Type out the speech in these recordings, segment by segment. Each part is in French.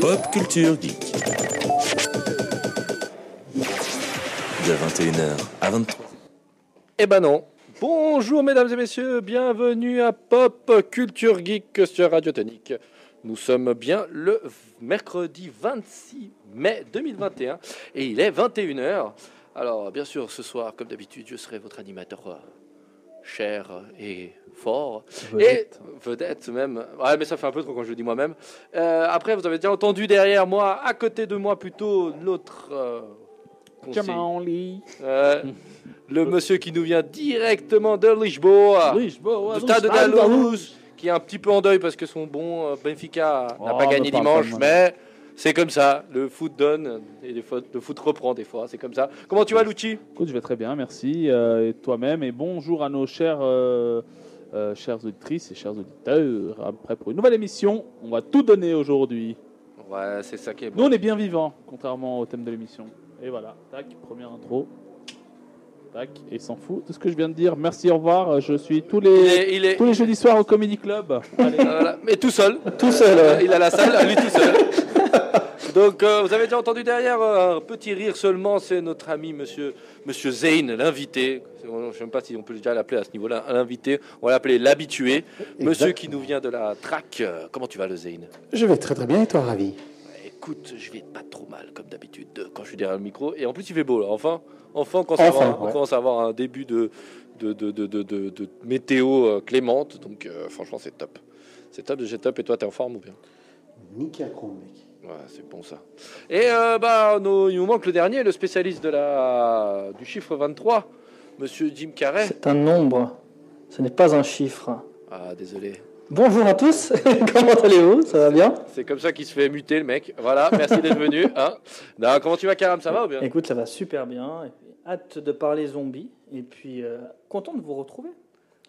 Pop Culture Geek. De 21h à 23h. Eh ben non. Bonjour mesdames et messieurs, bienvenue à Pop Culture Geek sur Radio Tonique. Nous sommes bien le mercredi 26 mai 2021 et il est 21h. Alors bien sûr ce soir comme d'habitude je serai votre animateur euh, cher et fort Vedette. et vedette même. Ouais mais ça fait un peu trop quand je le dis moi-même. Euh, après vous avez déjà entendu derrière moi, à côté de moi plutôt l'autre... euh, euh, le monsieur qui nous vient directement de Lisboa, du stade de qui est un petit peu en deuil parce que son bon euh, Benfica n'a Oh, pas gagné dimanche, mais c'est comme ça. Le foot donne et le foot reprend des fois. C'est comme ça. Comment tu vas, Lucci Écoute, je vais très bien, merci. euh, et toi-même. Et bonjour à nos chers, euh, euh, chères auditrices et chers auditeurs. Après, pour une nouvelle émission, on va tout donner aujourd'hui. Ouais, c'est ça qui est Nous, bon. on est bien vivants, contrairement au thème de l'émission. Et voilà, tac, première intro. Tac, et il s'en fout de ce que je viens de dire. Merci, au revoir. Je suis tous Il les, est, il est- tous les jeudis soirs au Comedy Club. Allez. voilà. mais tout seul. Tout seul, Euh, ouais. Il a la salle, lui tout seul. Donc, euh, vous avez déjà entendu derrière euh, un petit rire seulement, c'est notre ami monsieur, monsieur Zayn, l'invité. Je ne sais même pas si on peut déjà l'appeler à ce niveau-là, l'invité. On va l'appeler l'habitué. Monsieur qui nous vient de la track. Euh, comment tu vas, le Zayn? Je vais très très bien et toi, Ravi? Écoute, je vais pas trop mal, comme d'habitude, quand je suis derrière le micro. Et en plus, il fait beau, là. Enfin, enfin, on commence, à, Enfin, avoir, on commence à avoir un début de, de, de, de, de, météo clémente. Donc, euh, franchement, c'est top. C'est top, j'ai top. Et toi, t'es en forme ou bien? Nickel mec. Ouais, c'est bon ça. Et euh, bah, nous- il nous manque le dernier, le spécialiste de la, du chiffre 23, monsieur Jim Carrey. C'est un nombre, ce n'est pas un chiffre. Ah, désolé. Bonjour à tous, comment allez-vous? Ça va bien? C'est comme ça qu'il se fait muter, le mec. Voilà, merci d'être venu. Hein. Non, comment tu vas, Karam? Ça va ou bien? Écoute, ça va super bien. Et puis, hâte de parler zombies. Et puis, euh, content de vous retrouver.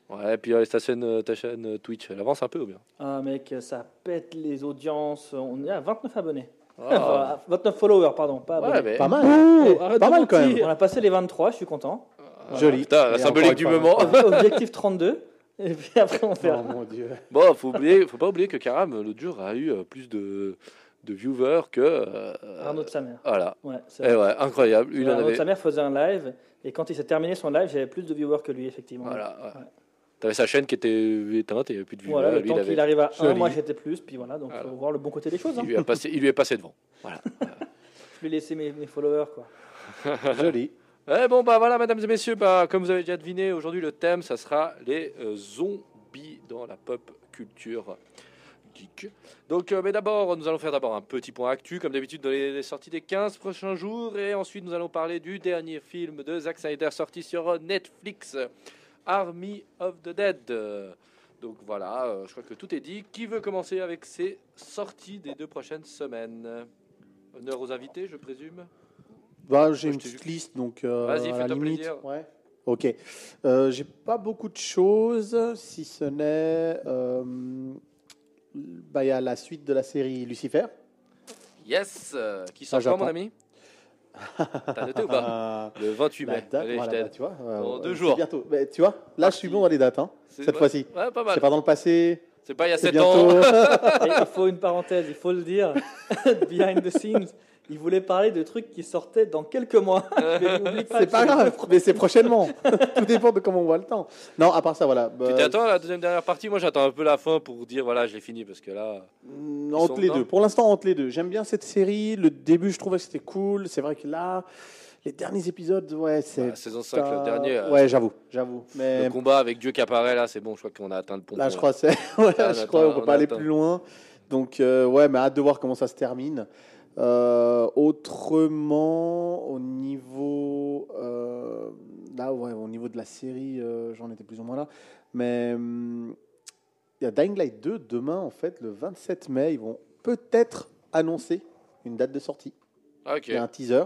Ouais, et puis euh, ta chaîne, euh, ta chaîne euh, Twitch, elle avance un peu ou bien? Ah mec, ça pète les audiences. On est à 29 abonnés. Ah. Enfin, 29 followers, pardon, pas Ouais, mais... Pas mal. Eh, pas mal quand même. On a passé les 23, je suis content. Joli. Putain, symbolique du une moment. Objectif 32. Et puis après, on Oh verra. mon dieu. Bon, faut oublier, faut pas oublier que Karam, l'autre jour, a eu euh, plus de, de viewers que. euh, Arnaud de sa mère. Voilà. Ouais, Et vrai. ouais, incroyable. En Arnaud de sa mère faisait un live. Et quand il s'est terminé son live, j'avais plus de viewers que lui, effectivement. Voilà. ouais. T'avais sa chaîne qui était éteinte et il n'y avait plus de viewers. Voilà, le Lui, temps il avait- arrive à 1, Joli. moi j'étais plus, puis voilà, donc Voilà. faut voir le bon côté des choses. hein. il lui, a passé, il lui est passé devant. Voilà. Je lui ai laissé mes, mes followers, quoi. Joli. Eh bon, bah voilà, mesdames et messieurs, bah, comme vous avez déjà deviné, aujourd'hui le thème, ça sera les euh, zombies dans la pop culture geek. Donc, euh, mais d'abord, nous allons faire d'abord un petit point actu, comme d'habitude, dans les, les sorties des 15 prochains jours, et ensuite nous allons parler du dernier film de Zack Snyder sorti sur euh, Netflix, Army of the Dead. Donc voilà, euh, je crois que tout est dit. Qui veut commencer avec ces sorties des deux prochaines semaines? Honneur aux invités, je présume? Bah, j'ai une petite liste, donc euh, Vas-y, à la fais-toi limite. plaisir. Ouais. Ok. Euh, j'ai pas beaucoup de choses, si ce n'est. euh, bah, il y a la suite de la série Lucifer. Yes Qui sort quand, mon ami? T'as noté ou pas Ah, Le 28 la mai. date, Allez, voilà, je bah, tu vois. euh, Dans deux c'est jours. Bientôt. Mais tu vois, là, je suis bon dans les dates, hein, C'est- cette ouais. fois-ci. Ouais, pas C'est mal. pas dans le passé, C'est pas il y a c'est 7 bientôt. ans. Il faut une parenthèse, il faut le dire. Behind the scenes, il voulait parler de trucs qui sortaient dans quelques mois. C'est pas grave, mais c'est prochainement. Tout dépend de comment on voit le temps. Non, à part ça, voilà. Tu bah, t'attends à la deuxième dernière partie? Moi, j'attends un peu la fin pour dire voilà, je l'ai fini parce que là. mm, entre sont les dedans deux. Pour l'instant, entre les deux. J'aime bien cette série. Le début, je trouvais que c'était cool. C'est vrai que là, les derniers épisodes, ouais, c'est. la saison 5, le dernier. euh, Ouais, j'avoue, j'avoue. Mais Le combat avec Dieu qui apparaît là, c'est bon, je crois qu'on a atteint le pont. là, je crois, c'est. ouais, Là, on je crois qu'on peut on pas aller plus loin. Donc, euh, ouais, mais hâte de voir comment ça se termine. Euh, autrement, au niveau. euh, là, ouais, au niveau de la série, euh, j'en étais plus ou moins là. Mais. hum, Il y a Dying Light 2 demain, en fait, le 27 mai. Ils vont peut-être annoncer une date de sortie. Ah, ok. Il y a un teaser.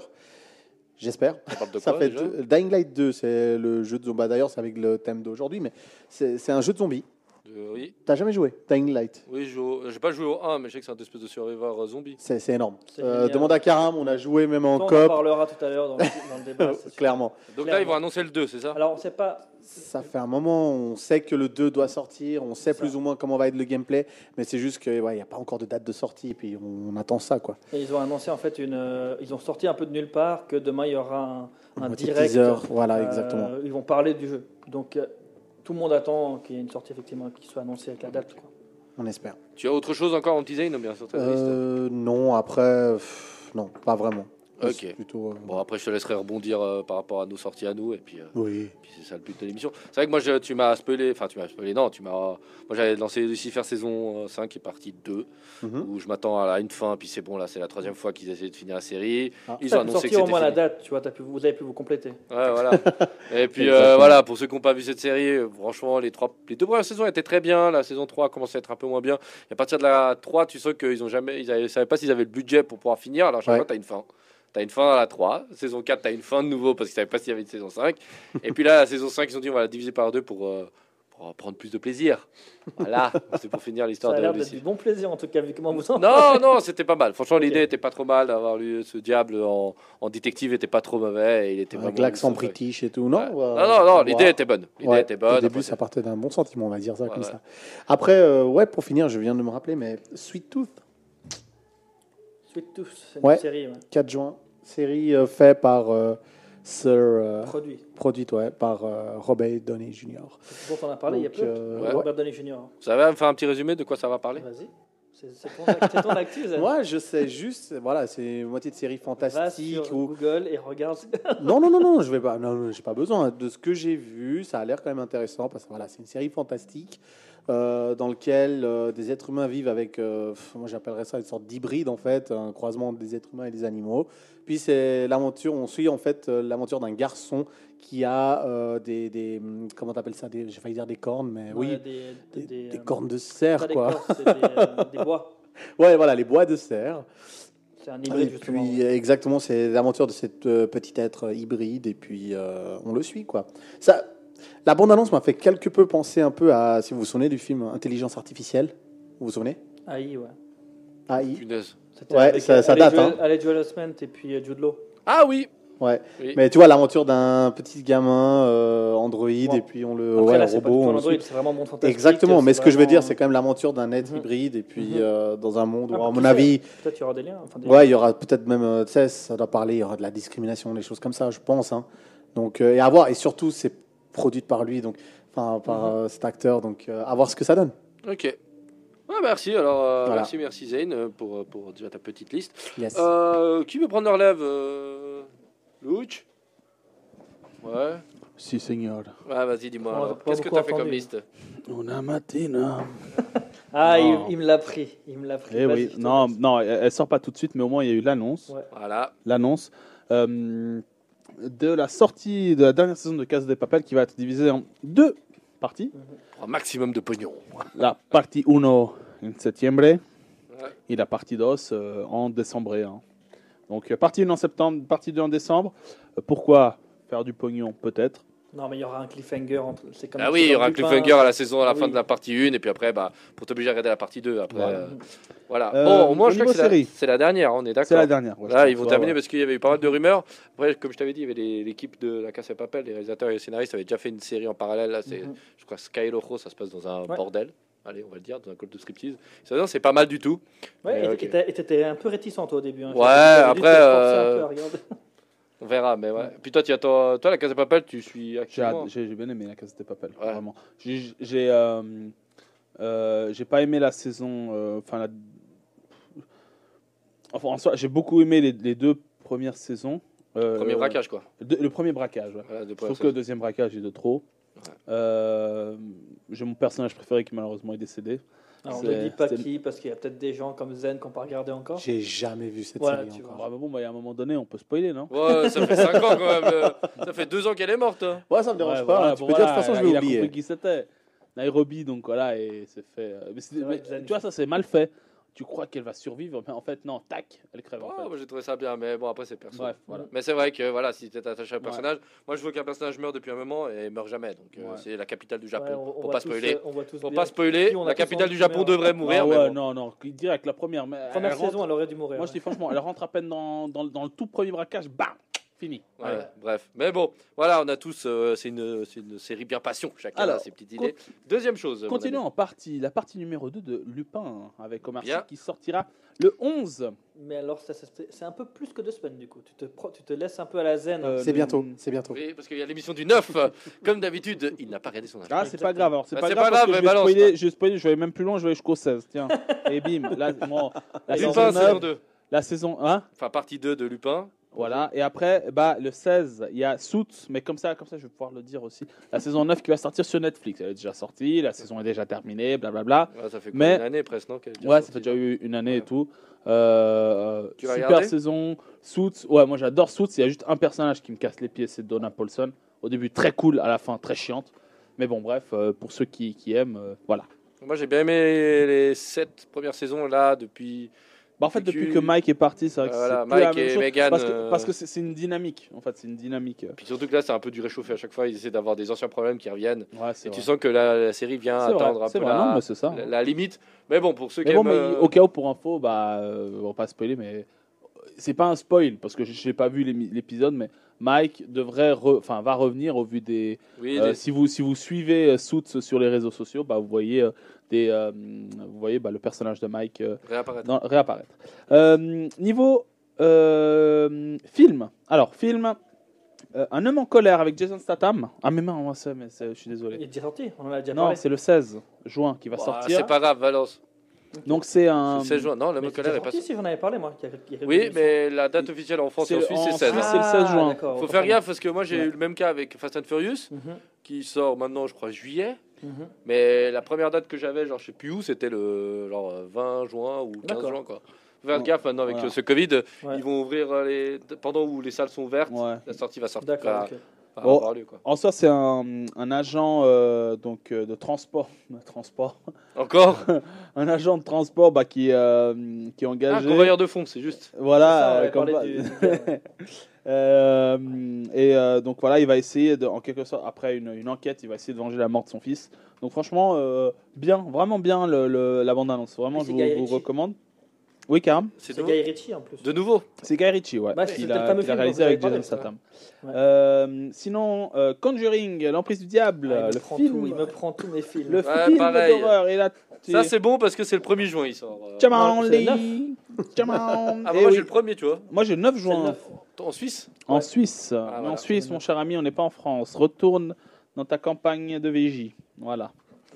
J'espère. Ça fait Dying Light 2, c'est le jeu de zombie. Bah, D'ailleurs, c'est avec le thème d'aujourd'hui, mais c'est un jeu de zombies. Euh, oui, T'as jamais joué? Dying Light? Oui, je joue au- j'ai pas joué au 1, mais je sais que c'est un espèce de survivor euh, zombie. C'est énorme. Euh, demande à Karam, on a joué même en On en parlera tout à l'heure dans, le- dans le débat. Clairement. Donc là, ils vont annoncer le 2, c'est ça? Alors, on sait pas. Ça fait un moment, on sait que le 2 doit sortir, on sait Ça. plus ou moins comment va être le gameplay, mais c'est juste qu'il n'y a pas encore de date de sortie, et puis on, on attend ça. quoi. Et ils ont annoncé en fait une. euh, ils ont sorti un peu de nulle part que demain il y aura un, un petit direct. teaser, voilà, Euh, exactement. Ils vont parler du jeu. Donc euh, tout le monde attend qu'il y ait une sortie effectivement qui soit annoncée avec la date. quoi. On espère. Tu as autre chose encore en design, bien sûr, ta liste Euh, non, après, pff, non, pas vraiment. Ok. C'est Plutôt, euh, Bon, après, je te laisserai rebondir euh, par rapport à nos sorties à nous, et puis, euh, Oui. puis c'est ça le but de l'émission. C'est vrai que moi, je- tu m'as spoilé, enfin, tu m'as spoilé, non, tu m'as. Moi, j'avais lancé Lucifer saison euh, 5 qui est partie 2, Mhm. où je m'attends à la- une fin, puis c'est bon, là, c'est la troisième fois qu'ils essaient de finir la série. Ah. Ils ont annoncé que au c'était moins la fini. date. Tu vois, t'as pu, vous avez pu vous compléter. Ouais, voilà. Et puis euh, voilà, pour ceux qui n'ont pas vu cette série, franchement, les, trois, les deux premières saisons étaient très bien. La saison 3 a commencé à être un peu moins bien. Et à partir de la 3, tu sens qu'ils ont jamais, ils ne savaient pas s'ils avaient le budget pour pouvoir finir. Alors, à chaque Ouais. fois, tu as une fin. Tu as une fin à la 3. Saison 4, tu as une fin de nouveau parce qu'ils ne savaient pas s'il y avait une saison 5. Et puis là, la saison 5, ils ont dit on va la diviser par deux pour, euh, pour prendre plus de plaisir. Voilà, c'est pour finir Ça l'histoire a de l'air d'être Lucifer. du bon plaisir en tout cas vu comment vous en Non, non, c'était pas mal. Franchement, l'idée était pas trop mal d'avoir lu ce diable en, en détective, était pas trop mauvais. Et il était Avec l'accent british et tout, non Ouais. euh, non, non, l'idée était bonne. L'idée Ouais, était bonne. Au début, ça partait d'un bon sentiment, on va dire ça Ouais, comme ouais. ça. Après, euh, ouais, pour finir, je viens de me rappeler, mais Sweet Tooth, Sweet Tooth, c'est une Ouais. série ouais. 4 juin, série euh, faite par euh, Sir, euh, produit. produite ouais, par euh, Robert Downey Jr. dont on a parlé il y a Donc, peu. euh, Ouais. Robert Downey Jr. Vous savez me faire un petit résumé de quoi ça va parler? Vas-y. C'est ton, actu. Moi, je sais juste, voilà, c'est une moitié de série Va fantastique. sur Où... Google et regarde. Non, non, non, non, je vais pas, non, non, j'ai pas besoin. De ce que j'ai vu, ça a l'air quand même intéressant parce que voilà, c'est une série fantastique euh, dans laquelle euh, des êtres humains vivent avec, euh, moi j'appellerais ça une sorte d'hybride en fait, un croisement des êtres humains et des animaux. Puis c'est l'aventure, on suit en fait l'aventure d'un garçon qui a des, des, comment t'appelles ça, des, j'ai failli dire des cornes, mais Ouais, oui, des, des, des, des cornes de cerf quoi. des, bois. Ouais, voilà, les bois de cerf. C'est un Et hybride justement. puis exactement, c'est l'aventure de cet euh, petit être hybride et puis on le suit quoi. Ça, la bande annonce m'a fait quelque peu penser un peu à, si vous vous souvenez du film Intelligence artificielle, vous vous souvenez? AI, ouais. AI. Punaise. C'était Ouais, avec, ça- euh, ça date, Joel- hein. Haley Joel Osment et puis euh, Jude Law. Ah oui Ouais. Oui. Mais tu vois l'aventure d'un petit gamin euh, Android Bon. et puis on le Après ouais, là, un c'est pas robot. du tout on un le Android, suit. c'est vraiment monde fantastique. Exactement, mais ce que je veux dire, c'est quand même l'aventure d'un être Mhm. hybride et puis Mhm. euh, dans un monde où, Ah, à qui mon sait avis, Peut-être qu'il y aura des liens. Enfin, des- Ouais, il y aura peut-être même, euh, tu sais, ça doit parler, il y aura de la discrimination, des choses comme ça, je pense. hein. Donc, euh, et à voir, et surtout, c'est produit par lui, donc, enfin, par Mhm. euh, cet acteur, donc, euh, à voir ce que ça donne. Ok. Ouais, merci. Alors, euh, Voilà. merci, merci Zayn euh, pour, pour déjà ta petite liste. Yes. Euh, qui veut prendre la relève euh... Louch Ouais. Si, seigneur. Ouais, vas-y, dis-moi. Qu'est-ce que tu as fait comme liste? Una mattina. Ah, il, Non. il me l'a pris. Il me l'a pris. Eh oui, non, non, elle elle sort pas tout de suite, mais au moins il y a eu l'annonce. Ouais. Voilà. L'annonce euh, de la sortie de la dernière saison de Casa de Papel qui va être divisée en deux parties. Un maximum de pognon. La partie 1 en septembre Ouais. et la partie 2 euh, en décembre. hein. Donc euh, partie 1 en septembre, partie 2 en décembre. Euh, pourquoi faire du pognon Peut-être? Non, mais il y aura un cliffhanger. entre- C'est comme Ah oui, il y aura un cliffhanger à la saison, à la Ah fin oui. de la partie 1, et puis après, bah, pour t'obliger à regarder la partie 2. Après, Voilà. euh, voilà. Euh, bon, au moins, je crois que c'est la, dernière, on est d'accord. C'est la dernière. ouais, Là, ils vont terminer ouais. parce qu'il y avait eu pas mal de rumeurs. Après, comme je t'avais dit, il y avait l'équipe de la Casa de Papel, les réalisateurs et les scénaristes avaient déjà fait une série en parallèle. Là, c'est, Mhm. je crois, Sky Lojo, ça se passe dans un Ouais. bordel. Allez, on va le dire, dans un club de striptease. C'est pas mal du tout. Ouais, et- ok. et t'as- et t'étais un peu réticent toi au début. hein. Ouais, après, euh, peu à. On verra, mais ouais. Puis toi, tu attends, toi, la Casa de Papel, tu suis actuellement. J'ai bien aimé la Casa de Papel, Ouais. vraiment. J'ai j'ai, euh, euh, j'ai pas aimé la saison. euh, Enfin, la... enfin, en soi, j'ai beaucoup aimé les, les deux premières saisons. Euh, Premier braquage, quoi. de- le premier braquage, ouais. Voilà, Je trouve que le deuxième braquage est de trop. Ouais. J'ai mon personnage préféré qui malheureusement est décédé. Alors, on ne dit pas qui parce qu'il y a peut-être des gens comme Zen qui n'ont pas regardé encore. J'ai jamais vu cette Voilà, série encore. Ah, bah bon, bah, il y a un moment donné, on peut spoiler, non? Ouais, ça fait 5 ans quand même. Ça fait 2 ans qu'elle est morte. hein. Ouais, ça me dérange Ouais, pas. voilà, hein. Tu bon, peux dire, de toute façon, je vais il a oublier. compris qui c'était. Nairobi, donc voilà, et c'est fait. euh, mais c'est- C'est vrai mais, que Zen- tu vois, ça c'est mal fait. Tu crois qu'elle va survivre, mais en fait, non, tac, elle crève. en Oh, fait. moi j'ai trouvé ça bien, mais bon, après c'est perso. Bref, voilà. Mais c'est vrai que voilà, si tu es attaché à un Ouais. personnage, moi je veux qu'un personnage meure depuis un moment et meurt jamais. Donc euh, c'est la capitale du Japon. on- on pour pas tous, spoiler. euh, on Pour pas spoiler, qui on a la capitale du Japon devrait mourir. Ah mais ouais, bon. non, non, direct, la première. Mais Première elle rentre- saison, elle aurait dû mourir. Moi, je dis franchement, elle rentre à peine dans, dans, dans le tout premier braquage, bam, fini. Ouais, Ouais. Bref, mais bon, voilà, on a tous, euh, c'est une, c'est une série bien passion, chacun Alors, a ses petites idées. Deuxième chose, Continuons en partie, la partie numéro 2 de Lupin hein, avec Omar Sy qui sortira le 11. Mais alors, c'est un peu plus que deux semaines du coup. Tu te, tu te laisses un peu à la zen. Euh, C'est bientôt, c'est bientôt. Oui, parce qu'il y a l'émission du 9, euh, comme d'habitude, il n'a pas regardé son âge. Ah, c'est pas grave, alors c'est Bah, pas grave, pas je balance, spoiler, je vais spoiler, je vais même plus loin, je vais jusqu'au 16, tiens. Et bim, là, bon, la saison Lupin, 9, saison 2. la saison 1, Enfin, partie 2 de Lupin. Voilà, et après, bah, le 16, il y a Suits, mais comme ça, comme ça, je vais pouvoir le dire aussi, la saison 9 qui va sortir sur Netflix, elle est déjà sortie, la saison est déjà terminée, blablabla. Ouais, ça fait quoi, Mais- une année presque, non Ouais, ça fait déjà eu une année et tout. Euh, Tu vas super regarder? saison. Suits. Ouais, moi j'adore Suits. Il y a juste un personnage qui me casse les pieds, c'est Donna Paulson. Au début très cool, à la fin très chiante. Mais bon, bref, euh, pour ceux qui, qui aiment, euh, voilà. Moi, j'ai bien aimé les 7 premières saisons là, depuis. Bah, en fait, Puis depuis que Mike est parti, c'est vrai que Voilà, c'est plus la Mike même et chose. Megan. Parce que euh, parce que c'est c'est une dynamique. En fait, c'est une dynamique. Puis surtout que là, c'est un peu du réchauffé à chaque fois. Ils essaient d'avoir des anciens problèmes qui reviennent. Ouais, c'est Et tu vrai. sens que la, la série vient C'est vrai, atteindre un c'est peu vrai. Non, la, mais c'est ça. la, la limite. Mais bon, pour ceux Mais qui bon, aiment. mais euh, au cas où, pour info, bah, euh, on va pas spoiler, mais c'est pas un spoil parce que je n'ai pas vu l'émi- l'épisode, mais Mike devrait, re- enfin, va revenir au vu des. oui, euh, des- si vous si vous suivez euh, Suits sur les réseaux sociaux, bah, vous voyez euh, des, euh, vous voyez bah, le personnage de Mike euh, réapparaître. dans- réapparaître. Euh, niveau euh, film, alors film. euh, un homme en colère avec Jason Statham. Ah mais non, moi, ça, mais c'est- je suis Il désolé. est déjà sorti, on en a déjà Non, parlé. c'est le 16 juin qui va Bah, sortir. c'est pas grave, Valence. Donc c'est un. C'est 16 juin. Non, le Mais c'est colère est pas. si j'en avais parlé moi. il y a- il y a quelques Oui, mais la date officielle en France et en Suisse, en c'est 16. Suisse, c'est le 16 juin. Ah, d'accord, Faut faire gaffe parce que moi j'ai Ouais. eu le même cas avec Fast and Furious. Mhm, qui sort maintenant, je crois, juillet. Mhm. Mais la première date que j'avais, genre je sais plus où, c'était le genre euh, 20 juin ou 15 D'accord. juin quoi. Faire Ouais. gaffe maintenant avec Voilà. ce Covid. Ouais. Ils vont ouvrir euh, les pendant où les salles sont ouvertes. La sortie va sortir. D'accord, va- ok. va Bon. avoir lieu, quoi. En soi, c'est un, un agent euh, donc euh, de transport, de transport, Encore? Un agent de transport bah, qui euh, qui est un engagé. convoyeur de fond, c'est juste. Voilà. Ça, euh, comme du- du. Euh, et euh, donc voilà, il va essayer de, en quelque sorte, après une, une enquête, il va essayer de venger la mort de son fils. Donc franchement, euh, bien, vraiment bien le, le- la bande annonce. Vraiment, je vous, recommande. Oui, Karam. C'est. Guy Ritchie en plus. De nouveau. C'est Guy Ritchie, ouais. Bah, il le a, film réalisé avec Jason. Statham. Ouais. Euh, sinon, euh, Conjuring, l'emprise du diable, Ah, il me le prend film, tout, il me prend tous mes films. le Ouais, film d'horreur. Et là, Ça c'est bon parce que c'est le 1er juin il sort. euh. C'est le Lee. Jamal. Ah bah Eh moi oui. j'ai le premier tu vois. Moi, j'ai le 9 C'est le juin. neuf. En Suisse En Ouais. Suisse. Voilà. en Suisse, le mon cher ami, on n'est pas en France. Retourne dans ta campagne de VJ. Voilà.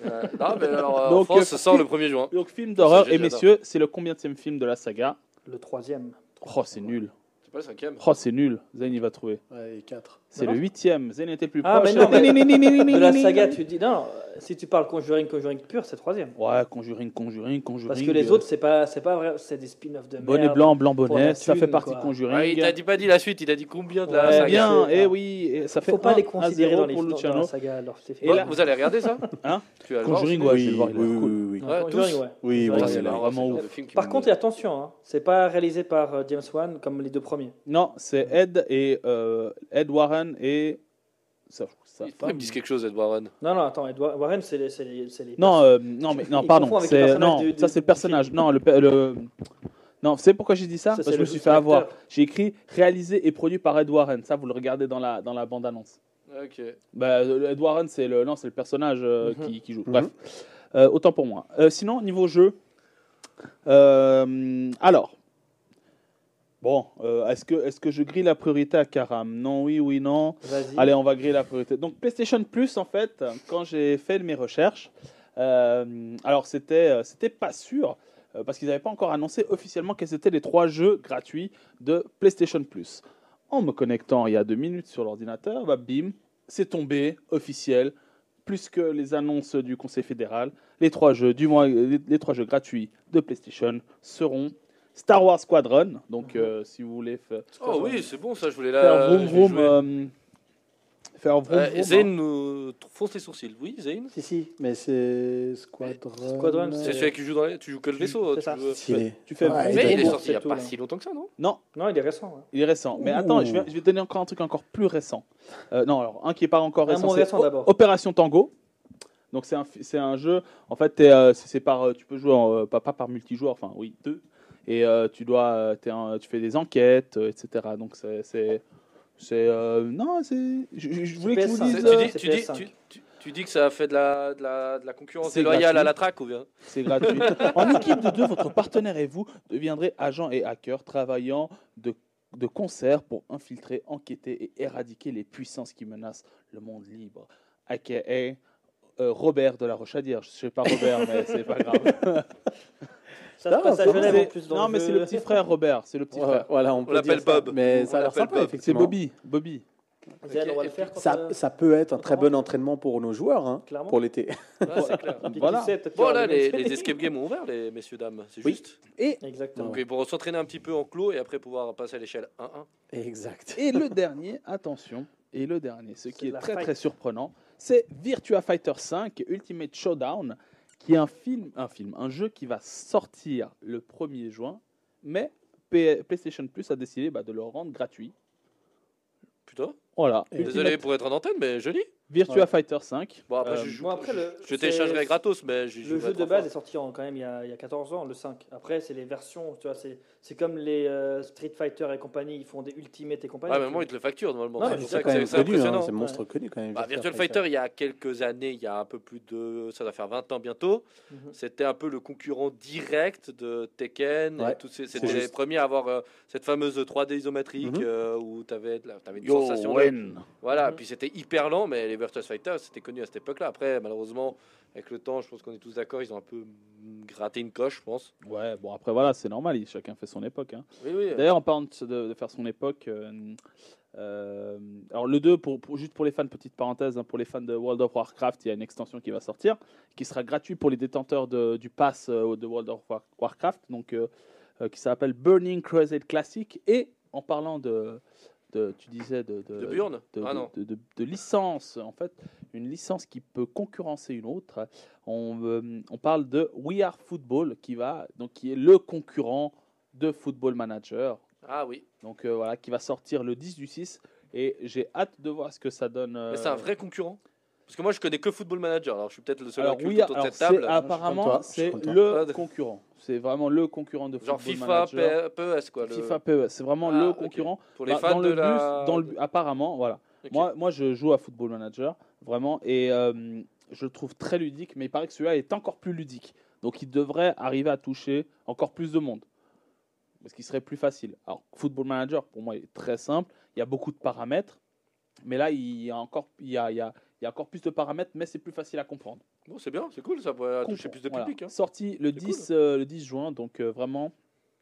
Euh, non mais alors euh, en Donc, France euh, ça sort le 1er juin. Donc, film d'horreur. Et messieurs, c'est le combienième film de la saga? Le troisième. Oh, c'est nul. C'est pas le cinquième. Oh, c'est nul. Zayn, il va trouver. Ouais, et 4. C'est le huitième. Zayn était plus Ah, proche. mais non, mais- De la saga, tu dis. Non, si tu parles Conjuring, Conjuring pur, c'est troisième. Ouais, Conjuring, Conjuring, Conjuring. Parce que les euh, autres, c'est pas, c'est pas vrai, c'est des spin-offs de merde. Bonnet blanc, blanc bonnet, ça fait partie quoi. de Conjuring. Ouais, il t'a dit pas dit la suite, il a dit combien de la Ouais, Eh saga. bien, et oui, et ça fait Faut pas les considérer dans, les, pour dans la saga. Alors, Et là- Vous allez regarder ça Hein Tu vas Conjuring, aussi ouais, je vais le voir. oui, oui, oui. Conjuring, ouais. Oui, oui, c'est vraiment ouf. Par contre, attention, hein, c'est pas réalisé par euh, James Wan comme les deux premiers. Non, c'est Ed et euh, Ed Warren et Il femme. me dise quelque chose, Ed Warren. Non, non, attends, Edward Warren, c'est les, c'est les, c'est les Non, euh, non, mais non, pardon. C'est non, du- ça c'est le personnage. Non, le, le non, vous savez pourquoi j'ai dit ça, Ça, Parce c'est que je me suis c'est fait avoir. J'ai écrit réalisé et produit par Ed Warren. Ça, vous le regardez dans la dans la bande annonce. Ok. Bah, euh, Ed Warren, c'est le non, c'est le personnage euh, Mhm. qui, qui joue. Mhm. Bref, Euh, autant pour moi. Euh, sinon, niveau jeu, euh, alors. Bon, euh, est-ce que, est que je grille la priorité à Karam? Non, oui, oui, non. Vas-y. Allez, on va griller la priorité. Donc PlayStation Plus, en fait, quand j'ai fait mes recherches, euh, alors c'était euh, c'était pas sûr euh, parce qu'ils n'avaient pas encore annoncé officiellement quels étaient les trois jeux gratuits de PlayStation Plus. En me connectant il y a deux minutes sur l'ordinateur, bah, bim, c'est tombé officiel. Plus que les annonces du Conseil fédéral, les trois jeux du les trois jeux gratuits de PlayStation seront Star Wars Squadron. Donc, euh, si vous voulez fa- Oh oui, c'est bon ça, je voulais faire la. vroom vais vroom, jouer. euh, Faire vroom, Euh, vroom, Zane hein. nous fonce les sourcils. Oui, Zane Si, si, mais c'est Squadron. Squadron, C'est celui qui joue dans les... Tu joues que le vaisseau. C'est tu ça. veux-. Tu fais Ouais, Mais il est sorti il n'y a tout, pas là. si longtemps que ça, non Non, Non, il est récent. hein. il est récent. Mais attends, je vais, je vais te donner encore un truc encore plus récent. Euh, non, alors un qui est pas encore Un récent. moins c'est récent d'abord. Opération Tango. Donc c'est un, c'est un jeu. En fait, euh, c'est c'est par, euh, tu peux jouer en, euh, pas, pas par multijoueur, enfin oui deux. Et euh, tu dois, euh, un- tu fais des enquêtes, euh, etc. Donc c'est, c'est, euh, non, c'est. Je, voulais que je vous PS5. dise. Tu euh, dis, c'est tu, dis, PS5. tu, tu- tu dis que ça a fait de la, de la, de la concurrence C'est déloyale à la traque ou bien C'est gratuit. en équipe de deux, votre partenaire et vous deviendrez agents et hackers travaillant de, de concert pour infiltrer, enquêter et éradiquer les puissances qui menacent le monde libre. A.k.a. euh, Robert de la Rochadière. Je sais pas Robert, mais c'est pas grave. Ça se Non, passe à Genève en plus. dans non, mais c'est le petit frère Robert. C'est le petit frère. voilà, on, l'appelle. Bob. Mais ça a l'air sympa. C'est. Bobby. Bobby. Ça, euh, ça peut être un très bon entraînement pour nos joueurs, hein, pour l'été. Ouais, clair. Voilà. sait, peut-être qu'il y Bon, aura là, des les, escape games ont ouvert, les messieurs, dames. C'est Oui. juste. Et, Exactement. Donc, pour s'entraîner un petit peu en clos et après pouvoir passer à l'échelle 1-1. Exact. et le dernier, attention, et le dernier, ce qui est très fight. très surprenant, c'est Virtua Fighter 5 Ultimate Showdown, qui est un film, un film, un jeu qui va sortir le 1er juin, mais P- PlayStation Plus a décidé bah, de le rendre gratuit. Putain. Voilà. Et Ultimate Désolé pour être en antenne, mais joli. Virtua Ouais. Fighter 5. Bon, après, Euh, je, joue, bon, après, le- je téléchargerai gratos, mais Le jeu de base fois. est sorti en, quand même il y, a, il y a 14 ans, le 5. Après, c'est les versions, tu vois, c'est, c'est comme les euh, Street Fighter et compagnie, ils font des Ultimate et compagnie. Ouais, mais moi, ils te le facturent normalement. C'est ça c'est hein, impressionnant. c'est monstre connu quand même. Bah, Virtual Fighter, il y a quelques années, il y a un peu plus de. Ça doit faire 20 ans bientôt. Mhm. C'était un peu le concurrent direct de Tekken. Ouais, C'était les premiers à avoir euh, cette fameuse 3D isométrique Mhm. où tu avais, une Yo, sensation. Voilà, Mhm. puis c'était hyper lent, mais les Virtual Fighter, c'était connu à cette époque-là. Après, malheureusement, avec le temps, je pense qu'on est tous d'accord, ils ont un peu gratté une coche, je pense. Ouais, bon après voilà, c'est normal, chacun fait son époque. hein. Oui, oui. D'ailleurs, en parlant de, faire son époque, euh, euh, alors le 2, pour, pour- juste pour les fans, petite parenthèse, hein, pour les fans de World of Warcraft, il y a une extension qui va sortir, qui sera gratuite pour les détenteurs de- du pass euh, de World of War- Warcraft, donc, qui s'appelle Burning Crusade Classic. Et en parlant de, de- tu disais de, De Burn de, Ah non. de- de- de licence, en fait, une licence qui peut concurrencer une autre. On, euh, on parle de We Are Football, qui va donc qui est le concurrent de Football Manager. Ah oui. Donc euh, voilà, qui va sortir le 10 du 6 et j'ai hâte de voir ce que ça donne. euh, Mais c'est un vrai concurrent? Parce que moi, je connais que Football Manager, alors je suis peut-être le seul Alors oui, autour de alors cette table. c'est- apparemment c'est le Ah, concurrent. C'est vraiment le concurrent de Genre Football FIFA, Manager. PES, quoi. le- FIFA PES, c'est vraiment Ah, le concurrent. Pour les Bah, fans dans de le la. bus, dans le, apparemment, voilà. Moi, moi, je joue à Football Manager, vraiment, et euh, je le trouve très ludique, mais il paraît que celui-là est encore plus ludique. Donc, il devrait arriver à toucher encore plus de monde. Parce qu'il serait plus facile. Alors, Football Manager, pour moi, il est très simple. Il y a beaucoup de paramètres. Mais là, il y a encore, il y a, il y a- il y a encore plus de paramètres, mais c'est plus facile à comprendre. Bon, c'est bien, c'est cool, ça pourrait toucher plus de voilà. public. hein. Sorti le C'est 10, euh, le 10 juin, donc euh, vraiment,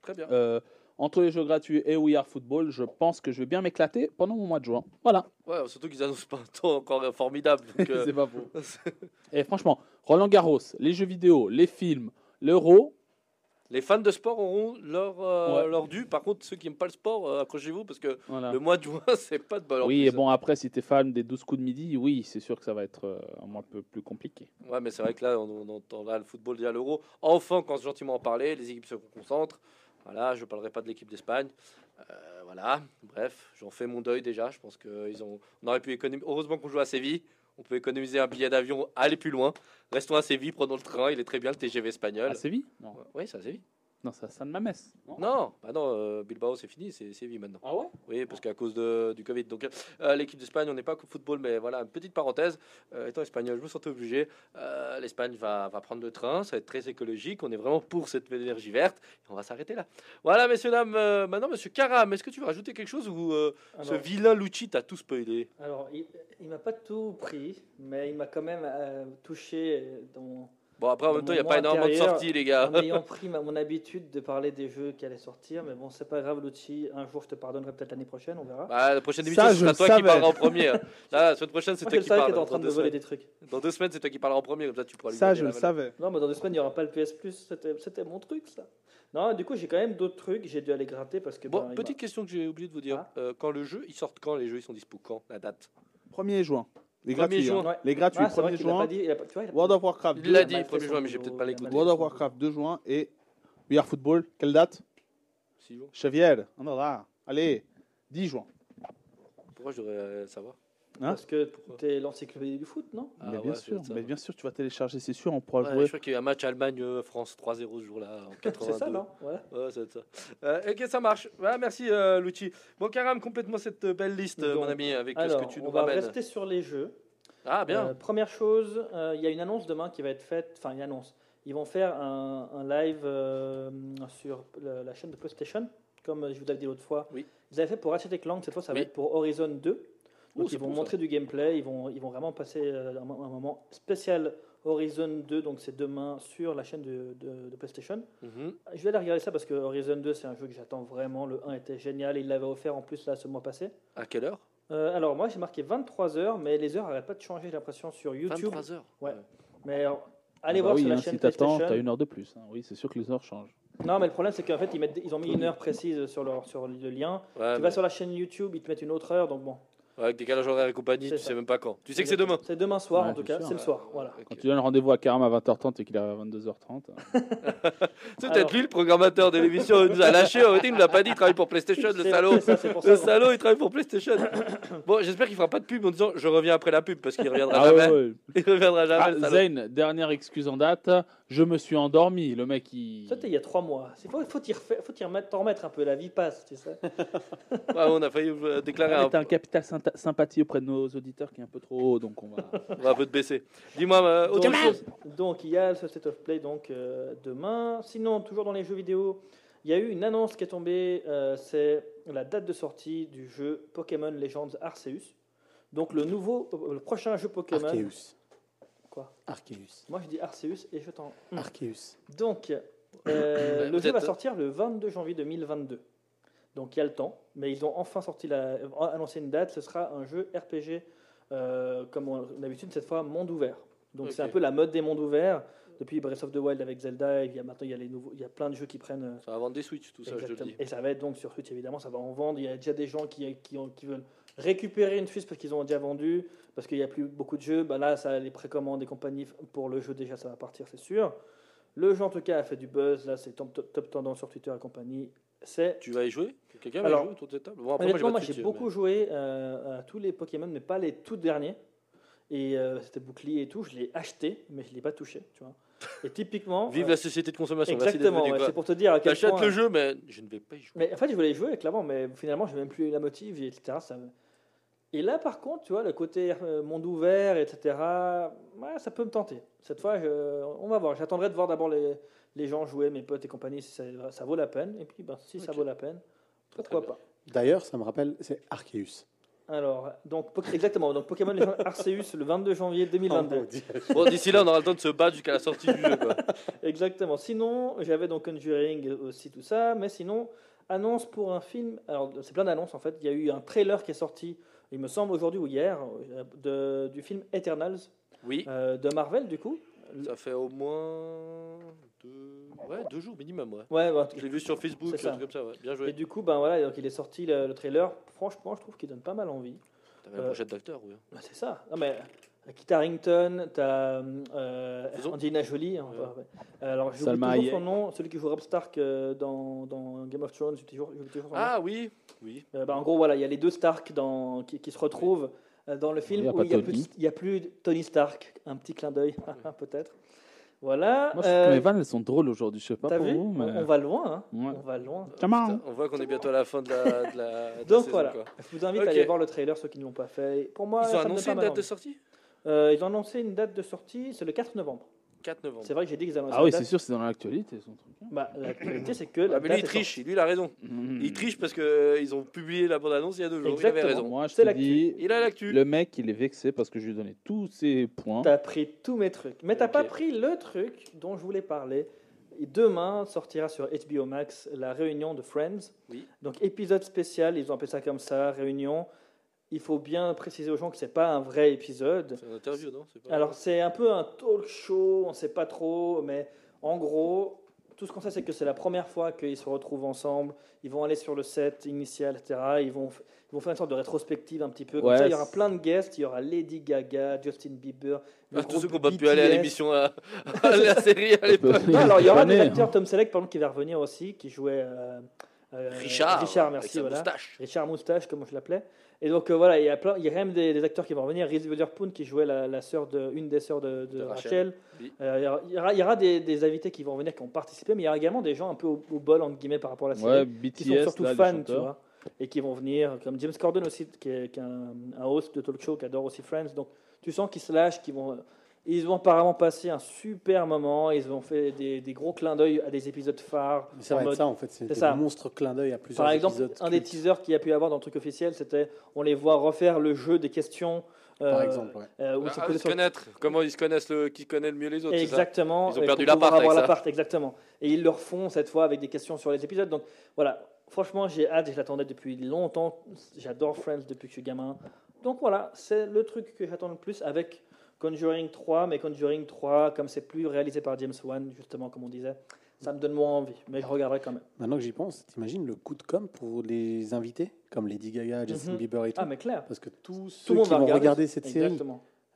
Très bien. euh, entre les jeux gratuits et We Are Football, je pense que je vais bien m'éclater pendant mon mois de juin. Voilà. Ouais, surtout qu'ils annoncent pas un temps encore formidable. c'est pas faux. Et franchement, Roland Garros, les jeux vidéo, les films, l'euro, Les fans de sport auront leur, euh, Ouais. leur dû. Par contre, ceux qui n'aiment pas le sport, euh, accrochez-vous parce que voilà. le mois de juin, c'est pas de bol. en Oui, et bon, après, si t'es fan des 12 coups de midi, oui, c'est sûr que ça va être euh, un mois un peu plus compliqué. Ouais, mais c'est vrai que là, on, entend là le football déjà l'euro. Enfin, quand gentiment en parler, les équipes se concentrent. Voilà, je ne parlerai pas de l'équipe d'Espagne. Euh, voilà, bref, j'en fais mon deuil déjà. Je pense qu'ils ont, on aurait pu économiser. Heureusement qu'on joue à Séville. On peut économiser un billet d'avion, aller plus loin. Restons à Séville, prenons le train. Il est très bien le TGV espagnol. À Séville? Oui, c'est à Séville. Non c'est à San Mamés. Non, Non, bah non, euh, Bilbao c'est fini, c'est Séville maintenant. Ah ouais? Oui, parce qu'à cause de, du Covid. Donc, euh, l'équipe d'Espagne, on n'est pas que football, mais voilà, une petite parenthèse. Euh, étant espagnol, je me sentais obligé. Euh, L'Espagne va, va prendre le train, ça va être très écologique. On est vraiment pour cette énergie verte. Et on va s'arrêter là. Voilà, messieurs, dames. euh, maintenant, monsieur Karam, est-ce que tu veux rajouter quelque chose ou euh, ce vilain Lucci t'a tout spoilé? Alors, il, il m'a pas tout pris, mais il m'a quand même euh, touché dans, Bon, après, en même temps, il n'y a pas énormément de sorties, les gars. en ayant pris ma- mon habitude de parler des jeux qui allaient sortir. Mais bon, c'est pas grave, Lucci. Un jour, je te pardonnerai peut-être l'année prochaine, on verra. Bah, la prochaine émission, ce je sera le toi qui savais. parlera en premier. Là, la semaine prochaine, c'est toi qui parles. en train de voler des trucs. Dans deux semaines, c'est toi qui parleras en premier, comme ça tu pourras lui Ça, je le savais. Non, mais dans deux semaines, il n'y aura pas le PS Plus. C'était mon truc, ça. Non, du coup, j'ai quand même d'autres trucs. J'ai dû aller gratter parce que. Bon, ben, petite question que j'ai oublié de vous dire. Ah. Euh, quand le jeu, ils sortent quand les jeux Ils sont dispo quand La date? 1er juin. Les 1er gratuits. juin. hein. Les gratuits, Ah, vrai 1er qu'il l'a juin. pas dit, il a pas- tu vois, il a- World of Warcraft Il 2. l'a dit, fait 1er son juin, mais j'ai peut-être pas l'écouté. World of Warcraft 2 juin. Et We Are Football, quelle date? Six jours. Chevier. On là. Allez, 10 juin. Pourquoi je devrais savoir? Hein Parce que t'es l'encyclopédie du foot, non? Ah mais ouais, bien sûr, mais bien sûr, tu vas télécharger, c'est sûr, on pourra Ouais, jouer. Je crois qu'il y a eu un match Allemagne-France 3-0 ce jour-là en 82. C'est ça, non? Ouais. Ouais, ça va être ça. Euh, ok, ça marche. Ouais, merci, euh, Lucci. Bon, Karam, complètement cette euh, belle liste, euh, Donc, mon ami, avec Alors, ce que tu on nous va ramènes. rester sur les jeux. Ah, bien. Euh, première chose, euh, il y a une annonce demain qui va être faite. Enfin, une annonce. Ils vont faire un, un live euh, sur le- la chaîne de PlayStation, comme je vous l'avais dit l'autre fois. Oui. Ils avaient fait pour Ratchet Clank, cette fois ça va être pour Horizon 2. Donc ils vont bon, ça. montrer du gameplay, ils vont, ils vont vraiment passer euh, un, un moment spécial Horizon 2, donc c'est demain sur la chaîne de, de- de PlayStation. Mhm. Je vais aller regarder ça parce que Horizon 2 c'est un jeu que j'attends vraiment. Le 1 était génial, il l'avait offert en plus là ce mois passé. À quelle heure? Euh, alors moi j'ai marqué 23 heures, mais les heures n'arrêtent pas de changer, j'ai l'impression sur YouTube. 23 heures? Ouais. Mais alors, allez Ah bah voir oui, sur la hein, chaîne si t'attends, PlayStation. t'as une heure de plus. hein. Oui, c'est sûr que les heures changent. Non, mais le problème c'est qu'en fait ils, mettent, ils ont mis une heure précise sur, leur, sur le lien. Ouais, tu mais- vas sur la chaîne YouTube, ils te mettent une autre heure, donc bon. Avec décalage horaire et compagnie, tu ça. sais même pas quand. Tu sais que c'est demain. C'est demain soir Ouais, en tout cas, c'est le soir. Voilà. Quand tu donnes rendez-vous à Karam à 20h30 et qu'il arrive à 22h30. euh, C'est peut-être lui le programmateur de l'émission. Il nous a lâché. En réalité, il nous l'a pas dit. Il travaille pour PlayStation, le salaud. ça, Le ça. salaud, il travaille pour PlayStation. bon, j'espère qu'il fera pas de pub en disant je reviens après la pub parce qu'il reviendra Ah jamais. ouais, ouais. Il reviendra jamais. Ah. Zayn, dernière excuse en date. Je me suis endormi. Le mec, il. Ça, c'était il y a trois mois. Il faut, faut t'y remettre, un peu. La vie passe, tu sais. Ouais, on a failli euh, déclarer Ah, un, un capital sympathie auprès de nos auditeurs qui est un peu trop haut, donc on va. on va un peu te baisser. Dis-moi, euh, autre Donc, chose. donc, il y a ce State of Play donc, euh, demain. Sinon, toujours dans les jeux vidéo, il y a eu une annonce qui est tombée. euh, c'est la date de sortie du jeu Pokémon Legends Arceus. Donc le nouveau, euh, le prochain jeu Pokémon. Arceus. Quoi? Arceus. Moi je dis Arceus et je t'en. Arceus. Donc euh, le jeu va sortir le 22 janvier 2022. Donc il y a le temps, mais ils ont enfin sorti la, annoncé une date. Ce sera un jeu RPG euh, comme l'habitude cette fois monde ouvert. Donc c'est un peu la mode des mondes ouverts. Depuis Breath of the Wild avec Zelda, il y a maintenant il y a les nouveaux, il y a plein de jeux qui prennent. euh, Ça va vendre des Switch, tout ça, je te le dis. Et ça va être donc sur Switch, évidemment, ça va en vendre. Il y a déjà des gens qui, qui, ont- qui veulent récupérer une Switch parce qu'ils ont déjà vendu, parce qu'il n'y a plus beaucoup de jeux. Bah là, ça, les précommandes et compagnie pour le jeu, déjà, ça va partir, c'est sûr. Le jeu, en tout cas, a fait du buzz. Là, c'est top, top, top tendance sur Twitter et compagnie. C'est. Tu vas y jouer? Quelqu'un va y jouer autour de cette table? Bon, après, Honnêtement, moi, j'ai beaucoup mais- joué euh, à tous les Pokémon, mais pas les tout derniers. Et euh, c'était bouclier et tout. Je l'ai acheté, mais je ne l'ai pas touché. Tu vois. Et typiquement. Vive euh, la société de consommation. Exactement, ouais, c'est pour te dire à quel T'achètes le jeu, mais je ne vais pas y jouer. Mais en fait, je voulais y jouer clairement, mais finalement, j'ai même plus la motive, etc. Ça Et là, par contre, tu vois, le côté monde ouvert, etc. Ouais, ça peut me tenter. Cette fois, je- on va voir. J'attendrai de voir d'abord les, les gens jouer, mes potes et compagnie, si ça, ça vaut la peine. Et puis, ben, si ça vaut la peine, pourquoi pas. D'ailleurs, ça me rappelle, c'est Arceus. Alors, donc, exactement. Donc, Pokémon Legends Arceus le 22 janvier 2022. Bon, d'ici là, on aura le temps de se battre jusqu'à la sortie du jeu. Quoi. Exactement. Sinon, j'avais donc Conjuring aussi, tout ça. Mais sinon, annonce pour un film. Alors, c'est plein d'annonces en fait. Il y a eu un trailer qui est sorti, il me semble, aujourd'hui ou hier, euh, de- du film Eternals Oui, euh, de Marvel, du coup. Ça fait au moins deux, ouais, deux jours minimum. Ouais. Ouais, bah, Je l'ai vu sur Facebook, C'est ça. un truc comme ça. Ouais. Bien et joué. du coup, ben voilà, donc il est sorti le, le trailer. Franchement, je trouve qu'il donne pas mal envie. T'avais la euh, pochette d'acteur, oui. Bah, c'est ça. Non, mais euh, Kit Harington, t'as euh, Faisons. Angelina Jolie. hein, Ouais. ouais. Alors, toujours son nom, celui qui joue Rob Stark euh, dans, dans Game of Thrones. toujours- toujours son nom. Ah oui, oui. Euh, bah, en gros, voilà, il y a les deux Stark dans, qui, qui se retrouvent euh, dans le film Il a n'y a, Tony. plus- il y a plus de Tony Stark. Un petit clin d'œil, peut-être. Voilà. Moi, je euh, que mes vannes, elles sont drôles aujourd'hui. Je sais pas pour vu vous, mais. on, va loin. Hein. Ouais. On va loin. Putain, on voit qu'on est bientôt à la fin de la, de la, de la Donc saison, voilà, quoi. je vous invite à aller voir le trailer, ceux qui ne l'ont pas fait. Pour moi, Ils ont annoncé une date de sortie? Euh, ils ont annoncé une date de sortie, c'est le 4 novembre. 4 novembre. C'est vrai que j'ai dit qu'ils annonçaient Ah oui, la c'est date. sûr, c'est dans l'actualité, son truc. Bah, la réalité, c'est que la Ah, mais lui, date il est triche. Lui, il a raison. Mhm. Il triche parce qu'ils ont publié la bande-annonce il y a deux jours. Il avait Exactement. raison. Moi, je C'est te l'actu. dis, Il a l'actu. le mec, il est vexé parce que je lui ai donné tous ses points. T'as pris tous mes trucs. Mais t'as Ok. pas pris le truc dont je voulais parler. Et demain sortira sur HBO Max la réunion de Friends. Oui. Donc épisode spécial, ils ont appelé ça comme ça, réunion. Il faut bien préciser aux gens que c'est pas un vrai épisode. C'est une interview, non? C'est pas- Alors c'est un peu un talk show, on sait pas trop, mais en gros, tout ce qu'on sait, c'est que c'est la première fois qu'ils se retrouvent ensemble. Ils vont aller sur le set initial, etc. Ils vont, ils vont faire une sorte de rétrospective un petit peu. Comme Ouais, ça, il y aura plein de guests. Il y aura Lady Gaga, Justin Bieber. Ah, tous ceux qui n'ont pas pu aller à l'émission, à, à la série à l'époque. Alors il y aura des Année. acteurs, Tom Selleck, par exemple, qui va revenir aussi, qui jouait euh, Richard, Richard, avec merci, voilà. moustache. Richard Moustache, comme je l'appelais. Et donc euh, voilà, il y a plein, il y a quand même des, des acteurs qui vont revenir. Reese Witherspoon qui jouait la, la sœur de, une des sœurs de, de De Rachel. Rachel, oui. Euh, il y aura- il y aura, il y aura des, des invités qui vont venir, qui ont participé, mais il y aura également des gens un peu au, au bol entre guillemets par rapport à la série, Ouais, qui sont BTS, surtout là, fans, tu vois, et qui vont venir, comme James Corden aussi, qui est, qui est un, un host de talk show, qui adore aussi Friends. Donc tu sens qu'ils se lâchent, qu'ils vont ils ont apparemment passé un super moment. Ils ont fait des, des gros clins d'œil à des épisodes phares. Mais ça en va être mode- ça en fait, c'est des ça. monstres clins d'œil à plusieurs Par exemple, épisodes. un des teasers qu'il y a pu y avoir dans le truc officiel, c'était on les voit refaire le jeu des questions. Par euh, exemple, ouais. euh, où Ah, se sur- connaître. Comment ils se connaissent, le, qui connaît le mieux les autres, c'est ça? Exactement. Ils ont perdu l'appart, exactement. Et ils le refont cette fois avec des questions sur les épisodes. Donc voilà, franchement, j'ai hâte, je l'attendais depuis longtemps. J'adore Friends depuis que je suis gamin. Donc voilà, c'est le truc que j'attends le plus avec Conjuring 3. Mais Conjuring 3, comme c'est plus réalisé par James Wan, justement, comme on disait, ça me donne moins envie. Mais je regarderai quand même. Maintenant que j'y pense, t'imagines le coup de com pour les invités, comme Lady Gaga, Justin Mhm. Bieber et tout? Ah, mais clair. Parce que tous Tout ceux monde qui vont regarder, regarder cette série,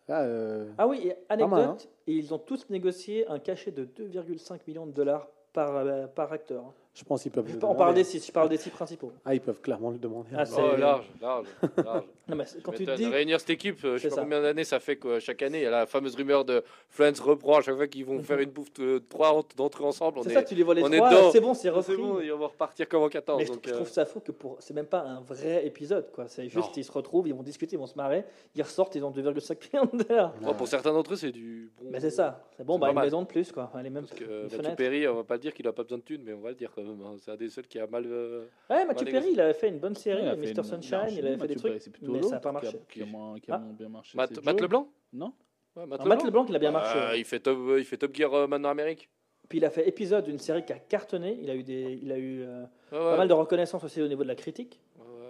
là, euh, Ah oui, et anecdote, mal, hein. ils ont tous négocié un cachet de 2,5 millions de dollars par, euh, par acteur. Je pense qu'ils peuvent Je le parle demander. des six, je parle des six principaux. Ah, ils peuvent clairement le demander. Ah, c'est- Oh, large, large, large. Non, mais c'est- quand tu dis, Réunir cette équipe, euh, je sais pas ça. combien d'années ça fait quoi, chaque année. Il y a la fameuse rumeur de Friends reprend à chaque fois qu'ils vont faire une bouffe de trois d'entre eux ensemble. On c'est est, ça, tu les vois les on trois, c'est bon, c'est Ah, c'est repris. bon, ils vont repartir comme en 14. mais je, donc, je euh, trouve ça fou que pour c'est même pas un vrai épisode quoi. C'est juste ils se retrouvent, ils vont discuter, ils vont se marrer, ils ressortent, ils ont 2,5 millions de dollars. pour certains d'entre eux, c'est du bon. Mais c'est ça, c'est bon, bah une maison de plus quoi. Allez même Parce que une euh, Matthew fenêtre. Perry, on va pas le dire qu'il a pas besoin de thunes, mais on va le dire quand même. Hein. C'est un des seuls qui a mal. euh, Ouais, Mathieu Perry, il avait fait une bonne série, il Mr une- Sunshine, il avait fait Mathieu des trucs, c'est plutôt mais ça n'a pas l'autre qui a- marché. Qui a, moins, qui a Ah. moins bien marché. Matt. Leblanc Non Ouais, Matt Matt LeBlanc, il a bien marché. Ah, il, fait top, il fait Top Gear euh, maintenant Amérique. Puis il a fait épisode d'une série qui a cartonné, il a eu des il a eu euh, Ouais, pas mal de reconnaissance aussi au niveau de la critique.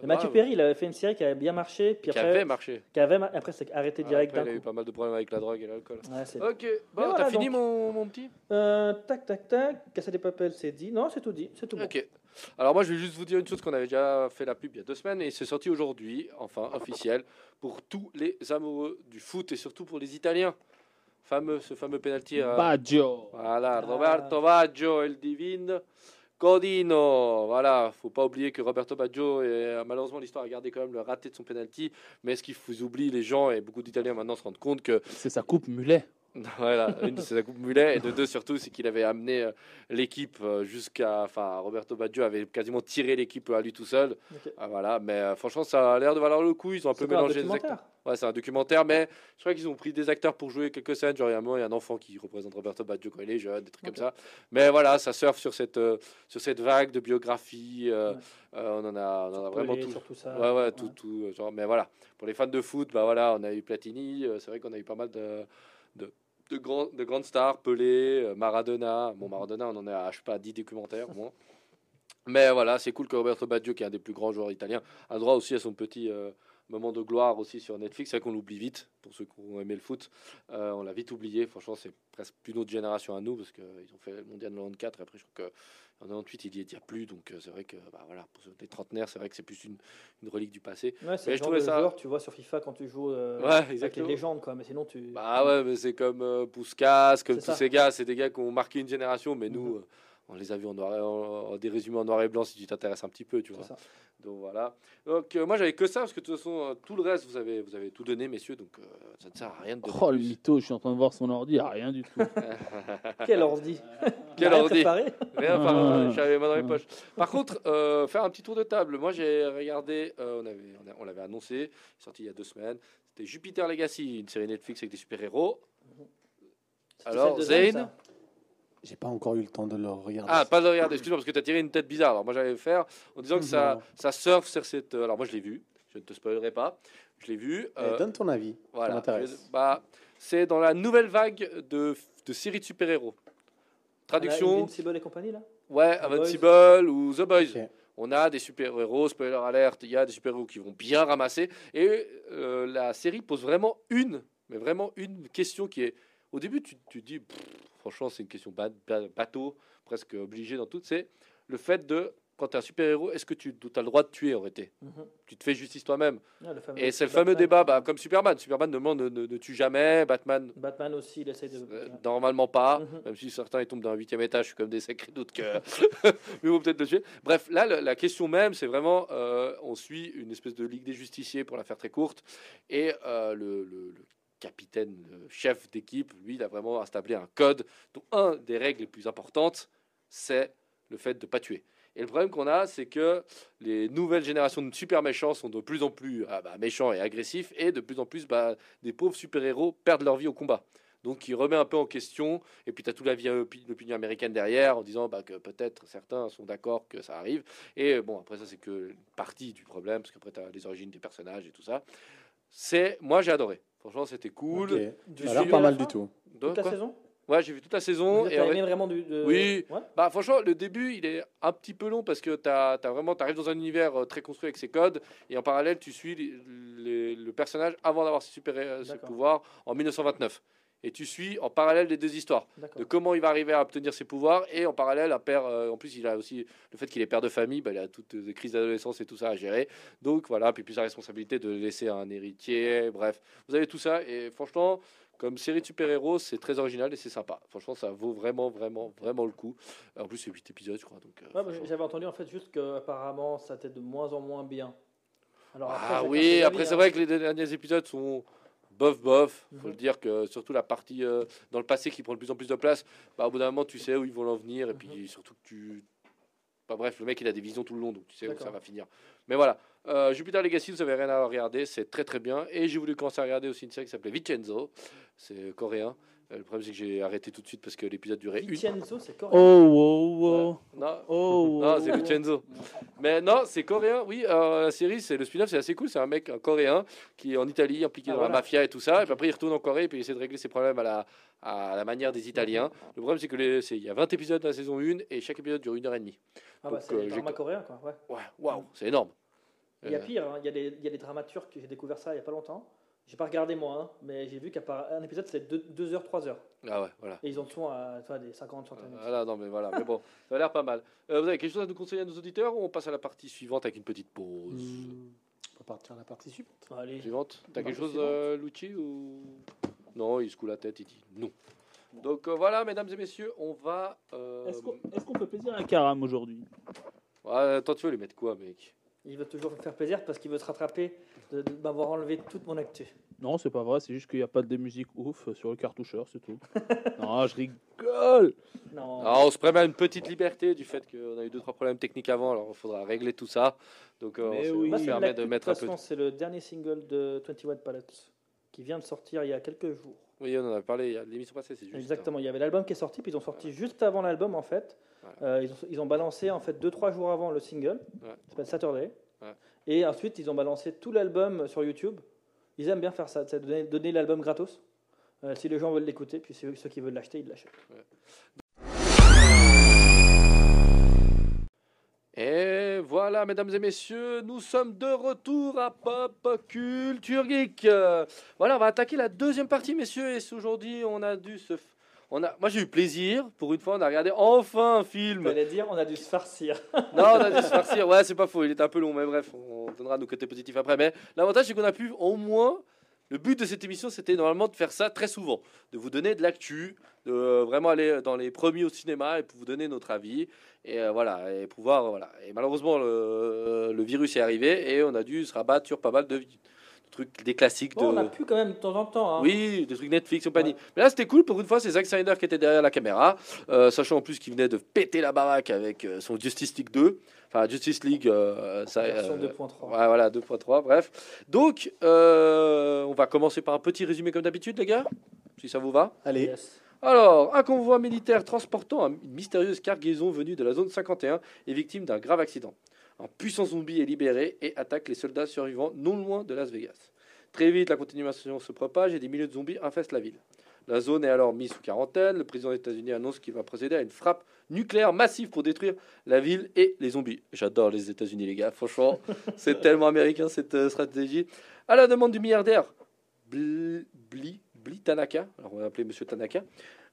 Mathieu Ouais, Perry, il avait fait une série qui avait bien marché, puis qui après avait marché. qui avait après c'est arrêté direct Après, il a eu pas mal de problèmes avec la drogue et l'alcool. Ouais, Ok, bon, Mais t'as voilà, fini donc. mon, mon petit Euh, tac, tac, tac. Casa des Papel, c'est dit. Non, c'est tout dit. C'est tout bon. Ok. Alors moi, je vais juste vous dire une chose qu'on avait déjà fait la pub il y a deux semaines et c'est sorti aujourd'hui, enfin officiel, pour tous les amoureux du foot et surtout pour les Italiens. Fameux, ce fameux penalty. Baggio Voilà, Ah. Roberto Baggio, El Divino, Codino. Voilà, faut pas oublier que Roberto Baggio, est, malheureusement, l'histoire a gardé quand même le raté de son penalty. Mais ce qu'il vous oublie, les gens et beaucoup d'Italiens maintenant se rendent compte que C'est sa coupe mulet. voilà, une c'est sa coupe mulet et de deux surtout c'est qu'il avait amené euh, l'équipe euh, jusqu'à enfin Roberto Baggio avait quasiment tiré l'équipe à lui tout seul. Ah, voilà, mais euh, franchement ça a l'air de valoir le coup, ils ont un peu mélangé les acteurs. Ouais, c'est un documentaire mais je crois qu'ils ont pris des acteurs pour jouer quelques scènes, genre il y a un moment, il y a un enfant qui représente Roberto Baggio quand il est jeune, des trucs comme ça. Mais voilà, ça surfe sur cette euh, sur cette vague de biographie euh, Ouais. euh, on en a on en a vraiment tout. sur tout ça. Ouais, ouais, tout, tout, genre, mais voilà, pour les fans de foot, bah voilà, on a eu Platini, c'est vrai qu'on a eu pas mal de, de, de, grands, de grandes stars, Pelé, euh, Maradona. Bon, Maradona, on en est à, je sais pas, 10 documentaires au moins. Mais voilà, c'est cool que Roberto Baggio, qui est un des plus grands joueurs italiens, a droit aussi à son petit euh, moment de gloire aussi sur Netflix. C'est vrai qu'on l'oublie vite, pour ceux qui ont aimé le foot. Euh, on l'a vite oublié. Franchement, c'est presque plus notre génération à nous, parce qu'ils ont fait le mondial 94, et après, je crois que en 98, il y est- il y a plus. Donc, euh, c'est vrai que, bah, voilà, pour les trentenaires, c'est vrai que c'est plus une, une relique du passé. Ouais, c'est le je genre trouvais de ça- joueur tu vois sur FIFA quand tu joues euh, Ouais, avec les légendes, quoi. Mais sinon, tu. Bah ouais, mais c'est comme euh, Puskas, comme tous ça. ces gars, c'est des gars qui ont marqué une génération, mais nous, Mhm. euh, on les a vus en noir et, en- en- des résumés en noir et blanc si tu t'intéresses un petit peu, tu vois. ça. Donc voilà. Donc euh, moi j'avais que ça parce que de toute façon euh, tout le reste vous avez vous avez tout donné messieurs donc euh, ça ne sert à rien de Oh le plus. mytho, je suis en train de voir son ordi, ah, rien du tout. Quel ordi Quel Rien ordi préparé Rien, enfin, Ah. j'avais dans les poches. Par contre, euh, faire un petit tour de table. Moi, j'ai regardé, euh, on avait, on, a- on l'avait annoncé, sorti il y a deux semaines. C'était Jupiter Legacy, une série Netflix avec des super-héros. C'était Alors, celle de Zen, Zane J'ai pas encore eu le temps de le regarder. Ah, pas de regarder, excuse-moi, parce que tu as tiré une tête bizarre. Alors, moi, j'allais le faire en disant que ça, ça surfe sur cette. euh, Alors, moi, je l'ai vu, je ne te spoilerai pas. Je l'ai vu. Eh, euh, donne ton avis. Voilà. Bah, c'est dans la nouvelle vague de, de séries de super-héros. Traduction. Invincible et compagnie, là? Ouais, The Invincible ou The Boys. On a des super-héros, spoiler alert, il y a des super-héros qui vont bien ramasser. Et euh, la série pose vraiment une, mais vraiment une question qui est au début, tu, tu te dis, pff, franchement, c'est une question ba- ba- bateau, presque obligé dans tout. C'est le fait de, quand tu es un super-héros, est-ce que tu as le droit de tuer en réalité? Mhm. Tu te fais justice toi-même. Fameux Et c'est le fameux débat, bah, comme Superman. Superman demande ne, ne- ne tue jamais, Batman Batman aussi, il essaye de. euh, normalement pas, Mhm. même si certains ils tombent d'un huitième étage, je suis comme des sacrés doutes que. Mais vous peut-être le tuer. Bref, là, la question même, c'est vraiment, euh, on suit une espèce de ligue des justiciers pour la faire très courte, et euh, le, le- le capitaine, le chef d'équipe, lui, il a vraiment installé un code dont un des règles les plus importantes, c'est le fait de pas tuer. Et le problème qu'on a, c'est que les nouvelles générations de super méchants sont de plus en plus ah bah, méchants et agressifs, et de plus en plus, bah, des pauvres super-héros perdent leur vie au combat. Donc, il remet un peu en question, et puis tu as toute la vie opi- l'opinion américaine derrière, en disant bah, que peut-être certains sont d'accord que ça arrive. Et euh, bon, après, ça, c'est que partie du problème, parce qu'après, tu as les origines des personnages et tout ça. C'est, moi, j'ai adoré. Franchement, c'était cool. Ok. Du Ça a l'air suivi pas mal du tout. De- Toute la quoi saison? Ouais, j'ai vu toute la saison. Vous et aimé vraiment du. de- Oui. Ouais. Bah, franchement, le début, il est un petit peu long parce que tu as, vraiment, arrives dans un univers euh, très construit avec ses codes et en parallèle, tu suis les- les- le personnage avant d'avoir ses super euh, ses pouvoirs en 1929. Et tu suis en parallèle les deux histoires de comment il va arriver à obtenir ses pouvoirs et en parallèle, un père, euh, en plus, il a aussi le fait qu'il est père de famille, bah, il a toutes les crises d'adolescence et tout ça à gérer. Donc voilà, puis plus la responsabilité de laisser un héritier, bref. Vous avez tout ça et franchement, comme série de super-héros, c'est très original et c'est sympa. Franchement, ça vaut vraiment, vraiment, vraiment le coup. En plus, c'est 8 épisodes, je crois. Donc, euh, Ouais, franchement. J'avais entendu en fait juste qu'apparemment ça était de moins en moins bien. Alors, après, Ah oui, après c'est hein. vrai que les derniers épisodes sont bof bof. Faut Mhm. le dire que surtout la partie euh, dans le passé qui prend de plus en plus de place. Bah, au bout d'un moment, tu sais où ils vont en venir et puis Mhm. surtout que tu. Bah, bref, le mec il a des visions tout le long, donc tu sais où ça va finir. Mais voilà, Euh, Jupiter Legacy, vous avez rien à regarder, c'est très très bien. Et j'ai voulu commencer à regarder aussi une série qui s'appelait Vincenzo, c'est coréen. Euh, le problème c'est que j'ai arrêté tout de suite parce que l'épisode durait une. Vincenzo, c'est Oh, coréen. oh, oh. Non, Oh, non, oh, c'est oh. Vincenzo. Mais non, c'est coréen. Oui, euh, la série, c'est le spin-off, c'est assez cool. C'est un mec un coréen qui est en Italie, impliqué Ah, dans la mafia et tout ça. Et puis après, il retourne en Corée et puis il essaie de régler ses problèmes à la, à la manière des Italiens. Le problème, c'est que les- c'est- il y a 20 épisodes dans la saison 1 et chaque épisode dure une heure et demie. Ah bah c'est euh, dramas coréens quoi. Ouais. Ouais, waouh, c'est énorme. Il y a Euh, pire, hein, il y, a des- il y a des j'ai découvert ça il y a pas longtemps. J'ai pas regardé moi, hein, mais j'ai vu qu'à part un épisode c'est 2 heures, 3 heures. Ah ouais, voilà. Et ils en sont à tu vois, des 50, 60 minutes. Voilà, non, mais voilà. Mais bon, ça a l'air pas mal. Euh, vous avez quelque chose à nous conseiller à nos auditeurs ou on passe à la partie suivante avec une petite pause Hmm. On peut partir à la partie suivante. Allez. Suivante T'as quelque chose, euh, Lucci ou... Non, il se coule la tête, il dit non. Donc euh, voilà, mesdames et messieurs, on va. euh, Est-ce qu'on est-ce qu'on fait plaisir à Karam aujourd'hui? Ouais, attends, tu veux lui mettre quoi, mec? Il veut toujours me faire plaisir parce qu'il veut se rattraper de, de m'avoir enlevé toute mon actu. Non, c'est pas vrai, c'est juste qu'il n'y a pas de musique ouf sur le cartoucheur, c'est tout. non, je rigole Non. Alors, on se permet une petite liberté du fait qu'on a eu deux trois problèmes techniques avant, alors il faudra régler tout ça. Donc euh, Mais on oui. se c'est permet de de mettre un peu. façon, c'est le dernier single de 21 Pilots qui vient de sortir il y a quelques jours. Oui, on en a parlé il y a l'émission passée, c'est juste. Exactement, il y avait l'album qui est sorti, puis ils ont sorti juste avant l'album en fait. Voilà. Euh, ils, ont, ils ont balancé en fait 2-3 jours avant le single, Ouais. ça s'appelle Saturday. Ouais. Et ensuite ils ont balancé tout l'album sur YouTube. Ils aiment bien faire ça, donner, l'album gratos. Euh, si les gens veulent l'écouter, puis ceux, qui veulent l'acheter, ils l'achètent. Et voilà, mesdames et messieurs, nous sommes de retour à Pop Culture Geek. Euh, Voilà, on va attaquer la deuxième partie, messieurs. Et aujourd'hui, on a dû se. On a... Moi, j'ai eu plaisir. Pour une fois, on a regardé enfin un film. J'allais dire, on a dû se farcir. Non, on a dû se farcir. Ouais, c'est pas faux. Il était un peu long, mais bref, on donnera nos côtés positifs après. Mais l'avantage, c'est qu'on a pu au moins. Le but de cette émission, c'était normalement de faire ça très souvent, de vous donner de l'actu, de euh, vraiment aller dans les premiers au cinéma et pour vous donner notre avis et euh, voilà et pouvoir voilà. Et malheureusement, le, le virus est arrivé et on a dû se rabattre sur pas mal de, de trucs, des classiques Bon, de. on a pu quand même de temps en temps. hein. Oui, des trucs Netflix et compagnie. Ouais. Mais là, c'était cool. Pour une fois, c'est Zack Snyder qui était derrière la caméra, euh, sachant en plus qu'il venait de péter la baraque avec euh, son Justice League 2. Enfin, Justice League, euh, ça, Version euh, 2.3. ouais, voilà, 2.3, bref. Donc, euh, on va commencer par un petit résumé comme d'habitude, les gars, si ça vous va. Allez, Yes. Alors, un convoi militaire transportant un- une mystérieuse cargaison venue de la zone 51 est victime d'un grave accident. Un puissant zombie est libéré et attaque les soldats survivants non loin de Las Vegas. Très vite, la continuation se propage et des milliers de zombies infestent la ville. La zone est alors mise sous quarantaine. Le président des États-Unis annonce qu'il va procéder à une frappe nucléaire massive pour détruire la ville et les zombies. J'adore les États-Unis, les gars. Franchement, c'est tellement américain cette euh, stratégie. À la demande du milliardaire Bl- Bli- Blee Tanaka, alors on va appeler Monsieur Tanaka.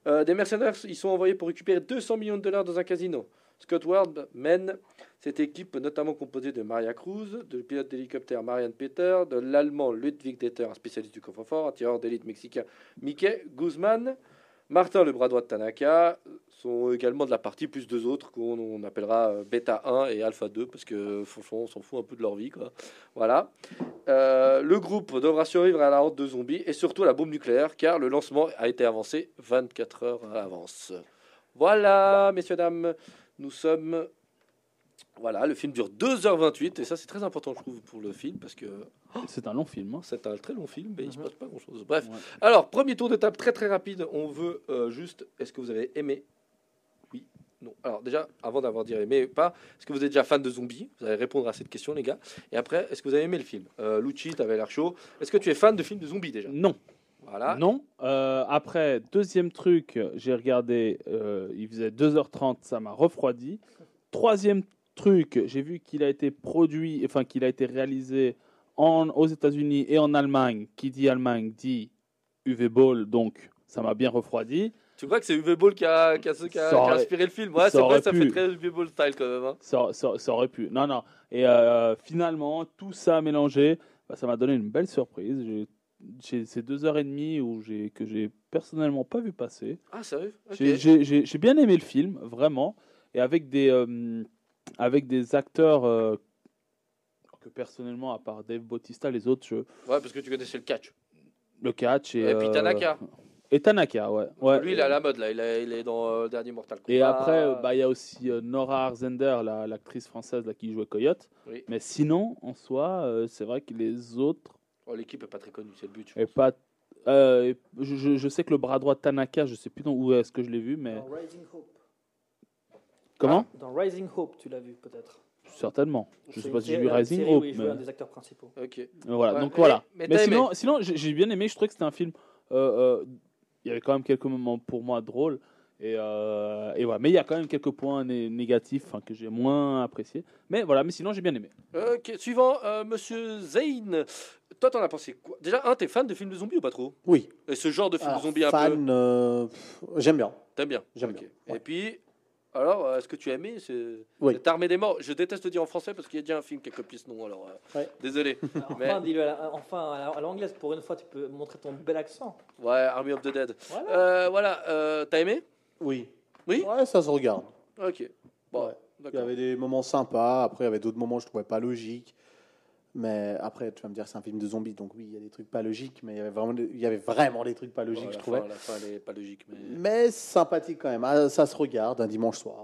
Euh, des mercenaires, ils sont envoyés pour récupérer 200 millions de dollars dans un casino. Scott Ward mène cette équipe, notamment composée de Maria Cruz, de pilote d'hélicoptère Marianne Peter, de l'allemand Ludwig Detter, un spécialiste du coffre-fort, un tireur d'élite mexicain Mickey Guzman, Martin, le bras droit de Tanaka, sont également de la partie, plus deux autres qu'on on appellera euh, Beta 1 et Alpha 2, parce que franchement, on s'en fout un peu de leur vie. Quoi. Voilà. Euh, le groupe devra survivre à la horde de zombies et surtout à la bombe nucléaire, car le lancement a été avancé 24 heures à l'avance. Voilà, messieurs, dames, nous sommes. Voilà, le film dure 2h28, et ça c'est très important, je trouve, pour le film, parce que C'est un long film. hein. c'est un très long film, mais il se Mhm. passe pas grand-chose. Bref, Ouais. alors, premier tour de table très très rapide. On veut euh, juste. Est-ce que vous avez aimé? Oui, non. Alors, déjà, avant d'avoir dit aimé ou pas, est-ce que vous êtes déjà fan de zombies? Vous allez répondre à cette question, les gars. Et après, est-ce que vous avez aimé le film? Euh, Lucci, t'avais l'air chaud. Est-ce que tu es fan de films de zombies déjà? Non. Voilà. Non. Euh, après, deuxième truc, j'ai regardé, euh, il faisait 2h30, ça m'a refroidi. Troisième truc, j'ai vu qu'il a été produit, enfin qu'il a été réalisé en, aux États-Unis et en Allemagne. Qui dit Allemagne dit UV Ball, donc ça m'a bien refroidi. Tu crois que c'est Uwe Ball qui a, qui a- qui a- qui a Ça aurait- inspiré le film? Ouais, ça c'est vrai, ça pu. fait très Uwe Ball style quand même. hein. Ça, ça- ça aurait pu. Non, non. Et euh, finalement, tout ça mélangé, bah, ça m'a donné une belle surprise. J'ai- ces deux heures et demie où que j'ai personnellement pas vu passer. Ah, sérieux? Ok. J'ai- J'ai j'ai- j'ai bien aimé le film, vraiment, et avec des, euh, avec des acteurs euh, que personnellement, à part Dave Bautista, les autres, je, Ouais, parce que tu connaissais le catch. le catch et, Et puis euh, Tanaka. et Tanaka, ouais. ouais. Lui, il est à la mode là. Il est, il est dans euh, le dernier Mortal Kombat. Et après, bah, il y a aussi euh, Nora Arzender, la- l'actrice française là, qui jouait Coyote. Oui. Mais sinon, en soi, euh, c'est vrai que les autres Oh, L'équipe est pas très connue, c'est le but. je et pas. euh, je, je- je sais que le bras droit de Tanaka, je sais plus dans- où est-ce que je l'ai vu, mais Dans Rising Hope. Comment Dans Rising Hope, tu l'as vu peut-être. Certainement. Je C'est sais pas si j'ai vu une Rising Hope, il mais- un des acteurs principaux. Ok. Euh, Voilà, Ouais, donc mais- voilà. mais sinon, sinon j'ai bien aimé. Je trouvais que c'était un film. euh, euh, il y avait quand même quelques moments pour moi drôles. Et, euh, et. Mais il y a quand même quelques points né- négatifs que j'ai moins appréciés. Mais voilà, mais sinon j'ai bien aimé. Ok, suivant, euh, Monsieur Zayn. Toi, t'en as pensé quoi? Déjà, un, t'es fan de films de zombies ou pas trop? Oui. Et ce genre de film de zombies un peu? fan, euh, pff, j'aime bien. T'aimes bien? J'aime bien, ouais. Et puis, alors, euh, est-ce que tu as aimé ce- Oui. cette armée des morts? Je déteste le dire en français parce qu'il y a déjà un film qui copie ce nom, alors euh, Ouais. désolé. Enfin, Mais- dis-le à la- enfin à la- à l'anglaise, pour une fois, tu peux montrer ton bel accent. Ouais, Army of the Dead. Voilà. Euh, voilà, euh, t'as aimé? Oui. Oui? Ouais, ça se regarde. Ok. Bon, Ouais. Il y avait des moments sympas. Après, il y avait d'autres moments que je trouvais pas logiques. Mais après, tu vas me dire, c'est un film de zombies, donc oui, il y a des trucs pas logiques, mais il y avait vraiment, des- il y avait vraiment des trucs pas logiques, je trouvais. fin, la fin, elle est pas logique, mais Mais sympathique quand même. Ah, ça se regarde un dimanche soir.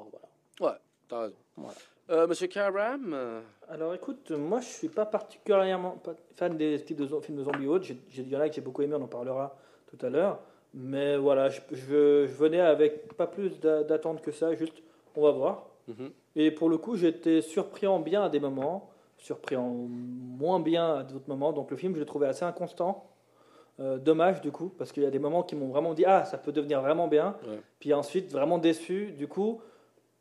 Voilà. t'as raison. Voilà. Euh, Monsieur Karam euh, Alors écoute, moi je suis pas particulièrement fan des types de films de zombies autres. J'ai- y en a que j'ai beaucoup aimé, on en parlera tout à l'heure. Mais voilà, je, je- je venais avec pas plus d'a- d'attente que ça, juste on va voir. mhm. Et pour le coup, j'étais surpris en bien à des moments, surpris en moins bien à d'autres moments. Donc le film, je l'ai trouvé assez inconstant. Euh, dommage du coup, parce qu'il y a des moments qui m'ont vraiment dit ah ça peut devenir vraiment bien, Ouais. puis ensuite vraiment déçu. Du coup,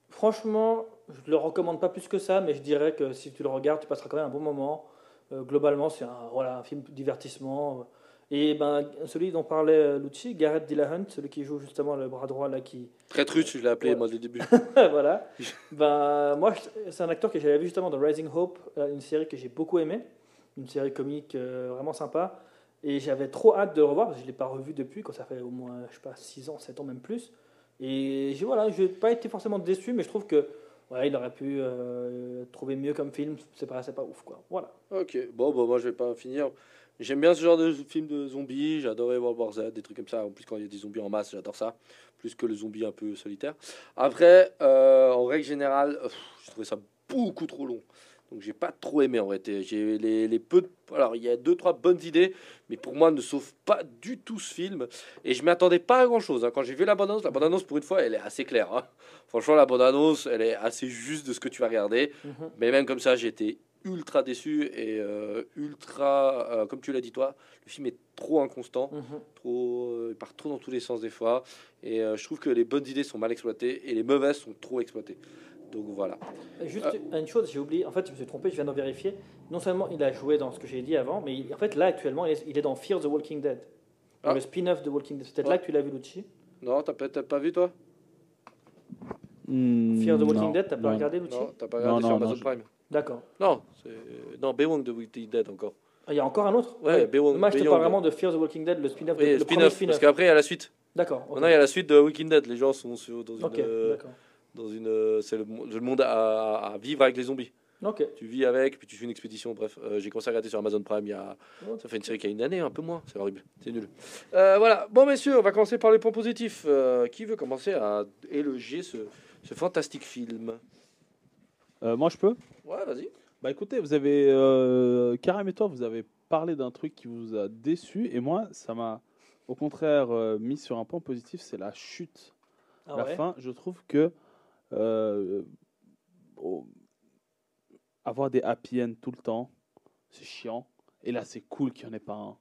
franchement, je le recommande pas plus que ça, mais je dirais que si tu le regardes, tu passeras quand même un bon moment. Euh, globalement, c'est un voilà un film divertissement. Et ben celui dont parlait euh, Lucci, Gareth Dillahunt, celui qui joue justement le bras droit là qui Très truc, je l'ai appelé Ouais. moi dès le début. voilà. Ben, moi, je- c'est un acteur que j'avais vu justement dans Rising Hope, euh, une série que j'ai beaucoup aimée, une série comique euh, vraiment sympa. Et j'avais trop hâte de le revoir parce que je ne l'ai pas revu depuis, quand ça fait au moins, je sais pas, 6 ans, 7 ans, même plus. Et voilà, j'ai pas été forcément déçu, mais je trouve que ouais, il aurait pu euh, trouver mieux comme film. C'est pas, c'est pas ouf, quoi. Voilà. Ok, bon, bon, moi je vais pas finir. J'aime bien ce genre de film de zombies. J'adorais World War Z, des trucs comme ça. En plus, quand il y a des zombies en masse, j'adore ça. Plus que le zombie un peu solitaire. Après, euh, en règle générale, euh, j'ai trouvé ça beaucoup trop long. Donc j'ai pas trop aimé en réalité. J'ai les, les peu de- Alors il y a deux trois bonnes idées, mais pour moi ne sauve pas du tout ce film. Et je m'attendais pas à grand chose. Quand j'ai vu la bande annonce, la bande annonce pour une fois, elle est assez claire. hein. Franchement, la bande annonce, elle est assez juste de ce que tu vas regarder. Mais même comme ça, été ultra déçu et euh, ultra, euh, comme tu l'as dit toi, le film est trop inconstant, trop, euh, il part trop dans tous les sens des fois. Et euh, je trouve que les bonnes idées sont mal exploitées et les mauvaises sont trop exploitées. Donc voilà. Juste une chose, j'ai oublié, en fait, je me suis trompé, je viens d'en vérifier. Non seulement il a joué dans ce que j'ai dit avant, mais il- en fait, là, actuellement, il est, il est dans Fear the Walking Dead. Ah. Le spin-off de Walking Dead. C'est peut-être Ouais. là que tu l'as vu, Lucci. Non, t'as peut-être pas vu, toi? Hmm, Fear the Walking non, Dead, t'as pas non. regardé, Lucci? Non, t'as pas regardé sur Amazon Prime. D'accord. Non. Non, Bewong de Walking Dead encore. Ah, Il y a encore un autre Ouais, Bewong- Moi, je te parle vraiment de Fear the Walking Dead, le spin-off. Oui, le spin-off, parce qu'après, il y a la suite. D'accord. ok. Maintenant, il y a la suite de Walking Dead. Les gens sont sur- dans une... Euh, dans une euh, c'est le, mo- le monde à, à vivre avec les zombies. Ok. Tu vis avec, puis tu fais une expédition. Bref, euh, j'ai commencé à regarder sur Amazon Prime il y a. Ça fait une série qui a une année, un peu moins. C'est horrible. C'est nul. Euh, voilà. Bon, messieurs, on va commencer par les points positifs. Euh, qui veut commencer à élogier ce, ce fantastique film? Euh, moi, je peux Ouais, vas-y. Bah écoutez, vous avez euh, Karim et toi, vous avez parlé d'un truc qui vous a déçu et moi, ça m'a au contraire euh, mis sur un point positif, c'est la chute. Ah la ouais. fin, je trouve que euh, avoir des happy end tout le temps, c'est chiant. Et là, c'est cool qu'il n'y en ait pas un,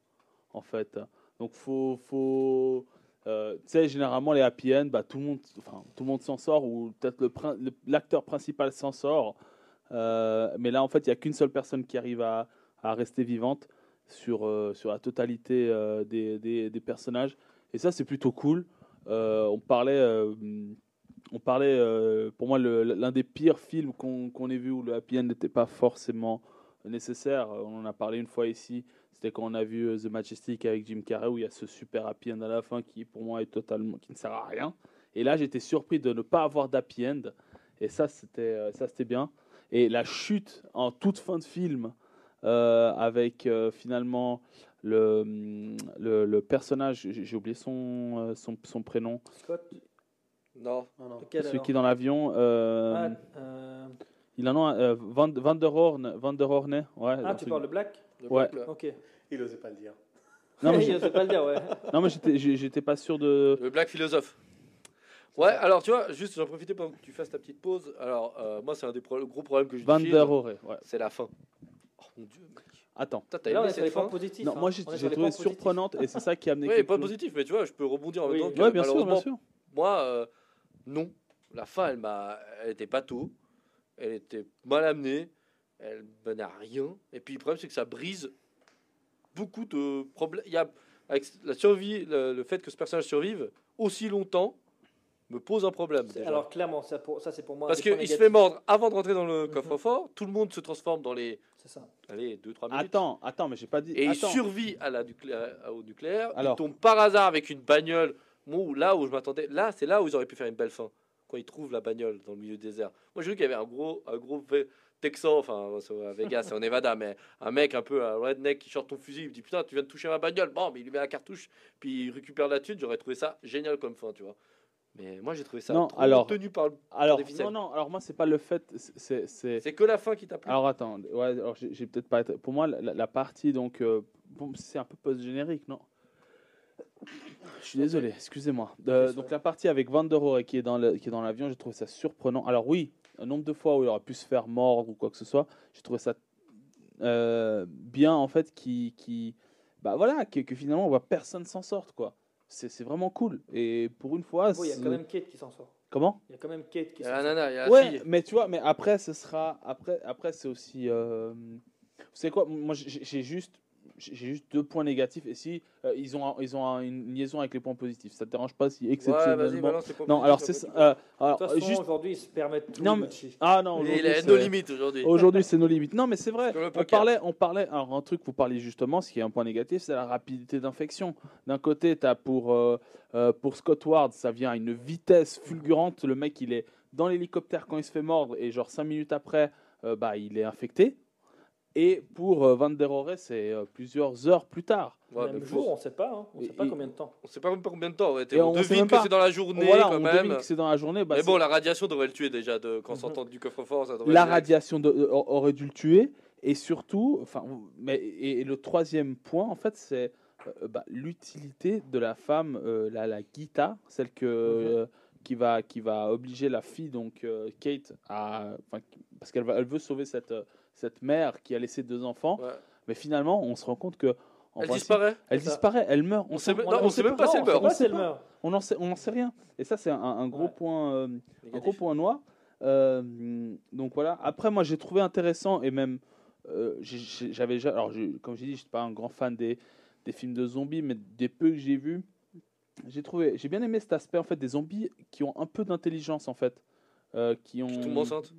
en fait. Donc faut faut euh, tu sais généralement les happy end, bah tout le monde, enfin tout le monde s'en sort ou peut-être l'acteur principal s'en sort. Euh, mais là, en fait, il n'y a qu'une seule personne qui arrive à, à rester vivante sur, euh, sur la totalité euh, des, des, personnages. Et ça, c'est plutôt cool. On parlait, on parlait pour moi, l'un des pires films qu'on qu'on ait vu où le happy end n'était pas forcément nécessaire. On en a parlé une fois ici. C'était quand on a vu euh, The Majestic avec Jim Carrey où il y a ce super happy end à la fin qui, pour moi, est totalement, qui ne sert à rien. Et là, j'étais surpris de ne pas avoir d'happy end. Et ça, c'était euh, ça, c'était bien. Et la chute en toute fin de film, euh, avec euh, finalement le, hum, le, le personnage, j'ai oublié son, son, son prénom, Scott? Non. Non, non. Celui alors? qui est dans l'avion. euh, Ah, euh, Il en a euh, Van, Van der Horn. Van der Horne, ouais. ah, un tu parles de Black? Ouais. Ok. Il osait pas le dire. Non, mais j'ai- sais pas le dire, ouais. non, mais j'étais- pas sûr de. Le Black philosophe. Ouais, alors tu vois, juste j'en profitais pendant que tu fasses ta petite pause. Alors, euh, moi, c'est un des pro- gros problèmes que je Van der ouais. c'est la fin. Oh mon dieu, mec. Attends. Toi, t'as aimé cette fin positifs. Non, hein. moi j'ai trouvé surprenante et c'est ça qui a amené. Oui, pas chose. positif, mais tu vois, je peux rebondir en Oui. même temps. Ouais, bien sûr, bien sûr. Moi, euh, non. La fin, elle m'a, elle était pas tout. Elle était mal amenée. Elle menait à rien. Et puis le problème, c'est que ça brise beaucoup de problèmes. Il y a avec la survie, le, le fait que ce personnage survive aussi longtemps me pose un problème. Déjà. Alors, clairement, ça, pour- ça c'est pour moi. Parce qu'il se fait mordre avant de rentrer dans le Mhm. coffre-fort. Tout le monde se transforme dans les, C'est ça. allez, 2-3 minutes. Attends, attends, mais j'ai pas dit. Et il attends. survit à la nucléaire, au nucléaire. Alors. Il tombe par hasard avec une bagnole. Où- là où je m'attendais, là, c'est là où ils auraient pu faire une belle fin. Quand ils trouvent la bagnole dans le milieu du désert. Moi, j'ai vu qu'il y avait un gros, un gros Texan, enfin, à Vegas, c'est en Nevada, mais un mec un peu un redneck qui sort ton fusil, il me dit Putain, tu viens de toucher ma bagnole. Bon, mais il lui met la cartouche, puis il récupère la thune. J'aurais trouvé ça génial comme fin, tu vois. Mais moi, j'ai trouvé ça Non, trop alors- tenu par le. Alors, non, non, alors moi, c'est pas le fait. c'est- que la fin qui t'a plu. Alors attends, ouais, alors j'ai peut-être pas été. Pour moi, la, la partie donc, euh, bon, c'est un peu post-générique, non? Je suis désolé, excusez-moi. Euh, donc la partie avec Van der Rohe qui est dans le, qui est dans l'avion, j'ai trouvé ça surprenant. Alors oui, un nombre de fois où il aurait pu se faire mordre ou quoi que ce soit, j'ai trouvé ça euh, bien en fait, qui, qui, bah voilà, que, que finalement on voit personne s'en sorte quoi. C'est c'est vraiment cool. Et pour une fois, Bon, il y a quand même Kate qui s'en sort. comment? Il y a quand même Kate qui s'en sort. nana, il y a Ouais, fille. mais tu vois, mais après, ce sera. Après, après c'est aussi. euh, Vous savez quoi? Moi, j'ai juste. J'ai juste deux points négatifs. Et si euh, ils ont, un- ils ont un- une liaison avec les points positifs, ça te dérange pas si Ouais, exceptionnellement. balance points non, alors ça c'est euh, De alors, toute façon, juste. aujourd'hui, ils se permettent tout. Non, mais-. Ah non, Il c'est- nos limites aujourd'hui. Aujourd'hui, c'est nos limites. Non, mais c'est vrai. On parlait, on parlait. Alors, un truc, vous parliez justement, ce qui est un point négatif, c'est la rapidité d'infection. D'un côté, tu as pour, euh, euh, pour Scott Ward, ça vient à une vitesse fulgurante. Le mec, il est dans l'hélicoptère quand il se fait mordre, et genre 5 minutes après, euh, bah, il est infecté. Et pour euh, Van der Rohe, c'est euh, plusieurs heures plus tard. Ouais, Même mais jour, on sait pas. hein. On Et- sait pas et- combien de temps. On sait pas même pas combien de temps. Ouais. Et on on devine même que pas. c'est dans la journée voilà, quand on même. devine que c'est dans la journée. bah, mais bon, la radiation devrait le tuer déjà de, quand on Mhm. s'entend du coffre-fort. Ça devrait la radiation de- euh, aurait dû le tuer et surtout enfin mais et, et le troisième point en fait c'est euh, bah, l'utilité de la femme euh, la, la Gita celle que euh, qui va qui va obliger la fille donc euh, Kate à parce qu'elle va elle veut sauver cette euh, cette mère qui a laissé deux enfants Ouais. mais finalement on se rend compte que en Elle principe, disparaît. elle disparaît elle meurt On s'en- sait même- pas si elle meurt. on sait on meurt. n'en sait rien et ça c'est un, un gros Ouais. point euh, un Négatif. gros point noir. Euh, donc voilà. Après, moi, j'ai trouvé intéressant et même euh, j'avais déjà. Alors, comme j'ai dit, je suis pas un grand fan des des films de zombies, mais des peu que j'ai vus, j'ai trouvé, j'ai bien aimé cet aspect en fait des zombies qui ont un peu d'intelligence en fait, qui ont. Tout le monde enceinte.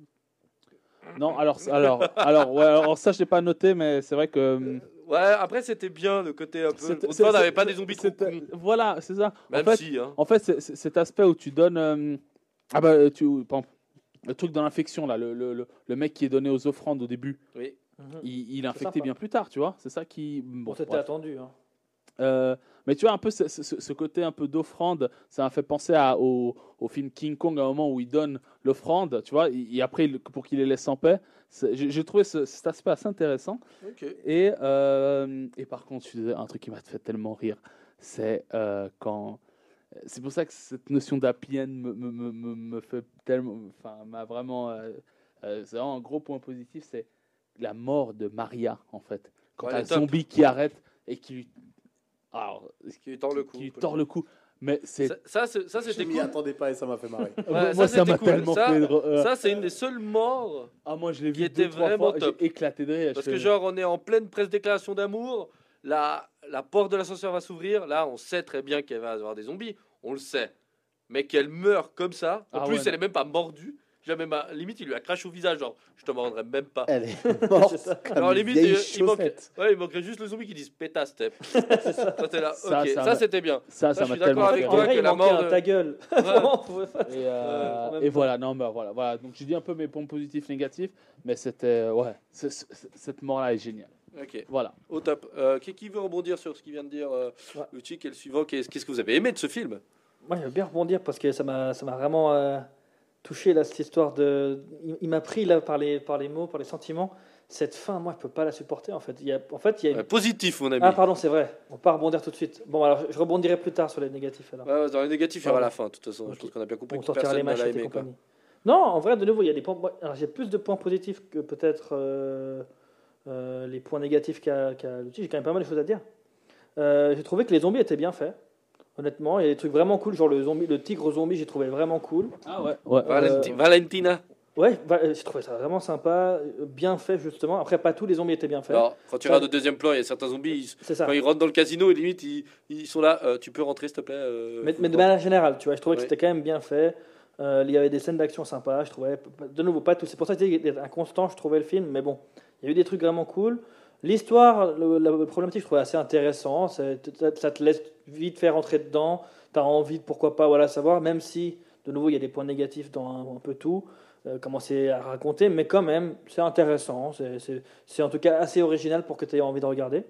Non, alors, alors, alors, ouais, alors ça je l'ai pas noté, mais c'est vrai que. hum, Ouais, après c'était bien le côté un peu. On n'avait pas des zombies trop. Voilà, c'est ça. Même en fait, si, hein. En fait, c'est- cet aspect où tu donnes. euh, ah bah, tu, exemple, le truc dans l'infection, là, le, le, le, le mec qui est donné aux offrandes au début, Oui. Il, il est infecté sympa. bien plus tard, tu vois. C'est ça qui. Bon, c'était attendu. hein. Euh, mais tu vois, un peu ce, ce- ce côté un peu d'offrande, ça m'a fait penser à, au, au film King Kong, à un moment où il donne l'offrande, tu vois, et, après, pour qu'il les laisse en paix. J'ai trouvé ce- cet aspect assez intéressant. Et, euh, et par contre, un truc qui m'a fait tellement rire, c'est euh, quand. C'est pour ça que cette notion d'happy end me, me, me, me- fait tellement. Enfin, m'a vraiment. c'est vraiment un gros point positif, c'est la mort de Maria, en fait. Quand Ouais, un zombie qui arrête et qui lui. Alors, Qui lui tord le cou. qui lui tord le cou. Mais c'est. Ça, ça, c'était m'y cool. attendais pas et ça m'a fait marrer. Ouais, Moi, ça, m'a c'était cool. tellement Ça- fait. Euh, Ça, c'est une des seules morts. ah, moi, je l'ai qui vu était deux, trois vraiment fois, top. j'ai éclaté de rire. Parce que genre on est en pleine presse déclaration d'amour, la, la porte de l'ascenseur va s'ouvrir, là on sait très bien qu'elle va avoir des zombies, on le sait. Mais qu'elle meurt comme ça, en Ah plus ouais, elle est même pas mordue, jamais ma... limite il lui a craché au visage, genre je te mordrai même pas. Elle est morte Alors, limite, il- il. Ouais, il manquerait juste le zombie qui dise pétasse, step. ça, t'es là, Ça, ok, ça ça, m'a- c'était bien. Ça, Ça, m'a suis d'accord tellement avec fait rire. vrai, que il la mort de- ta gueule. Ouais. Et, euh, et voilà, non, bah voilà, voilà. Donc j'ai dit un peu mes points positifs, négatifs, mais c'était, euh, ouais, cette mort-là est géniale. Ok, Voilà. au top. Euh, qui, qui veut rebondir sur ce qu'il vient de dire euh, Ouais. Luchi, et le suivant Qu'est-ce qu'est-ce que vous avez aimé de ce film? Moi, je veux bien rebondir parce que ça m'a, ça m'a vraiment euh, touché là, cette histoire de. Il, m'a pris là par les, par les mots, par les sentiments. Cette fin, moi, je peux pas la supporter en fait. Il y a, en fait, il y a une- Positif, mon ami. Ah, pardon, c'est vrai. On peut pas rebondir tout de suite. Bon, alors je rebondirai plus tard sur les négatifs alors. Ouais, dans les négatifs, il y aura la fin, de toute façon. Je pense qu'on a bien compris On que les personne ne l'a aimé. quoi. Non, en vrai, de nouveau, il y a des points. Alors, j'ai plus de points positifs que peut-être euh, euh, les points négatifs qu'a qu'a l'outil. J'ai quand même pas mal de choses à dire. Euh, j'ai trouvé que les zombies étaient bien faits. Honnêtement, il y a des trucs vraiment cool, genre le zombie, le tigre zombie, j'ai trouvé vraiment cool. Ah ouais. Ouais. Valenti- Euh, Valentina. Ouais, euh, j'ai trouvé ça vraiment sympa, bien fait justement. Après, pas tous les zombies étaient bien faits. Alors, quand tu Ça- regardes au deuxième plan, il y a certains zombies, ils- C'est ça. quand ils rentrent dans le casino, et limite, ils, ils sont là. euh, tu peux rentrer, s'il te plaît euh, Mais, mais de manière générale, tu vois, je trouvais que c'était quand même bien fait. Euh, il y avait des scènes d'action sympas, je trouvais. De nouveau, pas tout. C'est pour ça que c'était inconstant, je trouvais le film, mais bon, il y a eu des trucs vraiment cool. L'histoire, le- la problématique, je trouvais assez intéressant. Ça te laisse vite faire rentrer dedans. Tu as envie de pourquoi pas voilà, savoir, même si, de nouveau, il y a des points négatifs dans un, un peu tout. euh, commencer à raconter, mais quand même, c'est intéressant. C'est- C'est c'est en tout cas assez original pour que tu aies envie de regarder.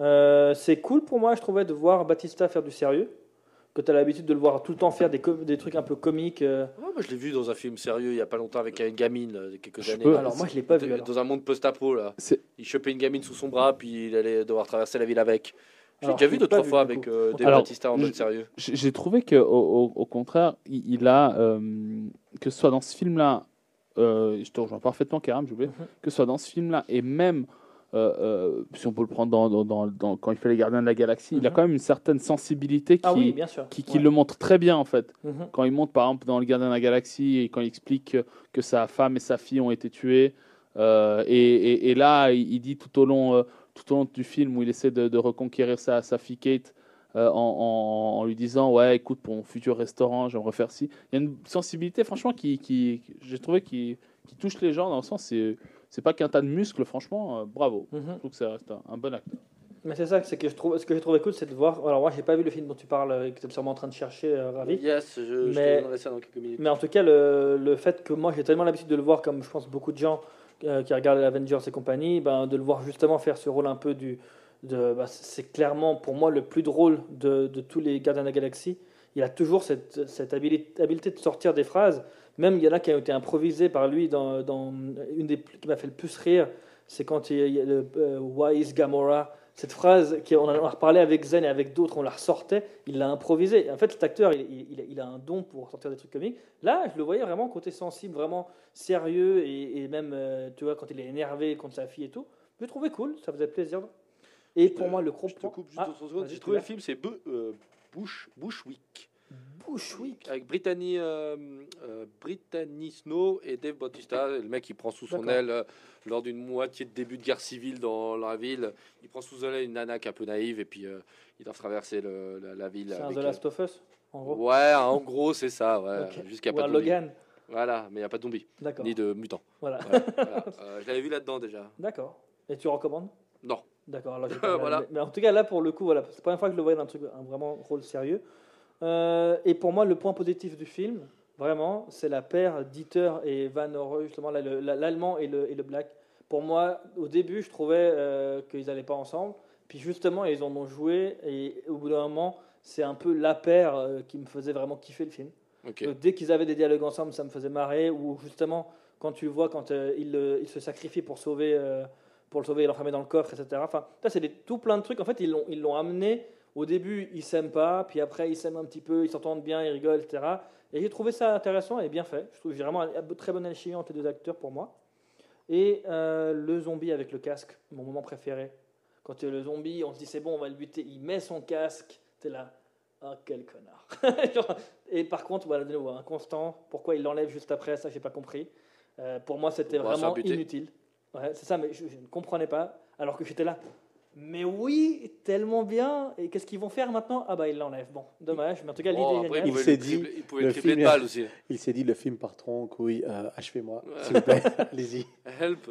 Euh, c'est cool pour moi, je trouvais, de voir Batista faire du sérieux que tu as l'habitude de le voir tout le temps faire des, des trucs un peu comiques. euh. Ouais, moi, je l'ai vu dans un film sérieux il y a pas longtemps avec une gamine, là, il y a quelques Je années. peux- Alors moi, je l'ai pas vu. Dans- alors. Dans un monde post-apo, là. Il chopait une gamine sous son bras, puis il allait devoir traverser la ville avec. J'ai déjà vu deux, trois fois avec euh, Dave Alors, Batista en mode sérieux. J'ai trouvé que au, au- au contraire, il, il a euh, que ce soit dans ce film-là, euh, je te rejoins parfaitement, Karam, j'ai oublié, Mhm. que ce soit dans ce film-là et même euh, euh, si on peut le prendre dans, dans- dans- dans- quand il fait les Gardiens de la Galaxie, il a Mhm. quand même une certaine sensibilité qui, Ah oui, bien sûr. qui, qui Ouais. le montre très bien en fait. Mhm. Quand il montre par exemple dans le Gardien de la Galaxie et quand il explique que, que sa femme et sa fille ont été tuées, euh, et, et- et là il, il dit tout au long euh, tout au long du film où il essaie de, de reconquérir sa, sa fille Kate euh, en, en- en lui disant ouais écoute pour mon futur restaurant j'aimerais faire ci. Il y a une sensibilité franchement qui, qui, j'ai trouvé qui, qui touche les gens dans le sens c'est c'est pas qu'un tas de muscles franchement euh, bravo. Mhm. Je trouve que ça reste un, un bon acteur. Mais c'est ça, c'est que je trouve, ce que j'ai trouvé cool, c'est de voir. Alors moi, j'ai pas vu le film dont tu parles, euh, que tu es sûrement en train de chercher, euh, Ravi. Yes, je, je Mais- te donnerai ça dans quelques minutes. Mais en tout cas, le, le fait que moi j'ai tellement l'habitude de le voir, comme je pense beaucoup de gens euh, qui regardent Avengers et compagnie, ben, de le voir justement faire ce rôle un peu du. Bah, c'est clairement pour moi le plus drôle de, de tous les Gardiens de la Galaxie. Il a toujours cette, cette habileté, de sortir des phrases. Même il y en a qui ont été improvisées par lui dans, dans une des qui m'a fait le plus rire. C'est quand il y a le euh, Why is Gamora Cette phrase, on en a reparlé avec Zen et avec d'autres, on la ressortait, il l'a improvisée. En fait, cet acteur, il, il- il a- un don pour sortir des trucs comiques. Là, je le voyais vraiment côté sensible, vraiment sérieux, et, et même, euh, tu vois, quand il est énervé contre sa fille et tout. Je le trouvais cool, ça faisait plaisir. Et pour te- moi, le Je te coupe juste Ah, secondes. J'ai trouvé le film, c'est euh, Bush, avec Brittany, euh, euh, Brittany Snow et Dave Bautista. Le mec, il prend sous son aile euh, lors d'une moitié de début de guerre civile dans la ville. Il prend sous son aile une nana qui est un peu naïve et puis ils doivent traverser le- la, la ville. C'est un The Last of Us, en gros. Ouais, en gros, c'est ça. Ouais, Ok. Jusqu'à pas de. Logan. Voilà, mais il n'y a pas de zombies, D'accord. ni de mutants. Voilà. Ouais, voilà. Je l'avais vu là-dedans déjà. D'accord. Et tu recommandes? Non. D'accord. Voilà. mais, mais en tout cas, là, pour le coup, voilà, c'est la première fois que je le voyais dans un truc, un vraiment rôle sérieux. Euh, et pour moi, le point positif du film, vraiment, c'est la paire Dieter et Van Orre, justement, l'allemand et le, et le black. Pour moi, au début, je trouvais euh, qu'ils n'allaient pas ensemble. Puis justement, ils en ont joué. Et au bout d'un moment, c'est un peu la paire euh, qui me faisait vraiment kiffer le film. Donc, dès qu'ils avaient des dialogues ensemble, ça me faisait marrer. Ou justement, quand tu vois quand euh, il, euh, il se sacrifie pour sauver, euh, pour le sauver et l'enfermer dans le coffre, etc. Enfin, ça c'est tout plein de trucs. En fait, ils l'ont, ils l'ont amené. Au début, ils s'aiment pas, puis après, ils s'aiment un petit peu, ils s'entendent bien, ils rigolent, etc. Et j'ai trouvé ça intéressant et bien fait. Je trouve vraiment un très bonne alchimie entre les deux acteurs pour moi. Et euh, le zombie avec le casque, mon moment préféré. Quand euh, le zombie, on se dit c'est bon, on va le buter, il met son casque, t'es là, ah quel connard. Et par contre, voilà, de nouveau, un constant, pourquoi il l'enlève juste après, ça j'ai pas compris. Euh, pour moi, c'était vraiment inutile. Ouais, c'est ça, mais je, je ne comprenais pas, alors que j'étais là. Mais oui, tellement bien. Et qu'est-ce qu'ils vont faire maintenant? Ah bah ils l'enlèvent. Bon, dommage, mais en tout cas l'idée est il pouvait s'est dit, tripler- il pouvait le de film- balles aussi. Il s'est dit le film part trop en couille, euh, achevez-moi, Ouais. s'il vous plaît, allez-y. Help.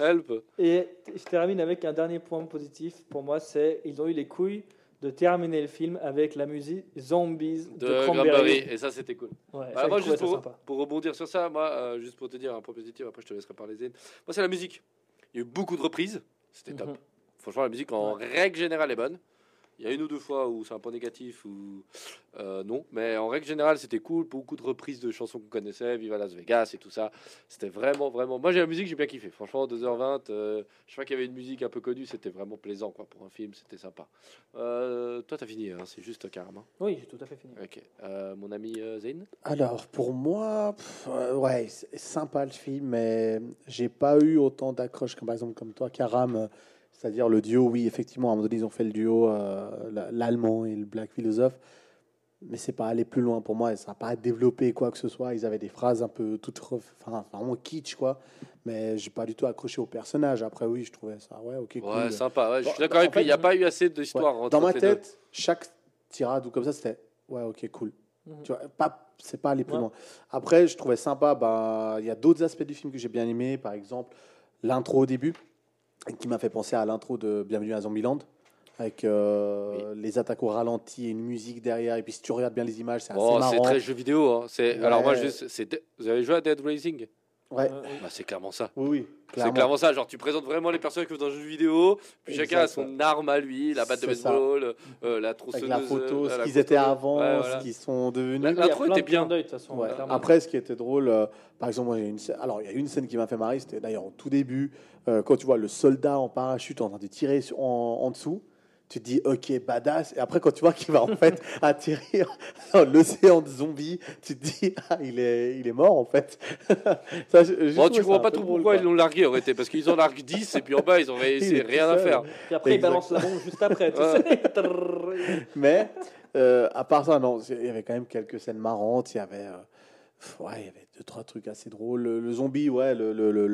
Help. Et je termine avec un dernier point positif pour moi, c'est ils ont eu les couilles de terminer le film avec la musique Zombies de, De Cranberry. Et ça, c'était cool. Ouais, ça, moi, juste pour, pour rebondir sur ça, moi, euh, juste pour te dire un point positif, après je te laisserai parler Zen. Moi, c'est la musique. Il y a eu beaucoup de reprises, c'était top. Mhm. Franchement, la musique en règle générale est bonne. Il y a une ou deux fois où c'est un point négatif ou euh, non, mais en règle générale, c'était cool. Beaucoup de reprises de chansons qu'on connaissait, Viva Las Vegas et tout ça. C'était vraiment, vraiment. Moi, j'ai la musique, j'ai bien kiffé. Franchement, 2h20, euh, je sais qu'il y avait une musique un peu connue, c'était vraiment plaisant quoi, pour un film, c'était sympa. Euh, toi, t'as fini, hein, c'est juste carrément. Oui, j'ai tout à fait fini. Ok. Euh, mon ami euh, Zayn? Alors, pour moi, pff, euh, ouais, c'est sympa le film, mais j'ai pas eu autant d'accroche comme par exemple comme toi, Karam. C'est-à-dire le duo, oui, effectivement, à un moment donné, ils ont fait le duo, euh, la- l'allemand et le black philosophe, mais c'est pas aller plus loin pour moi, et ça n'a pas développé quoi que ce soit. Ils avaient des phrases un peu toutes, ref- enfin, vraiment kitsch, quoi, mais j'ai pas du tout accroché au personnage. Après, oui, je trouvais ça, ouais, ok, Ouais, cool. sympa. Ouais, je suis d'accord avec lui. Il n'y a pas eu assez d'histoire Ouais. Dans ma tête, chaque tirade ou comme ça, c'était ouais, ok, cool. Mhm. Tu vois, pas, c'est pas aller plus Ouais. loin. Après, je trouvais sympa. Bah, il y a d'autres aspects du film que j'ai bien aimé. Par exemple, l'intro au début, qui m'a fait penser à l'intro de Bienvenue à Zombieland, avec euh, les attaques au ralenti et une musique derrière. Et puis si tu regardes bien les images, c'est assez Oh, c'est marrant. très jeu vidéo. hein. C'est Ouais. alors moi c'est vous avez joué à Dead Racing Ouais. Euh, bah, c'est clairement ça. Oui, oui, C'est clairement. ça. Genre tu présentes vraiment les personnages comme dans un jeu vidéo. Puis chacun a son arme à lui, la batte de C'est ça. baseball, euh, la tronçonneuse, Avec la photo, euh, ce la qu'ils photo. étaient avant, Ouais, voilà. ce qu'ils sont devenus. L'intro était bien. de toute façon. Ouais. Après, ce qui était drôle, euh, par exemple, moi, j'ai une scène- alors il y a une scène qui m'a fait marrer, c'était d'ailleurs au tout début, euh, quand tu vois le soldat en parachute en train de tirer sur- en, en dessous. Tu te dis, ok, badass. Et après, quand tu vois qu'il va en fait atterrir dans l'océan de zombies, tu te dis, ah, il est, il est mort en fait. Ça, je- Bon, tu comprends pas trop drôle, pourquoi quoi. ils l'ont largué, aurait été parce qu'ils en larguent 10 et puis en bas ils ont Il rien à faire. Puis après, il balance la bombe juste après. tu sais. Mais euh, à part ça, non, il y avait quand même quelques scènes marrantes. Il y avait, euh, ouais, il y avait deux trois trucs assez drôles. Le, le zombie, ouais, le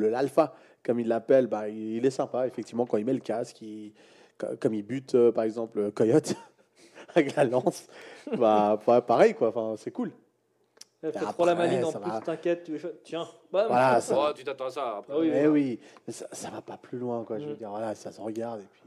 l'alpha, comme il l'appelle, bah, il, il est sympa. Effectivement, quand il met le casque, il- comme il bute, euh, par exemple, euh, Coyote avec la lance, bah, pa- pareil quoi. Enfin, c'est cool. Elle fait trop la maline en ça plus, va. t'inquiète, tu. Tiens, bam. Voilà, ça- Oh, tu t'attends à ça après. Ah oui, mais oui. mais ça, ça va pas plus loin, quoi. Je veux Mm. dire, voilà, ça se regarde et puis.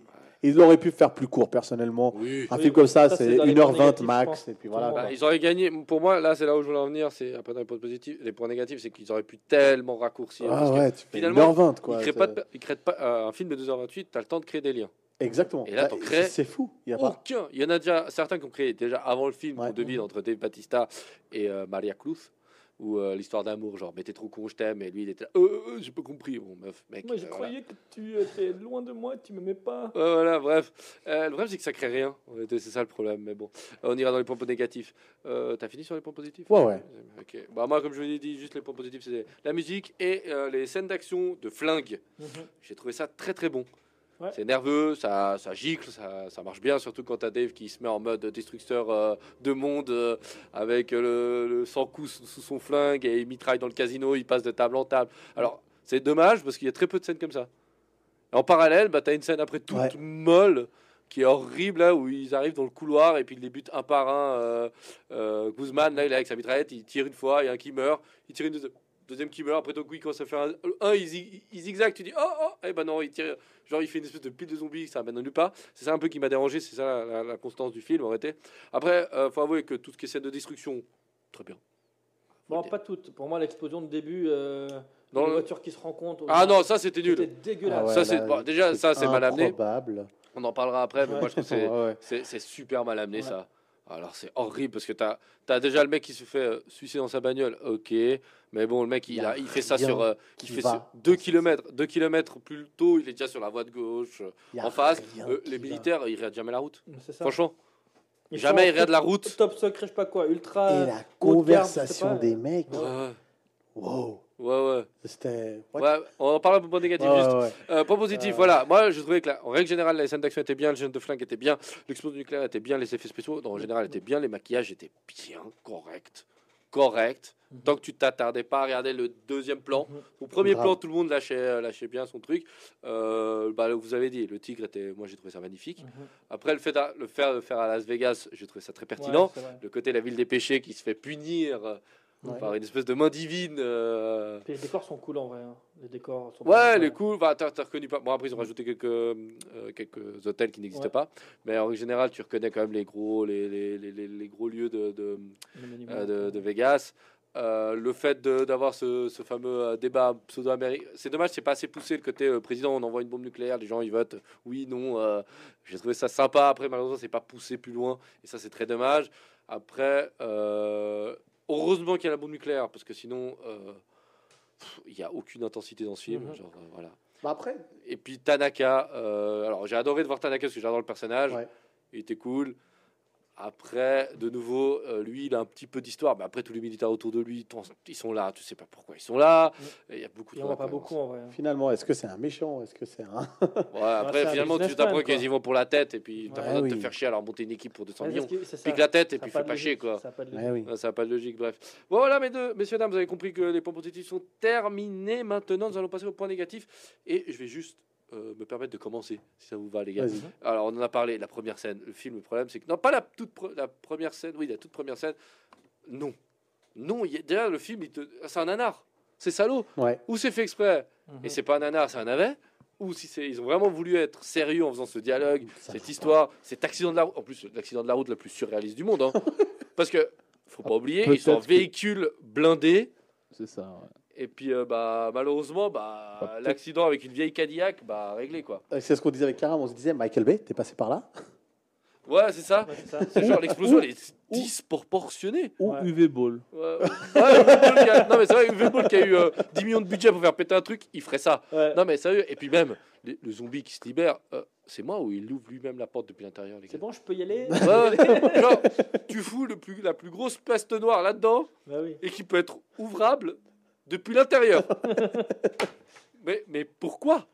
Ils auraient pu faire plus court, personnellement. Oui. Un Oui, film comme ça, ça, c'est c'est dans les points 1h20 négatifs, je max, et puis voilà. Bah, ils auraient gagné. Pour moi, là, c'est là où je voulais en venir. C'est après dans les points positifs, les points négatifs, c'est qu'ils auraient pu tellement raccourcir. Ah parce que ouais, tu finalement, 1h20, quoi. ils créent pas, de- ils créent pas euh, un film de 2h28. T'as le temps de créer des liens. Exactement. Et là, Bah, t'en crées C'est fou. Il y a pas. Aucun. Il y en a déjà certains qui ont créé déjà avant le film, Ouais. qu'on devine entre Dave Batista et euh, Maria Cruz, ou euh, l'histoire d'amour, genre, mais t'es trop con, je t'aime, et lui, il était là, euh, euh, j'ai pas compris, bon, meuf, mec. Moi, je euh, croyais que tu étais loin de moi, tu m'aimais pas. Ouais, voilà, bref. Euh, le problème, c'est que ça crée rien. C'est ça le problème. Mais bon, Euh, on ira dans les points négatifs. Euh, T'as fini sur les points positifs? Ouais, ouais. Ok. Bah, moi, comme je vous l'ai dit, juste les points positifs, c'est la musique et euh, les scènes d'action de flingue. Mhm. J'ai trouvé ça très très bon. Ouais. C'est nerveux, ça, ça gicle, ça, ça marche bien, surtout quand t'as Dave qui se met en mode destructeur euh, de monde euh, avec le, le sans coup sous sous son flingue et il mitraille dans le casino, il passe de table en table. Alors, c'est dommage parce qu'il y a très peu de scènes comme ça. En parallèle, bah, tu as une scène après toute Ouais. molle qui est horrible là où ils arrivent dans le couloir et puis ils les butent un par un. Euh, euh, Guzman là il est avec sa mitraillette, il tire une fois, il y a un qui meurt, il tire une deuxième, deuxième qui meurt. Après tout coup il commence à faire un, un il, zig- il zigzag, tu dis oh oh, eh ben non il tire, genre il fait une espèce de pile de zombies, ça mène nulle part. C'est ça un peu qui m'a dérangé, c'est ça la, la- la constance du film en réalité. Après euh, faut avouer que tout ce qui est scène de destruction, très bien. Bon, pas toutes. Pour moi, l'explosion de début, euh, Dans les le- voitures qui se rencontrent. Ah non ça c'était nul. C'était dégueulasse. Ah ouais, Ça, c'est- déjà, ça, c'est mal amené. On en parlera après, mais Ouais. moi je trouve que c'est Ouais, ouais. C'est c'est super mal amené Ouais. ça. Alors c'est horrible parce que t'as as déjà le mec qui se fait euh, suicider dans sa bagnole, ok, mais bon le mec il, a a, il fait ça sur, euh, il qui fait va 2 dans ce km, 2 km plus tôt, il est déjà sur la voie de gauche, euh, en face. Euh, les va. militaires ils regardent jamais la route. Ça. Franchement, Ils jamais ils regardent la route. Top secret, je sais pas quoi, ultra. Et la garde, conversation des mecs. Ouais, Wow. Ouais, ouais. C'était. Ouais, on en parle un peu point négatif. Ouais, juste. ouais. Euh, point positif, Euh, voilà. Moi, je trouvais que, la- en règle générale, les scènes d'action étaient bien, le jeune de flingue était bien, l'explosion nucléaire était bien, les effets spéciaux, en général, étaient bien, les maquillages étaient bien corrects. Correct. Mhm. Tant que tu t'attardais pas à regarder le deuxième plan. Mhm. Au premier plan, tout le monde lâchait, euh, lâchait bien son truc. Euh, bah, vous avez dit, le tigre était. Moi, j'ai trouvé ça magnifique. Mhm. Après, le fait de le faire, le faire à Las Vegas, j'ai trouvé ça très pertinent. Le côté la ville des péchés qui se fait punir Ouais. par une espèce de main divine. euh, les décors sont cool en vrai. hein. Les décors sont Ouais, les coups, bah, t'as reconnu pas. Bon, après, ils ont rajouté quelques, euh, quelques hôtels qui n'existaient Ouais. pas. Mais en général, tu reconnais quand même les gros, les, les, les, les- les gros lieux de, de, euh, de, de Vegas. Euh, le fait d'avoir ce, ce fameux débat pseudo-américain, c'est dommage, c'est pas assez poussé le côté euh, président, on envoie une bombe nucléaire, les gens ils votent, oui, non. euh, J'ai trouvé ça sympa. Après, malheureusement, c'est pas poussé plus loin, et ça, c'est très dommage. Après, euh, heureusement qu'il y a la bombe nucléaire, parce que sinon, euh, il y a aucune intensité dans ce film. Mhm. Genre, euh, voilà. Bah après, Et puis Tanaka, euh, alors j'ai adoré de voir Tanaka parce que j'adore le personnage, Ouais. il était cool. Après, de nouveau, euh, lui, il a un petit peu d'histoire, mais après, tous les militaires autour de lui, ils sont là, tu sais pas pourquoi ils sont là. Et Il y a beaucoup Il en a pas beaucoup en vrai. hein. finalement, est-ce que c'est un méchant Est-ce que c'est un. Ouais, après, c'est un finalement, tu t'apprends qu'ils vont pour la tête, et puis t'as Ouais, pas besoin de te oui. faire chier à leur monter une équipe pour 200 Ouais, millions. ça. Pique la tête et puis fais pas chier, quoi. Ça a pas de Ouais, logique. oui. Ça n'a pas de logique, bref. Bon, voilà, mes deux, messieurs, dames, vous avez compris que les points positifs sont terminés. Maintenant, nous allons passer au point négatif. Et je vais juste euh, me permettre de commencer, si ça vous va, les gars. Vas-y. Alors, on en a parlé, la première scène. Le film, le problème, c'est que. Non, pas la toute pre- la première scène, oui, la toute première scène. Non. Non, il y a- déjà, le film, il te- c'est un nanar. C'est salaud. Ouais. Ou c'est fait exprès, Mhm. et c'est pas un nanar, c'est un navet. Ou si c'est, ils ont vraiment voulu être sérieux en faisant ce dialogue, Ça cette histoire, cet accident de la route. En plus, l'accident de la route le plus surréaliste du monde. hein. Parce que, faut pas oublier, ils sont en que- véhicule blindé. C'est ça. ouais. Et puis, euh, bah, malheureusement, bah, Bah, l'accident avec une vieille Cadillac, bah, réglé quoi. Euh, C'est ce qu'on disait avec Karam, on se disait Michael Bay, t'es passé par là Ouais, c'est ça. Ouais, c'est genre l'explosion, elle est disproportionnée. Ou Ouais. UV Ball. Ouais, a- Non, mais c'est vrai, Uwe Boll qui a eu euh, 10 millions de budget pour faire péter un truc, il ferait ça. Ouais. Non, mais sérieux. Et puis même, les- le zombie qui se libère, euh, c'est moi ou il ouvre lui-même la porte depuis l'intérieur, les C'est bon, je peux y aller Ouais, ouais. Genre, tu fous le plus, la plus grosse peste noire là-dedans Bah oui. et qui peut être ouvrable depuis l'intérieur. mais, mais pourquoi?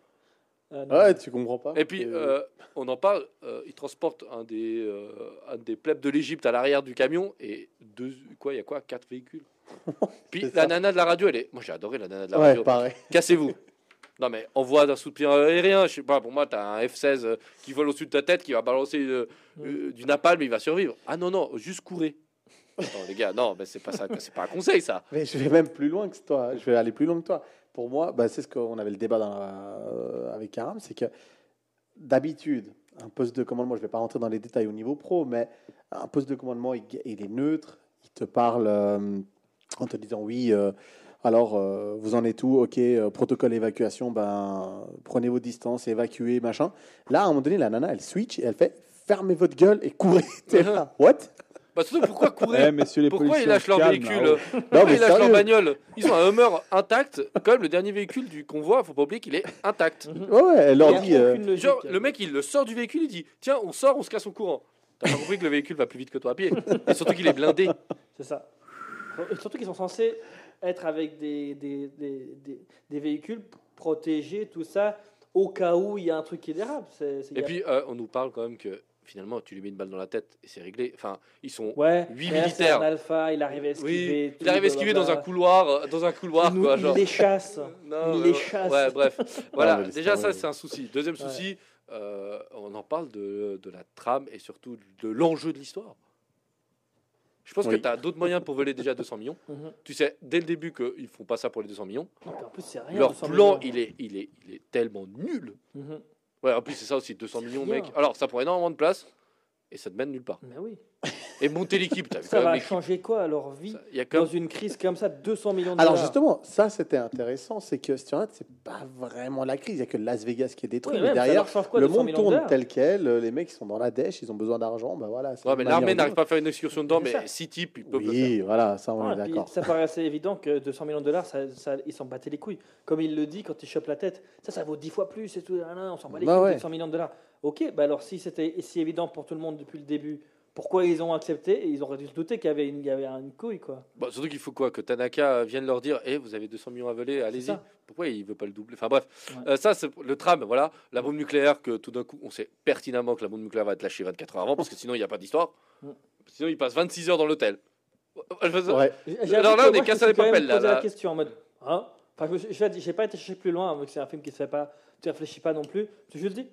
Ah. Ouais, tu comprends pas. Et puis, Euh, on en parle, euh, il transporte un des, euh, un des plebs de l'Égypte à l'arrière du camion et deux, quoi, il y a quoi, quatre véhicules? Puis la ça. nana de la radio, elle est, moi j'ai adoré la nana de la ouais, radio. pareil. Cassez-vous. Non mais envoie d'un soutien aérien, je sais pas, pour moi t'as un F-16 euh, qui vole au-dessus de ta tête, qui va balancer euh, euh, du napalm, il va survivre. Ah non, non, juste courez. Attends les gars, non, mais c'est pas ça, c'est pas un conseil ça. Mais je vais même plus loin que toi. Je vais aller plus loin que toi. Pour moi, bah, c'est ce qu'on avait le débat euh, avec Karam, c'est que d'habitude, un poste de commandement, je ne vais pas rentrer dans les détails au niveau pro, mais un poste de commandement, il, est neutre. Il te parle euh, en te disant oui. euh, alors, vous en êtes où? Ok, protocole d'évacuation, ben, prenez vos distances, évacuez, machin. Là, à un moment donné, la nana, elle switch et elle fait fermez votre gueule et courez. T'es là, What? Bah surtout pourquoi courir Eh, les Pourquoi ils lâchent leur calme, véhicule hein. Non, Pourquoi ils lâchent leur bagnole Ils ont un Hummer intact, quand même le dernier véhicule du convoi, faut pas oublier qu'il est intact. Ouais, elle leur dit. euh. Genre, le mec, il le sort du véhicule, il dit Tiens, on sort, on se casse en courant. T'as pas compris que le véhicule va plus vite que toi à pied. Et surtout qu'il est blindé. C'est ça. Et Surtout qu'ils sont censés être avec des, des, des, des, des véhicules protégés, tout ça. au cas où il y a un truc qui dérape. Il y Et a- puis, euh, on nous parle quand même que finalement, tu lui mets une balle dans la tête et c'est réglé. Enfin, ils sont. ouais, huit mais là, c'est militaires. un alpha, il arrive à esquiver. Oui, il arrive à esquiver dans un couloir, euh, dans un couloir, Il, nous- quoi. il genre. les chasse. Non, il les chasse. Ouais, bref. voilà, déjà, ça, c'est un souci. Deuxième souci, euh, on en parle de, de la trame et surtout de l'enjeu de l'histoire. Je pense que tu as d'autres moyens pour voler déjà 200 millions. Mhm. Tu sais, dès le début qu'ils font pas ça pour les 200 millions. Non, puis en plus, c'est rien. Leur 200 plan, millions. il est, il, est, il est tellement nul. Mhm. Ouais, en plus, c'est ça aussi, 200 millions, rien. mec. Alors, ça prend énormément de place et ça te mène nulle part. Mais oui. Et monter l'équipe, t'as vu Ça quand va même changer quoi à leur vie Ça- Il y a dans une crise comme ça, 200 millions de Alors dollars. justement, ça c'était intéressant, c'est que si tu regardes, c'est pas vraiment la crise, il y a que Las Vegas qui est détruit, Oui, mais derrière, quoi, le 200 monde tourne tel quel, euh, les mecs ils sont dans la dèche, ils ont besoin d'argent, bah voilà. Ouais, mais l'armée n'arrive pas à faire une excursion dedans, mais ça. six types, ils peuvent le faire. Oui, voilà, ça on Ah, est d'accord. ça paraît assez évident que 200 millions de dollars, ça, ça- ils s'en battaient les couilles. Comme il le dit quand il chope la tête, ça, ça vaut 10 fois plus et tout. on s'en bat les Bah couilles, ouais. 200 millions de dollars. Ok, bah alors si c'était si évident pour tout le monde depuis le début, pourquoi ils ont accepté Et ils auraient dû se douter qu'il y avait une, il y avait une couille, quoi. Bon, surtout qu'il faut quoi Que Tanaka vienne leur dire Eh, vous avez 200 millions à voler, allez-y. Pourquoi il veut pas le doubler? Enfin bref, Ouais. Euh, ça c'est le tram, voilà. La bombe nucléaire, que tout d'un coup, on sait pertinemment que la bombe nucléaire va être lâchée 24 heures avant, parce que sinon il n'y a pas d'histoire. Mm. Sinon il passe 26 heures dans l'hôtel. Ouais. Alors là, on est cassé les papels, là, la question en mode, hein? Enfin, je j'ai pas été chercher plus loin, vu que c'est un film qui se fait pas, tu réfléchis pas non plus. Je juste dit,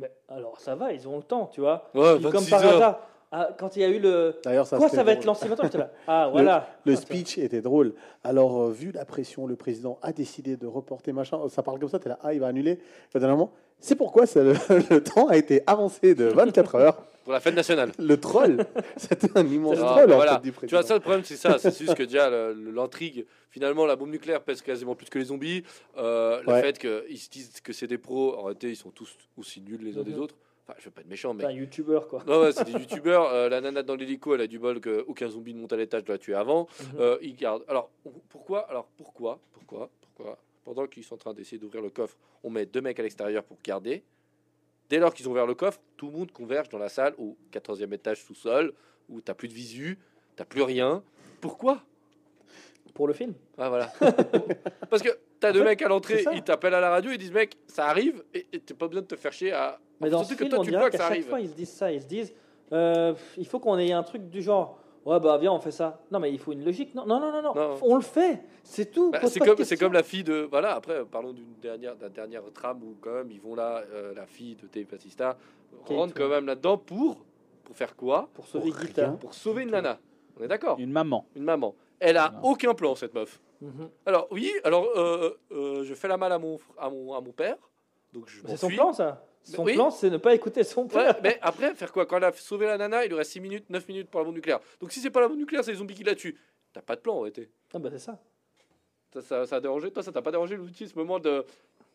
mais alors ça va, ils ont le temps, tu vois. Ouais, Puis comme 26 par heures. hasard, ah, quand il y a eu le, D'ailleurs, ça quoi c'était ça va drôle. être lancé maintenant, j'étais là, ah voilà. Le Ah, speech était drôle. Alors, euh, vu la pression, le président a décidé de reporter machin. Ça parle comme ça, tu es là, ah, il va annuler. Finalement, c'est pourquoi ça, le, le temps a été avancé de 24 heures. Pour la fête nationale. Le troll, c'était un immense Ah, troll bah en voilà. fait, du Tu vois, ça le problème, c'est ça. C'est juste que déjà, l'intrigue, finalement, la bombe nucléaire pèse quasiment plus que les zombies. Euh, le fait qu'ils se disent que c'est des pros, en réalité, ils sont tous aussi nuls les uns des Mhm. autres. Enfin, je veux pas être méchant, mais C'est un youtubeur, quoi. Ouais, c'est des youtubeurs. Euh, la nana dans l'hélico, elle a du bol qu'aucun zombie ne monte à l'étage de la tuer avant. Mhm. Euh, ils gardent. Alors, pourquoi Alors, pourquoi Pourquoi Pourquoi Pendant qu'ils sont en train d'essayer d'ouvrir le coffre, on met deux mecs à l'extérieur pour garder. Dès lors qu'ils ont ouvert le coffre, tout le monde converge dans la salle au 14e étage sous-sol, où t'as plus de visu, t'as plus rien. Pourquoi? Pour le film. Ah, voilà. Parce que t'as deux mecs à l'entrée, ils t'appellent à la radio, ils disent mec, ça arrive, et et t'as pas besoin de te faire chier à. Mais dans ce Surtout que film, toi, on tu dirait vois que ça chaque arrive. fois, ils se disent ça. Ils se disent, euh, il faut qu'on ait un truc du genre, ouais, bah viens, on fait ça. Non, mais il faut une logique. Non, non, non, non, non. Non. on le fait. C'est tout. Bah, c'est comme c'est questions. comme la fille de voilà après parlons d'une dernière d'un dernière trame où quand même ils vont là euh, la fille de Dave Batista rentre quand même là-dedans pour pour faire quoi? Pour sauver Pour rien. pour sauver une nana on est d'accord? Une maman. une maman elle a Non. aucun plan cette meuf Mhm. alors oui alors euh, euh, je fais la malle à mon à mon à mon père donc je C'est son plan, ça? Son oui. plan, c'est ne pas écouter son Ouais, père. mais après faire quoi? Quand elle a sauvé la nana il lui reste 6 minutes 9 minutes pour la bombe nucléaire donc si c'est pas la bombe nucléaire c'est les zombies qui la tuent t'as pas de plan en réalité Ah, bah c'est ça. Ça, ça, ça a dérangé Toi, ça t'a pas dérangé l'outil, ce moment de.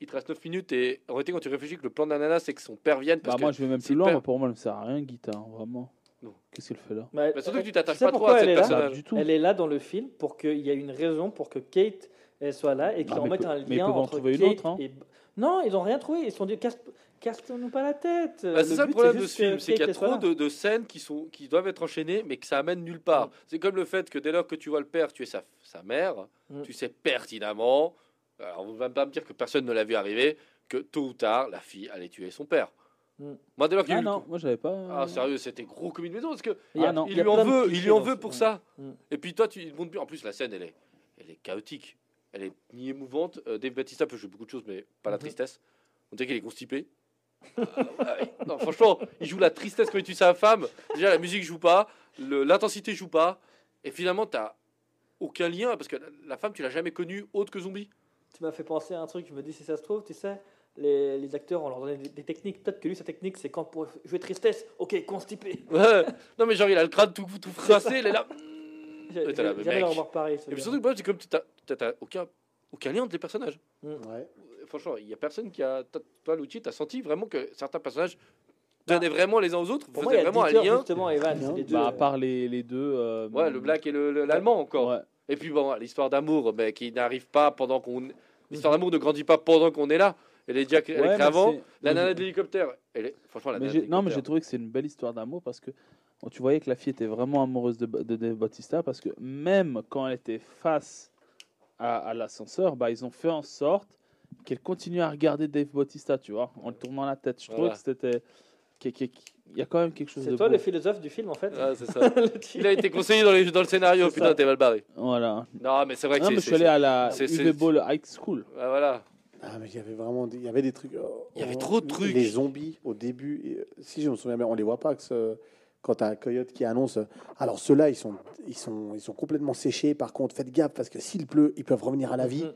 Il te reste 9 minutes et en réalité, quand tu réfléchis que le plan d'ananas, c'est que son père vienne. Parce Bah, moi, que... je vais même plus loin. pour moi, elle ne sert à rien, Guita, hein, vraiment. Non. Qu'est-ce qu'elle fait là? Mais- Bah, surtout que tu t'attaches pas trop à elle cette est là? personnage. Pas du tout. Elle est là dans le film pour qu'il y ait une raison pour que Kate elle soit là et qu'ils Ah, en mais mettent peut- un lien entre trouver une Kate autre, hein. et... Non, ils ont rien trouvé. Ils se sont dit casse- casse-nous pas la tête. Bah, c'est ça le problème de ce film, c'est qu'il y a trop de, de scènes qui, sont, qui doivent être enchaînées, mais que ça amène nulle part. Mm. C'est comme le fait que dès lors que tu vois le père tuer sa, sa mère, Mm. tu sais pertinemment, alors on va pas me dire que personne ne l'a vu arriver, que tôt ou tard, la fille allait tuer son père. Mm. Moi, dès lors Ah non, coup- moi, j'avais pas. Ah, sérieux, c'était gros comme une maison parce que Il Ah, non. lui en veut, il lui en veut pour ça. Mm. Et puis toi, tu bien. En plus, la scène, elle est, elle est chaotique. Elle est ni émouvante. Euh, Dave Batista peut jouer beaucoup de choses, mais pas la Mhm. tristesse. On dirait qu'il est constipé. Euh, ouais. non, franchement, il joue la tristesse quand il tue sa femme. Déjà, la musique joue pas, le- l'intensité joue pas, et finalement, t'as aucun lien parce que la, la femme, tu l'as jamais connue autre que zombie. Tu m'as fait penser à un truc. Je me dis si ça se trouve, tu sais, les, les acteurs on leur donnait des, des techniques. Peut-être que lui sa technique c'est quand pour jouer tristesse. Ok, constipé. Ouais. Non, mais genre, il a le crâne tout, tout froissé, il est là. Pareil. Et puis surtout, le problème, c'est comme tu t'as aucun, aucun lien entre les personnages. Ouais. franchement, il y a personne qui a. Toi, Lucci, tu as senti vraiment que certains personnages tenaient vraiment les uns aux autres, Pour moi, il faisaient y a vraiment un lien. justement, Evan. les deux, Bah, à euh, part les, les deux. euh, Ouais, le black et le- le- l'allemand encore. Ouais. Et puis bon, l'histoire d'amour, mais qui n'arrive pas pendant qu'on. L'histoire d'amour ne grandit pas pendant qu'on est là. Elle est déjà elle est Ouais, avant. La nana de l'hélicoptère, est. Franchement, la mais nana de non, mais j'ai trouvé que c'est une belle histoire d'amour parce que tu voyais que la fille était vraiment amoureuse de, de Dave Bautista parce que même quand elle était face à, à l'ascenseur, bah, ils ont fait en sorte qu'elle continuait à regarder Dave Bautista, tu vois, en le tournant la tête. Je trouve que c'était. Il y a quand même quelque chose C'est toi beau. le philosophe du film en fait? Ah, c'est ça. Il a été conseillé dans, les- dans le scénario. Putain, t'es mal barré. Voilà. Non, mais c'est vrai que Non, c'est. mais je suis allé à la UV Ball High School. Ah, voilà. Ah, mais il y avait vraiment des, il y avait des trucs. oh, Il y avait trop de trucs. Les zombies, au début, et, euh, si je me souviens bien, on les voit pas que ce- quand tu as un coyote qui annonce. euh, Alors, ceux-là, ils sont, ils, sont, ils sont complètement séchés. Par contre, faites gaffe parce que s'il pleut, ils peuvent revenir à la vie. Mhm.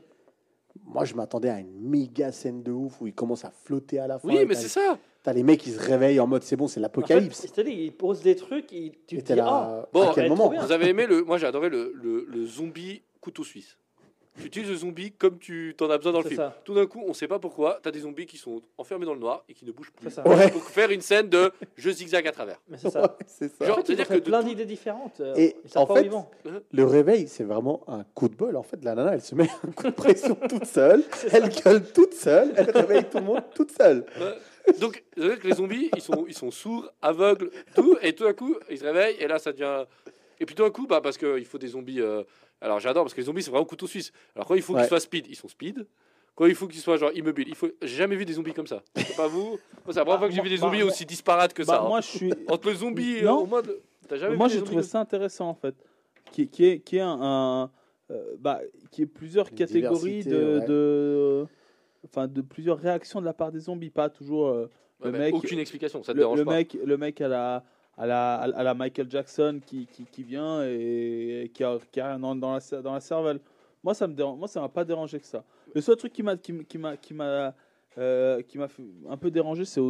Moi, je m'attendais à une méga scène de ouf où ils commencent à flotter à la fin. Oui, mais c'est ça. T'as les mecs qui se réveillent en mode c'est bon, c'est En fait, l'apocalypse. je te dis, il pose des trucs, tu te dis, là. ah, Bon, à quel être moment. Vous avez aimé le. Moi, j'ai adoré le, le, le zombie couteau suisse. Tu utilises le zombie comme tu t'en as besoin dans le film. ça. Tout d'un coup, on sait pas pourquoi, t'as des zombies qui sont enfermés dans le noir et qui ne bougent plus. Ça. Ouais. Pour faire une scène de je zigzag à travers. Mais c'est ça. Ouais, c'est ça. Genre, En fait, fait que plein tout- d'idées différentes. euh, Et en fait, vont. Le réveil, c'est vraiment un coup de bol. En fait, la nana, elle se met un coup de pression toute seule. Elle gueule toute seule. Elle réveille tout le monde toute seule. Ouais. Donc, que les zombies, ils sont, ils sont sourds, aveugles, tout, et tout d'un coup, ils se réveillent, et là, ça devient. Et puis tout d'un coup, bah, parce qu'il faut des zombies. euh, Alors, j'adore, parce que les zombies, c'est vraiment couteau suisse. Alors, quand il faut Ouais. qu'ils soient speed, ils sont speed. Quand il faut qu'ils soient genre immobiles, il faut. J'ai jamais vu des zombies comme ça. C'est pas vous c'est la première Bah, fois que j'ai vu des zombies bah, aussi disparates que Bah, ça. hein. moi, je suis. Entre le zombie et Non. au mode. T'as jamais Moi, j'ai trouvé comme ça intéressant en fait, qui, qui est qui est un, un, euh, bah, qui est plusieurs Une catégories de, ouais. de enfin de plusieurs réactions de la part des zombies, pas toujours euh, Ouais, le mais mec- Aucune explication, ça te le, dérange le pas. mec le mec à la à la, à la Michael Jackson qui, qui, qui vient et qui a, qui a rien dans, dans la, dans la cervelle. Moi, ça me dérange, moi, ça m'a pas dérangé que ça. Le seul truc qui m'a qui, m- qui m'a qui m'a euh, qui m'a fait un peu dérangé, c'est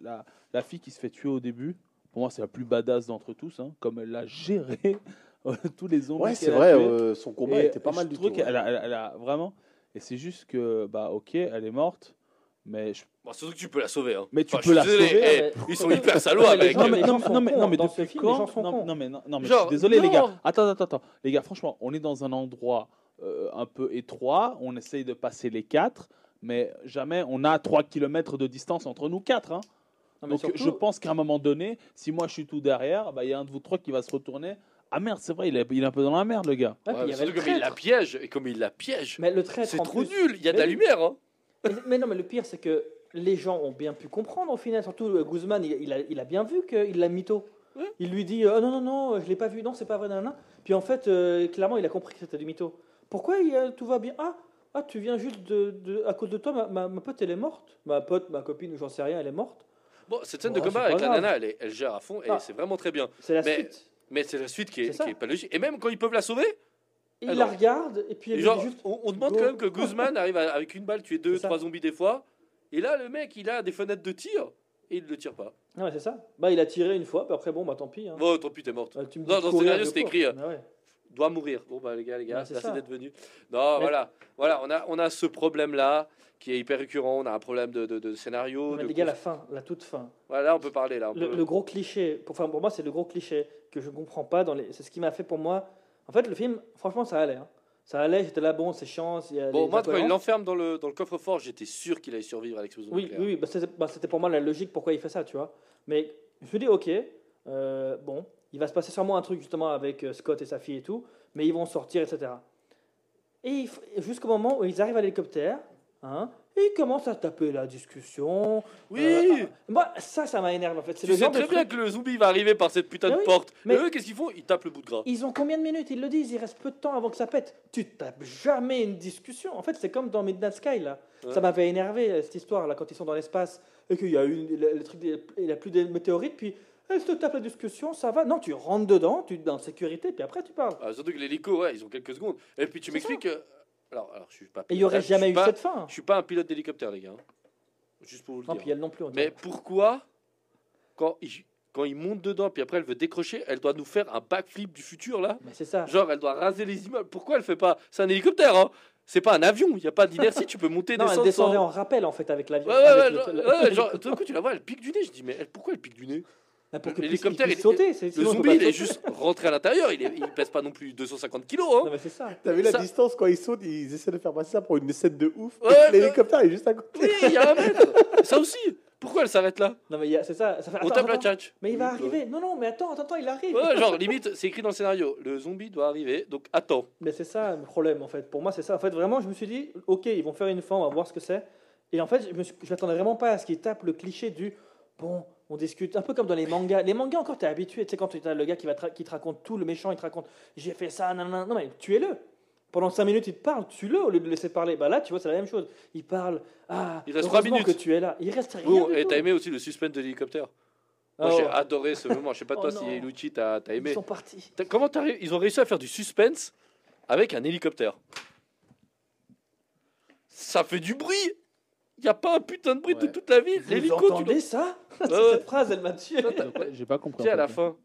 la, la fille qui se fait tuer au début. Pour moi, c'est la plus badass d'entre tous, hein, comme elle a géré tous les zombies. Ouais, c'est vrai. euh, son combat Et était pas je mal du tout. qu'elle ouais. a, elle a- elle a vraiment. Et c'est juste que, bah, ok, elle est morte, mais je- Bon, surtout que tu peux la sauver. Hein. Mais tu Enfin, peux la désolé, sauver, eh, mais- Ils sont hyper salauds avec. gens- non, mais, non, sont non, mais, cons, non, mais dans depuis ce film, les quand gens sont non, cons. non, mais non, non, mais Genre, je suis désolé les non. gars. Attends, attends, attends, les gars. Franchement, on est dans un endroit euh, un peu étroit. On essaye de passer les quatre, mais jamais on a 3 km de distance entre nous quatre. hein. Non, mais Donc surtout- je pense qu'à un moment donné, si moi je suis tout derrière, bah, il y a un de vous trois qui va se retourner. Ah merde, c'est vrai, il est, il est un peu dans la merde, le gars. Ouais, puis il y mais avait surtout le comme il la traître. piège, et comme il la piège, Mais le traître, c'est en trop plus- nul. Il y a de la Mais lumière. Hein. Mais, mais non, mais le pire, c'est que les gens ont bien pu comprendre au final. Surtout euh, Guzman, il, il a, il a bien vu qu'il l'a mytho. Il lui dit euh, Oh non, non, non, je l'ai pas vu, non, c'est pas vrai, nanana. Puis en fait, euh, clairement, il a compris que c'était du mytho. Pourquoi il, euh, tout va bien? Ah, ah, tu viens juste de, de- À cause de toi, ma, ma, ma pote, elle est morte. Ma pote, ma copine, j'en sais rien, elle est morte. Bon, cette scène de combat avec la nana, elle, est- elle gère à fond et Ah. c'est vraiment très bien. C'est la Mais- suite. Mais c'est la suite qui est, qui pas logique. Et même quand ils peuvent la sauver, Il Ah la regarde, et puis elle et genre, juste on, on demande go. quand même que Guzman arrive à- avec une balle tuer deux, trois zombies des fois. Et là, le mec, il a des fenêtres de tir et il ne le tire pas. Non, mais c'est ça. Bah, il a tiré une fois, puis après, bon, bah tant pis. hein. Bon, tant pis, t'es morte. Euh, tu me Non, dans le scénario, c'était écrit, euh, Ah ouais. Doit mourir. Bon, bah, les gars, les gars, Ouais, c'est merci d'être venus. Non, Mais- voilà. Voilà, on a, on a ce problème-là qui est hyper récurrent. On a un problème de, de, de scénario. Mais de les gars, la fin, la toute fin. Voilà, là, on peut parler. Là, le, gros cliché, pour, enfin, pour moi, c'est le gros cliché que je ne comprends pas. Dans les, c'est ce qui m'a fait pour moi. En fait, le film, franchement, ça allait. hein. Ça allait, j'étais là, bon, c'est a Bon, moi, quand il l'enferme dans le, dans le coffre-fort, j'étais sûr qu'il allait survivre à l'explosion Oui, nucléaire. oui, oui, bah, c'était, bah, c'était pour moi la logique pourquoi il fait ça, tu vois. Mais je me dis, ok, euh, bon, il va se passer sûrement un truc justement avec euh, Scott et sa fille et tout, mais ils vont sortir, etc. Et jusqu'au moment où ils arrivent à l'hélicoptère, hein, et ils commencent à taper la discussion. Oui Euh, moi, ça, ça m'a énervé en fait. C'est Tu le sais genre de très bien truc- que le zombie va arriver par cette putain Mais de oui, porte. mais- Et eux, qu'est-ce qu'ils font? Ils tapent le bout de gras. Ils ont combien de minutes? Ils le disent, il reste peu de temps avant que ça pète. Tu tapes jamais une discussion. En fait, c'est comme dans Midnight Sky, là. Ouais. Ça m'avait énervé, cette histoire, là, quand ils sont dans l'espace, et qu'il y a eu le, truc, il n'y a plus de météorites, puis elle se tape la discussion, ça va. Non, tu rentres dedans, tu es en sécurité, puis après tu parles. Ah, surtout que l'hélico, ouais, ils ont quelques secondes. Et puis tu C'est m'expliques que. Alors, alors, je suis pas. Et il n'y aurait jamais eu pas- cette fin. Je suis pas un pilote d'hélicoptère, les gars. hein. Juste pour vous le Non, dire. puis elle non plus. on Mais dirait. pourquoi, quand il, quand il monte dedans, puis après elle veut décrocher, elle doit nous faire un backflip du futur, là Mais c'est ça. Genre, elle doit raser les immeubles. Pourquoi elle fait pas C'est un hélicoptère, hein C'est pas un avion, il n'y a pas d'inertie, tu peux monter, Non, elle descendre. descendait en rappel, en fait, avec l'avion. Ouais, ouais, avec ouais, le- genre, le- ouais, genre, tout d'un coup, tu la vois, elle pique du nez. Je dis, mais elle, pourquoi elle pique du nez? Pour que L'hélicoptère, puisse, il- sauter. Le sinon, on zombie, il est juste rentré à l'intérieur. Il, il pèse pas non plus 250 kilos. Hein. Non, mais c'est ça. T'as vu la Ça- distance quand ils sautent Ils essaient de faire passer ça pour une scène de ouf. Ouais, L'hélicoptère est juste à côté. Oui, il y a un mètre. Ça aussi. Pourquoi elle s'arrête là? Non, mais il c'est ça. ça fait, On attends, tape la tchatch. Mais il va arriver. Non, non, mais attends, attends, attends, il arrive. Ouais, genre, limite, c'est écrit dans le scénario. Le zombie doit arriver, donc attends. Mais c'est ça le problème en fait. Pour moi, c'est ça. En fait, vraiment, je me suis dit, ok, ils vont faire une fin, on va voir ce que c'est. Et en fait, je m'attendais vraiment pas à ce qu'ils tapent le cliché du bon, on discute, un peu comme dans les mangas. Les mangas encore, t'es habitué. Tu sais, quand tu as le gars qui, va te qui te raconte tout, le méchant, il te raconte, j'ai fait ça, non, non, non, mais tuez-le. Pendant 5 minutes, il te parle, tue-le au lieu de le laisser parler. Bah là, tu vois, c'est la même chose. Il parle, ah, Il reste trois heureusement minutes. que tu es là. Il reste rien. Bon, du et t'as aimé aussi le suspense de l'hélicoptère? Moi, Oh, j'ai adoré ce moment. Je sais pas Oh toi si Lucci t'as t'as aimé. Ils sont partis. T'as- Comment t'as ils ont réussi à faire du suspense avec un hélicoptère? Ça fait du bruit. Il y a pas un putain de bruit de toute la ville. Vous L'hélico, tu entendez ça Ouais. Cette phrase, elle m'a tué. J'ai pas compris. Tu sais, à la fin,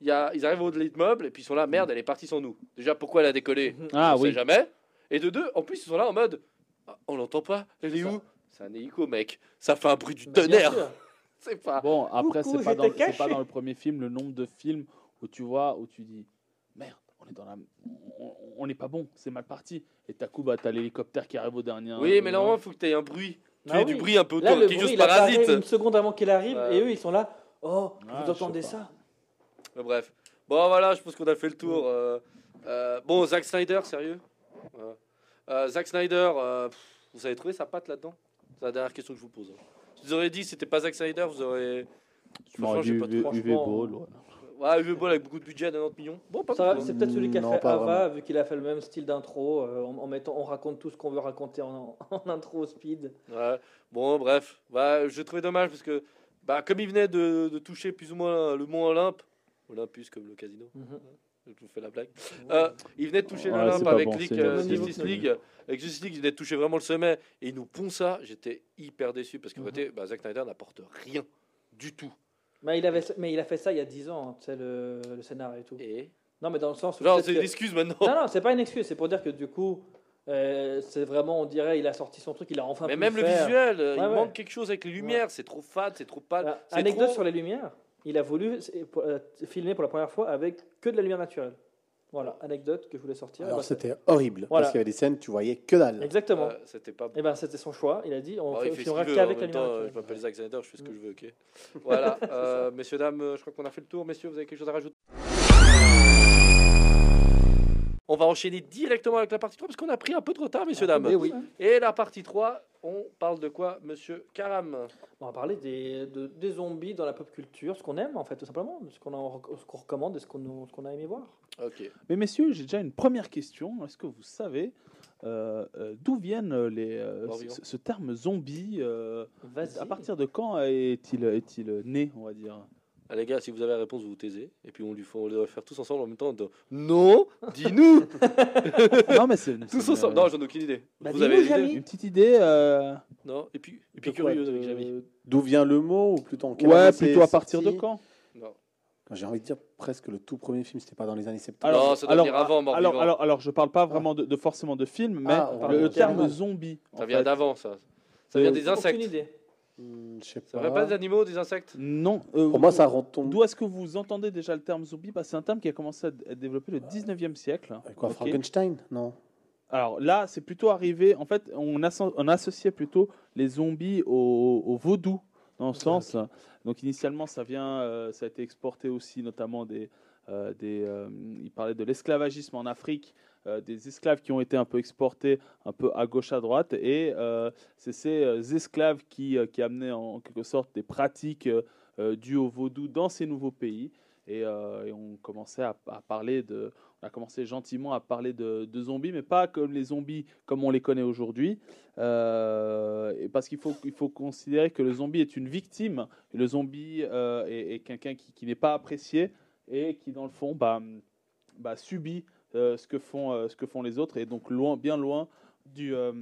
y a, ils arrivent au de l'immeuble et puis ils sont là, merde, elle est partie sans nous. Déjà, pourquoi elle a décollé Ah On sait oui. jamais. Et de deux, en plus, ils sont là en mode, Ah, on l'entend pas, elle est où? C'est un hélico, mec. Ça fait un bruit du Bah, tonnerre. C'est pas. Bon, après, c'est pas, dans, j'étais c'est pas dans le premier film le nombre de films où tu vois, où tu dis merde, on est dans la. On- On n'est pas bon, c'est mal parti. Et t'as coup, bah, t'as l'hélicoptère qui arrive au dernier. Oui, mais normalement, il faut que tu aies un bruit. Tu Ah aies du bruit un peu Là, autour, le quelque bruit, chose parasite. une seconde avant qu'il arrive, Ouais. et eux, ils sont là. Oh, Ah, vous je entendez ça? Mais bref. Bon, voilà, je pense qu'on a fait le tour. Euh, euh, bon, Zack Snyder, sérieux? Euh, Zack Snyder, euh, pff, vous avez trouvé sa patte là-dedans? C'est la dernière question que je vous pose. hein. Je vous aurais dit, si c'était pas Zack Snyder, vous aurez. Franchement, j'ai pas UV, UV franchement, Ball. ouais. Ouais, UV Ball avec beaucoup de budget, 90 millions. Bon, pas Ça, C'est peut-être celui qui a Non, fait pas Ava, vu qu'il a fait le même style d'intro, euh, en, en mettant, on raconte tout ce qu'on veut raconter en, en intro speed. Ouais. Bon, bref. Bah, je trouvais dommage parce que, bah, comme il venait de, de toucher plus ou moins le mont Olympe, Olympus comme le casino, Mhm. je vous fais la blague. Euh, il venait de toucher Ouais, l'Olympe pas avec bon, League, c'est- euh, c'est- Justice League. Avec Justice League, il venait de toucher vraiment le sommet et il nous pond ça. J'étais hyper déçu parce qu'en Mhm. fait, bah, Zack Snyder n'apporte rien du tout. Mais, il avait, mais il a fait ça il y a 10 ans, tu sais, le, le scénario et tout. Et Non, mais dans le sens où. genre, c'est que- une excuse maintenant. Non, non, c'est pas une excuse, c'est pour dire que du coup, euh, c'est vraiment, on dirait, il a sorti son truc, il a enfin Mais pu même le visuel, euh, il Ouais, manque quelque chose avec les lumières. C'est trop fade, c'est trop pâle. Anecdote trop- sur les lumières, il a voulu pour- euh, filmer pour la première fois avec que de la lumière naturelle. Voilà, anecdote que je voulais sortir. Alors Bah, c'était horrible. Voilà. Parce qu'il y avait des scènes, tu voyais que dalle. Exactement. Ouais, C'était pas Et ben c'était son choix. Il a dit on Bon, fait, fait filmera qu'avec la lumière euh, je m'appelle Zack Snyder, je fais ce que je veux, ok. Voilà, euh, messieurs, dames, euh, je crois qu'on a fait le tour. Messieurs, vous avez quelque chose à rajouter On va enchaîner directement avec la partie 3 parce qu'on a pris un peu de retard, messieurs, dames. Eh oui. Et la partie 3, on parle de quoi, monsieur Karam? On va parler des, de- des zombies dans la pop culture, ce qu'on aime en fait, tout simplement, ce qu'on recommande et ce qu'on a aimé voir. Ok. Mais messieurs, j'ai déjà une première question. Est-ce que vous savez euh, euh, d'où viennent les, euh, ce, terme zombie euh. À partir de quand est-il est-il né, on va dire? Ah, les gars, si vous avez la réponse, vous vous taisez. Et puis on, lui on les va faire tous ensemble en même temps. de- Non Dis-nous Non, mais c'est Tous c'est ensemble. une, Non, j'en ai aucune idée. Bah, vous dis-nous, avez une idée Jamy. une petite idée. euh, Non Et puis, et puis de quoi, curieuse de- avec Jamy. D'où vient le mot ou plutôt en quelle Ouais, année c'est plutôt à partir de sorti quand? Non. J'ai envie de dire presque le tout premier film, c'était pas dans les années 70. Alors, non, ça doit venir avant, mort alors, vivant. alors, alors, je parle pas vraiment de, de forcément de film, mais Ah, on le, le de terme zombie. en Ça vient fait. d'avant, ça. Ça Euh, vient des insectes. Aucune idée. Hmm, je sais Ça pas. vient pas des animaux, des insectes? Non. euh, Pour moi, ça retombe. D'où est-ce que vous entendez déjà le terme zombie? Bah, C'est un terme qui a commencé à être développé le 19e siècle. Avec quoi. Frankenstein? Non. Alors là, c'est plutôt arrivé. En fait, on, asso- on associait plutôt les zombies au, au vaudou, dans le sens. Donc initialement, ça vient, euh, ça a été exporté aussi, notamment des. euh, des euh, il parlait de l'esclavagisme en Afrique, euh, des esclaves qui ont été un peu exportés un peu à gauche à droite, et euh, c'est ces euh, esclaves qui, qui amenaient en, quelque sorte des pratiques dues au vaudou dans ces nouveaux pays. Et, on commençait à, à parler de, on a commencé gentiment à parler de, zombies, mais pas comme les zombies comme on les connaît aujourd'hui. Parce qu'il faut, il faut considérer que le zombie est une victime, le zombie est, quelqu'un qui, n'est pas apprécié et qui, dans le fond, bah, bah, subit ce, que font, euh, ce que font les autres, et donc loin, bien loin du, euh,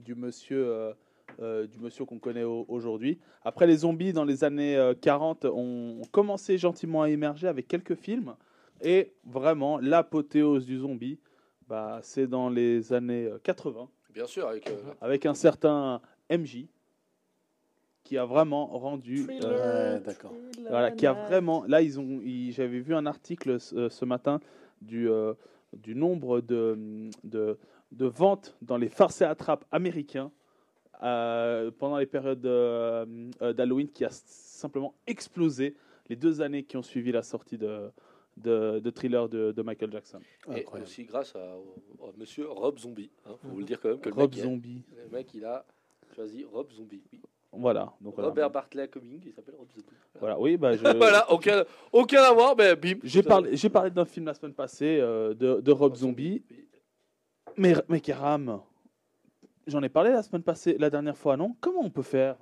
du monsieur. euh, euh, du monsieur qu'on connaît au- aujourd'hui. Après, les zombies, dans les années euh, 40, ont, commencé gentiment à émerger avec quelques films. Et vraiment, l'apothéose du zombie, bah, c'est dans les années euh, 80, Bien sûr, avec. euh, avec un certain MJ, qui a vraiment rendu. Thriller, euh, voilà, qui a vraiment. Là, ils ont. J'avais vu un article ce, ce matin du, euh, du nombre de, de, de ventes dans les farces et attrapes américains euh, pendant les périodes euh, d'Halloween qui a simplement explosé les deux années qui ont suivi la sortie de, de, de thriller de, de Michael Jackson. Et Incroyable. aussi grâce à au- au monsieur Rob Zombie. Faut vous le dire quand même que le Rob mec, Zombie. le mec, il a choisi Rob Zombie. Oui. Voilà. Donc, voilà. Robert Bartlett Cumming, il s'appelle Rob Zombie. Voilà, oui, bah, je- voilà, aucun, aucun à voir, mais bim. J'ai parlé, j'ai parlé d'un film la semaine passée euh, de, de Rob Zombie. Oui. Mais, mais Karam, j'en ai parlé la semaine passée, la dernière fois, non? Comment on peut faire?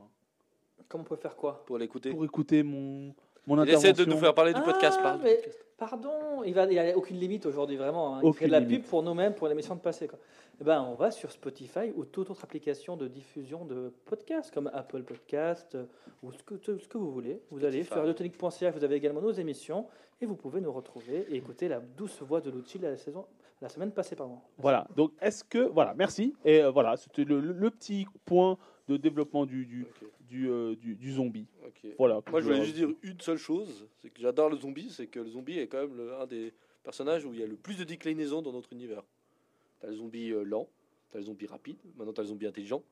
Comment on peut faire quoi? Pour l'écouter. pour écouter mon, mon Il intervention essaie de nous faire parler du Ah, podcast. du mais- podcast. Pardon, il n'y a aucune limite aujourd'hui, vraiment. hein. Il Aucune fait de la limite. pub pour nous-mêmes, pour l'émission de passé. Quoi. Eh ben, on va sur Spotify ou toute autre application de diffusion de podcasts, comme Apple Podcast euh, ou ce que, ce que vous voulez. Vous allez sur Spotify. radiotonique.ch, vous avez également nos émissions et vous pouvez nous retrouver et écouter la douce voix de Lucci la, saison, la semaine passée. Pardon. Voilà, donc est-ce que. Voilà, merci. Et euh, voilà, c'était le, le- le petit point de développement du, du, euh, du, du zombie. Voilà. Moi, je voulais juste dire une seule chose, c'est que j'adore le zombie, c'est que le zombie est quand même le- un des personnages où il y a le plus de déclinaisons dans notre univers. T'as le zombie euh, lent, t'as le zombie rapide, maintenant t'as le zombie intelligent.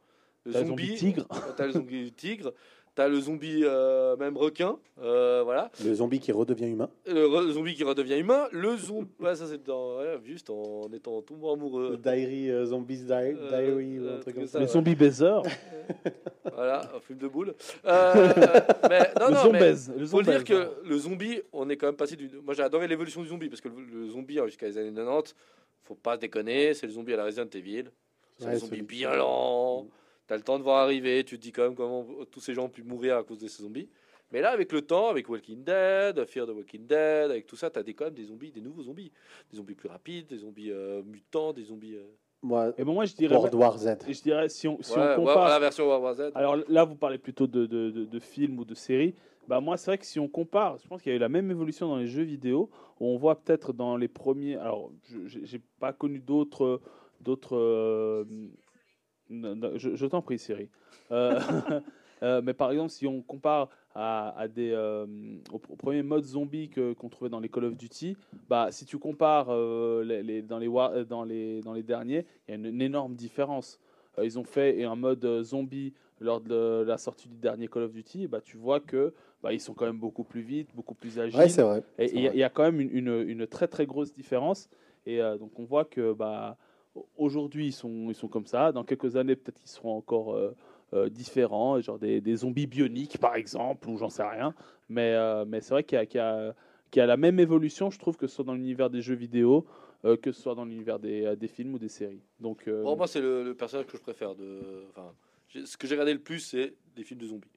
Le le zombie tigre. T'as le zombie tigre, t'as le zombie euh, même requin, euh, voilà. Le zombie qui redevient humain. Le re- zombie qui redevient humain, le zombie, ouais, ça c'est dans, ouais, juste en étant tombant amoureux. Diary, euh, Zombies Di- Euh, Diary ou euh, un truc comme ça, ça. Le ouais. zombie baiser. Voilà, un film de boule. Euh, mais non, le non, zombie. mais Le faut le dire que le zombie, on est quand même passé du. Moi, j'ai adoré l'évolution du zombie parce que le, le zombie hein, jusqu'à les années 90, faut pas déconner, c'est le zombie à la Resident Evil. C'est Ouais, le zombie bien lent. T'as le temps de voir arriver, tu te dis quand même comment tous ces gens ont pu mourir à cause de ces zombies. Mais là, avec le temps, avec Walking Dead, Fear the Walking Dead, avec tout ça, t'as des, quand même des zombies, des nouveaux zombies. Des zombies plus rapides, des zombies euh, mutants, des zombies. euh, Moi, Et bon, moi, je dirais. World War Z. Je dirais, si on, si ouais, on ouais, compare. la version World War Z. Alors là, vous parlez plutôt de, de, de, de films ou de séries. Bah moi, c'est vrai que si on compare, je pense qu'il y a eu la même évolution dans les jeux vidéo. Où on voit peut-être dans les premiers. Alors, j'ai pas connu d'autres, d'autres. euh, je je t'en prie, Siri. Euh, euh, mais par exemple, si on compare à, à des euh, au, au premier mode zombie que qu'on trouvait dans les Call of Duty, bah si tu compares euh, les, les- dans les War- dans les dans les derniers, il y a une, une énorme différence. Ils ont fait un mode zombie lors de la sortie du dernier Call of Duty, bah, tu vois que bah, ils sont quand même beaucoup plus vite, beaucoup plus agiles. Ouais, c'est vrai. et il y, a- y quand même une, une- une très très grosse différence. Et donc on voit que bah, aujourd'hui ils sont, ils sont comme ça. Dans quelques années, peut-être qu'ils seront encore euh, euh, différents, genre des, des zombies bioniques par exemple, ou j'en sais rien. Mais, euh, mais c'est vrai qu'il y, a- qu'il y a- qu'il y a la même évolution, je trouve, que ce soit dans l'univers des jeux vidéo, euh, que ce soit dans l'univers des, des films ou des séries. Donc, euh, Bon, moi, c'est le, le personnage que je préfère. De, ce que j'ai regardé le plus, c'est des films de zombies.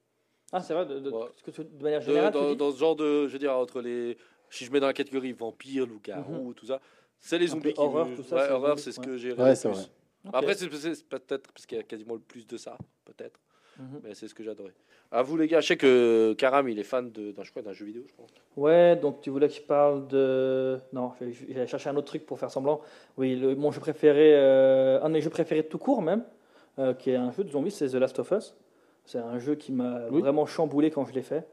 Ah, c'est vrai, de, de- Ouais. ce que tu- de manière générale, dans, ce genre de, je veux dire, entre les, si je mets dans la catégorie vampire, loup-garou, tout ça, c'est les zombies horreur, tout ça, ouais, horreur, c'est ce que j'ai Ouais, c'est vrai. Après, c'est peut-être parce qu'il y a quasiment le plus de ça, peut-être, Mhm. mais c'est ce que j'adorais. À vous, les gars, je sais que Karam, il est fan de, d'un, je crois, d'un jeu vidéo, je pense. Ouais, donc tu voulais que je parle de. Non, j'allais chercher un autre truc pour faire semblant. Oui, le, mon jeu préféré, euh, un de mes jeux préférés tout court même, euh, qui est un jeu de zombies, c'est The Last of Us. C'est un jeu qui m'a Oui. vraiment chamboulé quand je l'ai fait.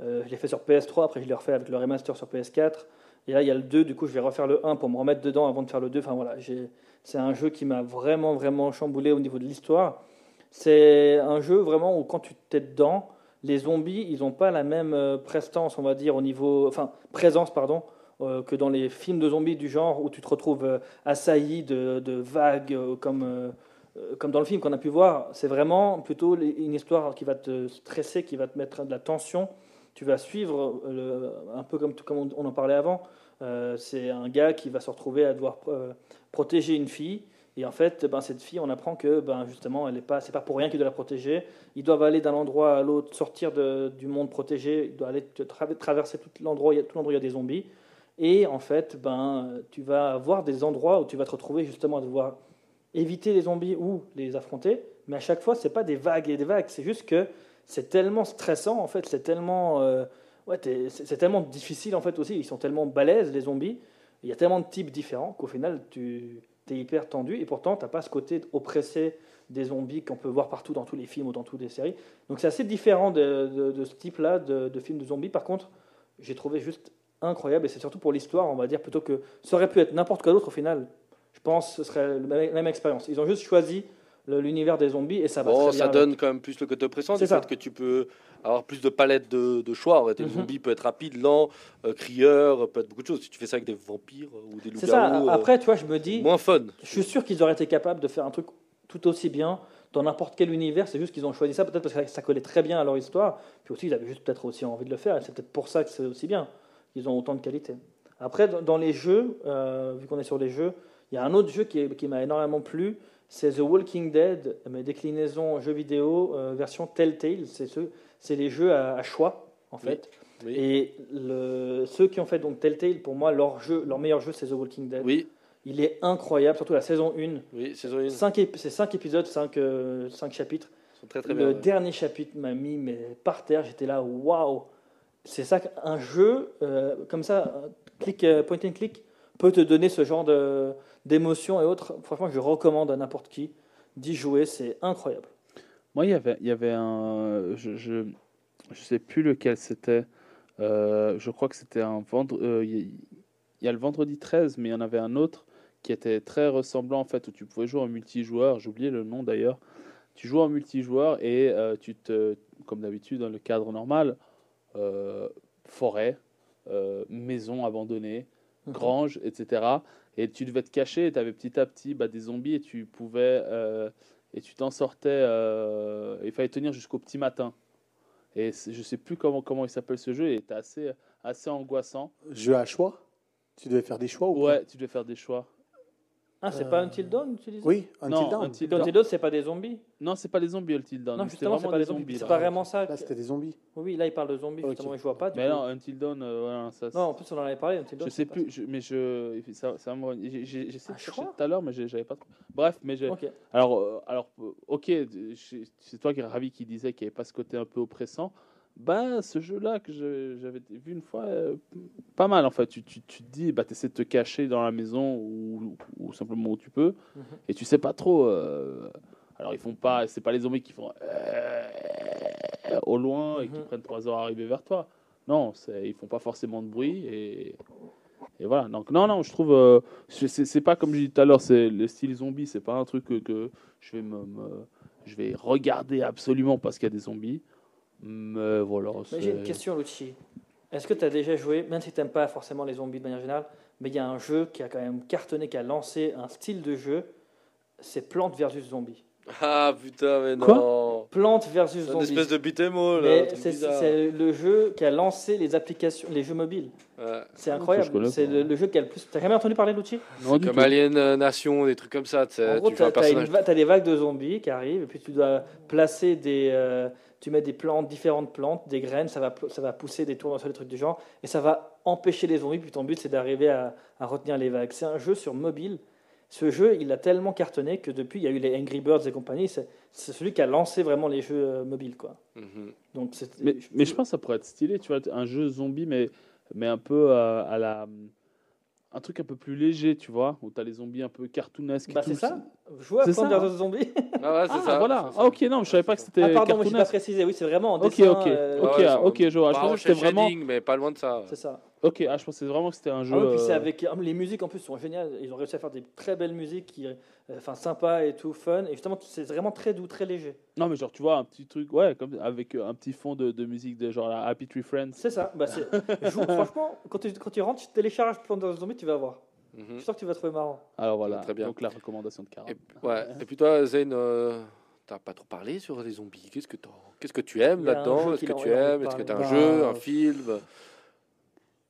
Euh, je l'ai fait sur PS3, après je l'ai refait avec le remaster sur PS4. Et là, il y a le 2, du coup, je vais refaire le 1 pour me remettre dedans avant de faire le 2. Enfin voilà, c'est un jeu qui m'a vraiment, vraiment chamboulé au niveau de l'histoire. C'est un jeu vraiment où quand tu t'es dedans, les zombies, ils n'ont pas la même euh, prestance, on va dire, au niveau, enfin, présence, pardon, euh, que dans les films de zombies du genre où tu te retrouves euh, assailli de, vagues comme, comme dans le film qu'on a pu voir. C'est vraiment plutôt une histoire qui va te stresser, qui va te mettre de la tension. Tu vas suivre euh, un peu comme, on, en parlait avant. Euh, c'est un gars qui va se retrouver à devoir euh, protéger une fille. Et en fait, ben, cette fille, on apprend que ben, justement, elle est pas, c'est pas pour rien qu'il doit la protéger. Ils doivent aller d'un endroit à l'autre, sortir de- du monde protégé. Ils doivent aller tra- traverser tout l'endroit, tout où il y a des zombies. Et en fait, ben, tu vas avoir des endroits où tu vas te retrouver justement à devoir éviter les zombies ou les affronter. Mais à chaque fois, c'est pas des vagues et des vagues. C'est juste que c'est tellement stressant en fait. C'est tellement, euh, ouais, c'est tellement difficile en fait aussi. Ils sont tellement balèzes les zombies. Il y a tellement de types différents qu'au final, tu es hyper tendu, et pourtant, tu n'as pas ce côté oppressé des zombies qu'on peut voir partout dans tous les films ou dans toutes les séries. Donc c'est assez différent de, de- ce type-là de, films de zombies. Par contre, j'ai trouvé juste incroyable, et c'est surtout pour l'histoire, on va dire, plutôt que ça aurait pu être n'importe quoi d'autre au final. Je pense que ce serait la même, expérience. Ils ont juste choisi l'univers des zombies, et ça va Bon, très bien ça avec. donne quand même plus le côté oppressant, C'est ça. fait que tu peux avoir plus de palettes de, de choix. En fait. Le Mhm. zombie peut être rapide, lent, euh, crieur, peut être beaucoup de choses. Si tu fais ça avec des vampires euh, ou des C'est ça. loups-garous, euh, Après, tu vois, je me dis, moins fun. je suis sûr qu'ils auraient été capables de faire un truc tout aussi bien dans n'importe quel univers. C'est juste qu'ils ont choisi ça peut-être parce que ça collait très bien à leur histoire. Puis aussi, ils avaient juste peut-être aussi envie de le faire. Et c'est peut-être pour ça que c'est aussi bien. Ils ont autant de qualité. Après, dans- les jeux, euh, vu qu'on est sur les jeux, il y a un autre jeu qui, qui m'a énormément plu. C'est The Walking Dead, mais déclinaison jeux vidéo euh, version Telltale. C'est c'est les jeux à, à choix, en fait. Oui. Et le, ceux qui ont fait donc Telltale, pour moi, leur, jeu, leur meilleur jeu, c'est The Walking Dead. Oui, Il est incroyable, surtout la saison 1. oui, saison 1. Cinq ép- c'est 5 épisodes, 5 chapitres. sont très très le bien. ouais. dernier chapitre m'a mis mais, par terre. J'étais là, waouh! C'est ça qu'un jeu, euh, comme ça, click, euh, point and click, peut te donner ce genre de- d'émotions et autres. Franchement, je recommande à n'importe qui d'y jouer. C'est incroyable. Moi, il y avait, il y avait un. Je, je, je sais plus lequel c'était. Euh, je crois que c'était un vendredi. il y a le vendredi 13, mais il y en avait un autre qui était très ressemblant en fait, où tu pouvais jouer en multijoueur. J'ai oublié le nom d'ailleurs. Tu joues en multijoueur et euh, tu te, comme d'habitude dans le cadre normal, euh, forêt, euh, maison abandonnée, grange, etc. Et tu devais te cacher, tu avais petit à petit bah, des zombies et tu pouvais euh, et tu t'en sortais. euh, il fallait tenir jusqu'au petit matin. Et je sais plus comment comment il s'appelle ce jeu. Et était assez assez angoissant. Jeu à choix? Tu devais faire des choix ou Ouais, tu devais faire des choix. Ah, c'est Euh, pas Until Dawn, tu disais? Oui, Until Non, Dawn. Until Until Dawn, c'est pas des zombies? Non, c'est pas les zombies Until Dawn. Non, justement, c'est pas des zombies. zombies. C'est pas vraiment ça. Là, c'était des zombies. Oui, là, il parle de zombies, justement, je vois pas. Mais coup. non, Until Dawn, euh, voilà, ça. Non, en plus, on en avait parlé. Until Dawn, Je sais plus, je- mais je, ça, ça me- j'essaie Un de chercher tout à l'heure, mais j'avais pas trop. Bref, mais j'ai. ça. Ok. Alors, euh, alors, euh, ok, c'est toi qui ravi qui disait qu'il n'y avait pas ce côté un peu oppressant. Bah, ce jeu-là que j'avais vu une fois, euh, pas mal en fait. Tu, tu, tu te dis, bah, tu essaies de te cacher dans la maison ou, ou simplement où tu peux, Mhm. et tu sais pas trop. euh, alors, ils font pas, c'est pas les zombies qui font euh, au loin et qui Mhm. prennent trois heures à arriver vers toi. Non, ils font pas forcément de bruit et. Et voilà, donc non, non, je trouve, c'est pas comme je disais tout à l'heure, c'est le style zombie, c'est pas un truc que, que je vais me, me- je vais regarder absolument parce qu'il y a des zombies. Mais voilà, Mais j'ai une question, Lucci. Est-ce que tu as déjà joué, même si tu n'aimes pas forcément les zombies de manière générale, mais il y a un jeu qui a quand même cartonné, qui a lancé un style de jeu, c'est Plante versus Zombie. Ah putain, mais Quoi non. Plante versus C'est une Zombie. espèce de beat'em all. C'est le jeu qui a lancé les applications, les jeux mobiles. Ouais. C'est incroyable. C'est le, le jeu qui a le plus. T'as jamais entendu parler de du Comme tout. Alien euh, Nation, des trucs comme ça. En gros, tu fais un tu as, personnage. des vagues de zombies qui arrivent, et puis tu dois placer des. euh, tu mets des plantes, différentes plantes, des graines, ça va, ça va pousser des tournesols, des trucs du genre, et ça va empêcher les zombies, puis ton but c'est d'arriver à, à retenir les vagues. C'est un jeu sur mobile. Ce jeu, il a tellement cartonné que depuis, il y a eu les Angry Birds et compagnie, c'est c'est celui qui a lancé vraiment les jeux euh, mobiles. Quoi. Mhm. Donc, c'est- Mais, mais je pense que ça pourrait être stylé, tu vois, un jeu zombie, mais, mais un peu euh, à la. Un truc un peu plus léger, tu vois, où tu as les zombies un peu cartoonesques. et Bah, tout. c'est ça. Jouer à C'est Plants ça, vs Zombies. Ah ouais, c'est Ah, ça. voilà. c'est ça. Ah, ok, non, je savais pas que c'était Ah, pardon, moi, je n'ai pas cartoonesque. précisé. Oui, c'est vraiment en Ok, dessin. ok, euh, ok, ouais, ah, ok, je vois. Je Pas pensais en que c'était vraiment. mais pas loin de ça. C'est ça. Ok, ah, je pensais vraiment que c'était un jeu. Ah oui, puis c'est euh, avec ah, les musiques en plus sont géniales. Ils ont réussi à faire des très belles musiques, qui, euh, enfin sympas et tout, fun. Et justement, c'est vraiment très doux, très léger. Non, mais genre, tu vois, un petit truc, ouais, comme avec euh, un petit fond de, de musique de genre la Happy Tree Friends. C'est ça. Bah, c'est- joue- franchement, quand tu, quand tu rentres, tu télécharges Plants vs Zombies, tu vas voir. Mhm. Je suis sûr que tu vas trouver marrant. Alors voilà, Très bien. donc la recommandation de Cara. Et, ouais. Et puis toi, Zayn, euh, t'as pas trop parlé sur les zombies. Qu'est-ce que, qu'est-ce que tu aimes là-dedans? Est-ce que a tu aimes? Est-ce que t'as un jeu, un film?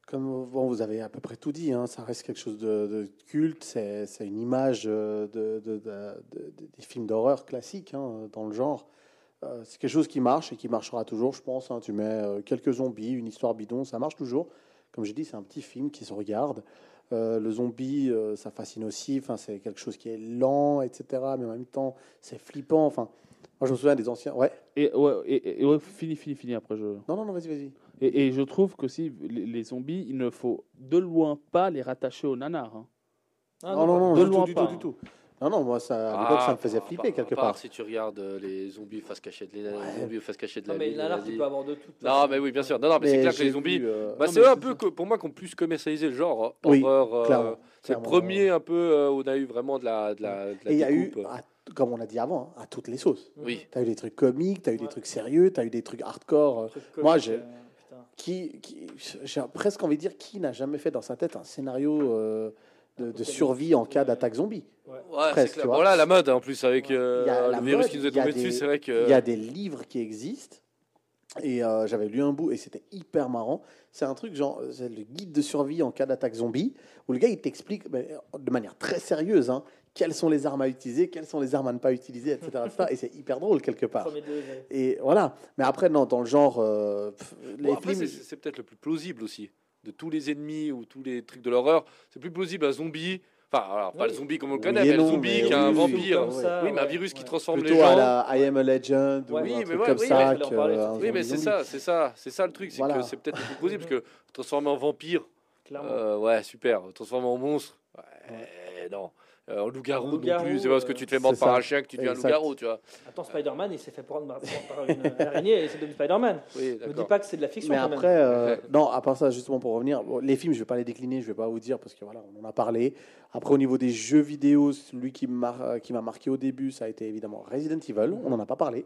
Comme bon, vous avez à peu près tout dit, hein, ça reste quelque chose de, de culte, c'est une image euh, de, de- de- de- de- des films d'horreur classiques hein, dans le genre. Euh, c'est quelque chose qui marche et qui marchera toujours, je pense. hein. Tu mets euh, quelques zombies, une histoire bidon, ça marche toujours. Comme je dis, c'est un petit film qui se regarde. Euh, le zombie, ça fascine aussi. Enfin, c'est quelque chose qui est lent, etc. Mais en même temps, c'est flippant. Enfin, moi, je me souviens des anciens. Ouais. Et ouais, et, et- ouais, fini, fini, fini. Après, je. Non, non, non, vas-y, vas-y. Et, et je trouve qu'aussi, les, les zombies, il ne faut de loin pas les rattacher au nanar. hein. Ah, non, non, non, de du loin tout, du pas, tout, du tout. Non, non, moi, ça, à l'époque, ça me faisait flipper quelque part part. si tu regardes euh, les zombies face cachette, les zombies face cachette de Non, la mais là, là, vas-y. tu peux avoir de tout. Non, mais oui, bien sûr. Non, non, mais, c'est clair que les zombies. euh, Bah, non, c'est mais un peu, que- pour moi, qui ont plus commercialisé le genre hein, Oui, horreur. euh, clairement, c'est le premier un peu euh, où on a eu vraiment de la, de la, de la Et il y a eu, comme on a dit avant, hein, à toutes les sauces. Oui. Tu as eu des trucs comiques, tu as eu des Ouais. trucs sérieux, tu as eu des trucs hardcore. Moi, j'ai- euh. Qui, qui- j'ai presque envie de dire qui n'a jamais fait dans sa tête un scénario euh, de, survie en cas d'attaque zombie. Ouais. Presque, clair. tu vois. Bon, là, la mode, en plus, avec euh, le virus mode, qui nous est tombé des- dessus, c'est vrai que. Il y a des livres qui existent. Et euh, j'avais lu un bout et c'était hyper marrant. C'est un truc genre, c'est le guide de survie en cas d'attaque zombie, où le gars il t'explique de manière très sérieuse hein, quelles sont les armes à utiliser, quelles sont les armes à ne pas utiliser, etc. etc. et c'est hyper drôle quelque part. Et voilà. Mais après, non, dans le genre, euh, pff, les Bon, après, films. c'est peut-être le plus plausible aussi. De tous les ennemis ou tous les trucs de l'horreur, c'est plus plausible un zombie. Enfin, alors, pas Oui. le zombie comme on le Oui connaît, mais le non, zombie mais qui a un oui, oui, vampire. Ça, oui, mais un ouais, virus qui ouais. transforme les Plutôt gens. à la I am a legend ou Ouais. un Oui, mais truc ouais, comme oui, ça. parler, euh, un Oui, mais zombie c'est zombie. ça, c'est ça, c'est ça le truc, c'est Voilà. que c'est peut-être le plus plausible parce que transformer en vampire, euh, ouais, super. Transformer en monstre, ouais, non. Euh, en loup-garou En non plus, c'est pas parce que tu te fais euh, mordre par ça. un chien que tu deviens loup-garou, tu vois. Attends, Spider-Man, il s'est fait prendre par une araignée et c'est devenu Spider-Man. Oui, Ne dis pas que c'est de la fiction Mais quand après, même. euh, non, à part ça, justement pour revenir, bon, les films, je vais pas les décliner, je vais pas vous dire parce que voilà, on en a parlé. Après, au niveau des jeux vidéo, celui qui m'a qui m'a marqué au début, ça a été évidemment Resident Evil. On n'en a pas parlé.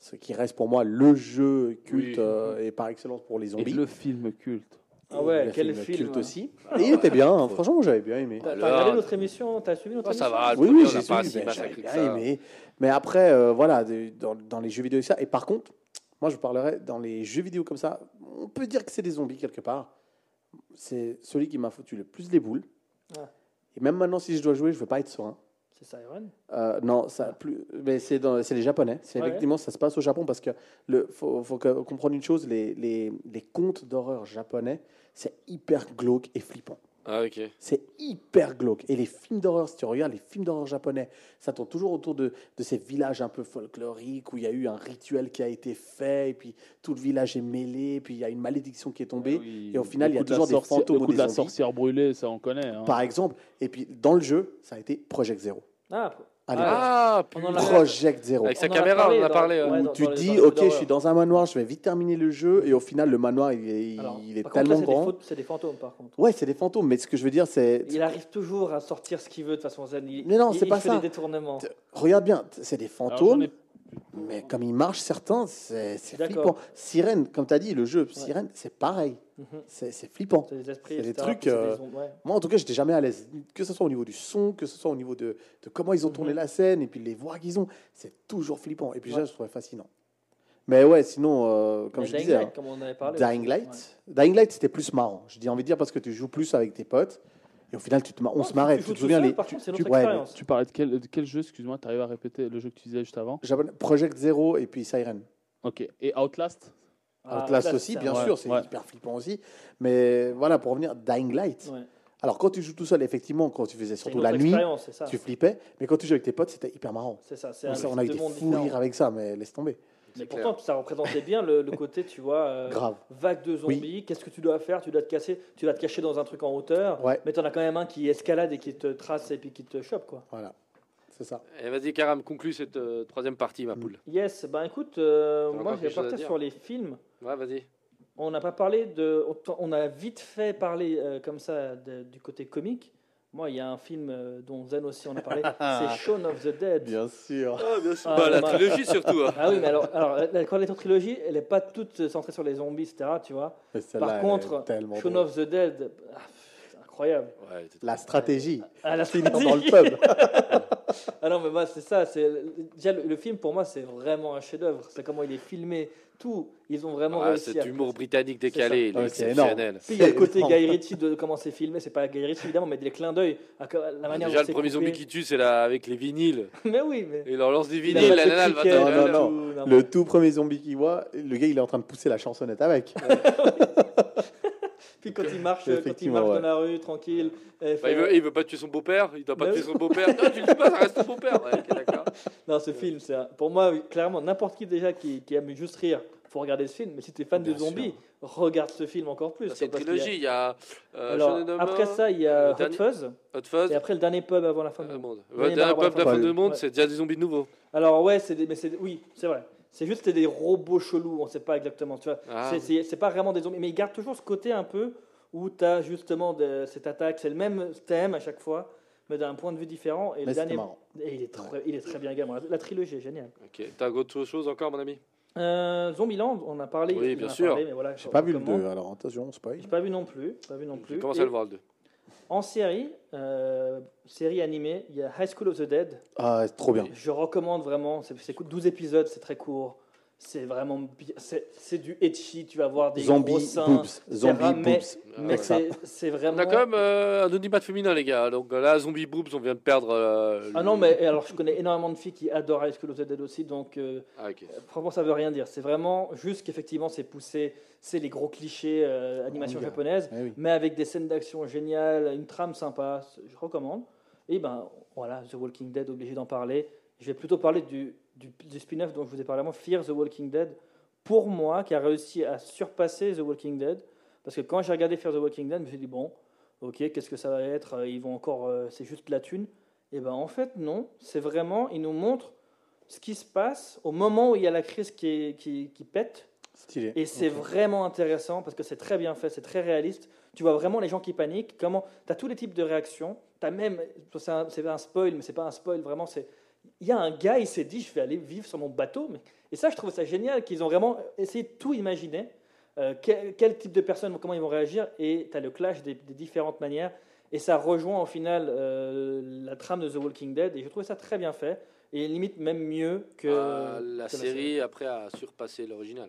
Ce qui reste pour moi le jeu culte Oui. euh, et par excellence pour les Et zombies. le film culte. Ah ouais, le quel film film, culte hein. aussi. Et il était bien, hein, franchement, j'avais bien aimé. T'as regardé notre émission T'as suivi notre Ah, ça émission va, Oui, oui, j'ai suivi, ben, bien ça. aimé. Mais après, euh, voilà, dans, dans les jeux vidéo et ça. Et par contre, moi, je parlerai dans les jeux vidéo comme ça. On peut dire que c'est des zombies quelque part. C'est celui qui m'a foutu le plus les boules. Ah. Et même maintenant, si je dois jouer, je veux pas être serein. C'est Siren. Euh, non, ça plus. Mais c'est dans- c'est les Japonais. C'est Ouais. effectivement ça se passe au Japon parce que le faut, comprendre une chose les les, les contes d'horreur japonais c'est hyper glauque et flippant. Ah, ok. C'est hyper glauque. Et les films d'horreur, si tu regardes les films d'horreur japonais, ça tourne toujours autour de, de ces villages un peu folkloriques où il y a eu un rituel qui a été fait, et puis tout le village est mêlé, puis il y a une malédiction qui est tombée. Oui, et au final, il y a de toujours des sorcière- fantômes Le ou coup des de la zombies. sorcière brûlée, ça on connaît. hein. Par exemple. Et puis dans le jeu, ça a été Project Zero. Ah, À l'époque. Ah, On en putain. a- Project Zero. Avec sa On caméra, parlé on en a parlé. ouais, où dans- tu dans dis, ok, je suis dans un manoir, je vais vite terminer le jeu, et au final, le manoir, il est, il- Alors, il est par contre, là, tellement c'est des grand. C'est des fantômes, par contre. Ouais, c'est des fantômes, mais ce que je veux dire, c'est. Il arrive toujours à sortir ce qu'il veut de façon zen. Il, Mais non, c'est il pas fait ça. des détournements. Regarde bien, c'est des fantômes, mais comme ils marchent, certains, c'est flippant. Sirène, comme tu as dit, le jeu Sirène, c'est pareil. Mhm. C'est c'est flippant. C'est des trucs, euh, des ondes, ouais. Moi, en tout cas, j'étais jamais à l'aise. Que ce soit au niveau du son, que ce soit au niveau de, de comment ils ont tourné Mhm. la scène, et puis les voix qu'ils ont, c'est toujours flippant. Et puis, Ouais. ça, je trouvais fascinant. Mais ouais, sinon, euh, comme Mais je Dying disais, Light, hein, comme on avait parlé. Dying. Light, Dying Light, c'était plus marrant. Je dis envie de dire parce que tu joues plus avec tes potes. Et au final, tu te mar- on se marrait. tu te souviens les par tu- contre, c'est tu- notre ouais, expérience. Tu parlais de quel, de quel jeu, excuse-moi, tu arrives à répéter le jeu que tu disais juste avant? Mais Project Zero et puis Siren. Ok. Et Outlast? Ah, Outlast là, aussi, c'est bien ouais, sûr, c'est ouais. hyper flippant aussi. Mais voilà, pour revenir, Dying Light. Ouais. Alors, quand tu joues tout seul, effectivement, quand tu faisais C'est surtout une la autre nuit, expérience, c'est ça. tu flippais. Mais quand tu jouais avec tes potes, c'était hyper marrant. C'est ça. C'est On, un s'est- on a eu deux des mondes fous différents. rires avec ça, mais laisse tomber. Mais clair. pourtant, ça représentait bien le, le côté, tu vois, euh, Grave. vague de zombies. Qu'est-ce que tu dois faire? Tu dois te casser, tu dois te cacher dans un truc en hauteur. Ouais, Mais t'en as quand même un qui escalade et qui te trace et puis qui te chope, quoi. voilà. C'est ça. Et Eh, vas-y, Karam, conclue cette euh, troisième partie, ma Mm. poule. Yes, ben écoute, euh, moi je vais partir sur les films. Ouais, vas-y. On n'a pas parlé de. On a vite fait parler euh, comme ça de- du côté comique. Moi, il y a un film euh, dont Zen aussi on a parlé, c'est Shaun of the Dead. sûr. Ah, bien sûr. Ah, Bah, la trilogie surtout. hein. Ah oui, mais alors, alors la Cornetto trilogie, elle n'est pas toute centrée sur les zombies, etc. Tu vois. Par contre, Shaun of the Dead, ah, incroyable. Ouais, La stratégie. Ah, la Finir dans le pub. Ah non, mais moi, c'est ça. C'est déjà le, le film pour moi, c'est vraiment un chef-d'œuvre. C'est comment il est filmé, tout. Ils ont vraiment Ah, réussi. cet à- humour britannique décalé, c'est exceptionnel. Puis il y a le côté. Guy Ritchie de comment c'est filmé. C'est pas Guy Ritchie évidemment, mais des clins d'œil à la Ah, manière Déjà, le premier coupé. zombie qui tue, c'est là avec les vinyles. mais oui, mais. Et il leur lance des vinyles, pas la de nana, elle va cricket, Non, t'en- non, non. tout, non, Le tout premier zombie qu'il voit, le gars, il est en train de pousser la chansonnette avec. Puis quand il marche, quand il marche ouais. dans la rue, tranquille. Bah, il, veut, il veut pas tuer son beau-père, il doit pas tuer son beau-père. Non, tu le dis pas, ça reste ton beau-père. Ouais, ok, d'accord. Non, ce film, c'est un- pour moi, clairement, n'importe qui déjà qui, qui aime juste rire, faut regarder ce film. Mais si tu es fan Bien de zombies, regarde ce film encore plus. C'est une trilogie. Il y a. euh, Alors, après ça, il y a le Hot dernier- Fuzz, Hot Fuzz. et après le dernier pub avant la fin du euh, monde. monde. Oui, Ouais, d'un non, peuple de la fin le- du monde, ouais. c'est déjà des zombies de nouveau. Alors ouais, c'est des, mais c'est oui, c'est vrai. C'est juste c'est des robots chelous, on sait pas exactement. Tu vois, Ah. c'est, c'est, c'est pas vraiment des zombies, mais ils gardent toujours ce côté un peu où tu as justement de- cette attaque, c'est le même thème à chaque fois, mais d'un point de vue différent. Et Mais le dernier, marrant. et il est très, il est très bien également. La, la trilogie est géniale. Ok. T'as autre chose encore, mon ami? Euh, Zombieland, on a parlé. Oui, bien sûr. parlé, mais voilà, J'ai pas vu le recommande. 2, alors attention, spoil. J'ai pas vu non plus. Pas vu non J'ai plus. commencé Et à le voir, le 2. En série, euh, série animée, il y a High School of the Dead. Ah, trop bien. Je recommande vraiment. C'est, c'est 12 épisodes, c'est très court. C'est vraiment bien. C'est, c'est du etchi. Tu vas voir des Zombie gros seins. boobs. Zombie mais- boobs. Mais ça. c'est, c'est On vraiment. a quand même euh, un audimat féminin, les gars. Donc là, Zombie Boobs, on vient de perdre. euh, Ah le- non, mais alors je connais énormément de filles qui adorent High School of the Dead aussi, donc euh, Ah, franchement ça veut rien dire. C'est vraiment juste qu'effectivement c'est poussé, c'est les gros clichés euh, animation Manga. japonaise, Eh oui. mais avec des scènes d'action géniales, une trame sympa, je recommande. Et ben voilà, The Walking Dead, obligé d'en parler. Je vais plutôt parler du, du, du spin-off dont je vous ai parlé avant, Fear the Walking Dead, pour moi, qui a réussi à surpasser The Walking Dead. Parce que quand j'ai regardé Fear the Walking Dead, je me suis dit, bon, ok, qu'est-ce que ça va être? Euh, Ils vont encore, euh, c'est juste de la thune. Et ben en fait, non, c'est vraiment, ils nous montrent ce qui se passe au moment où il y a la crise qui, est- qui, qui pète. Stylé. Et c'est vraiment intéressant parce que c'est très bien fait, c'est très réaliste. Tu vois vraiment les gens qui paniquent. Comment Tu as tous les types de réactions. Tu as même, c'est un, un spoil, mais c'est pas un spoil, vraiment. c'est Il y a un gars, il s'est dit, je vais aller vivre sur mon bateau. Mais... Et ça, je trouve ça génial qu'ils ont vraiment essayé de tout imaginer. Euh, quel, quel type de personnes, comment ils vont réagir. Et tu as le clash des, des différentes manières. Et ça rejoint au final euh, la trame de The Walking Dead. Et je trouve ça très bien fait. Et limite même mieux que Ah, la que série, après, a surpassé l'original.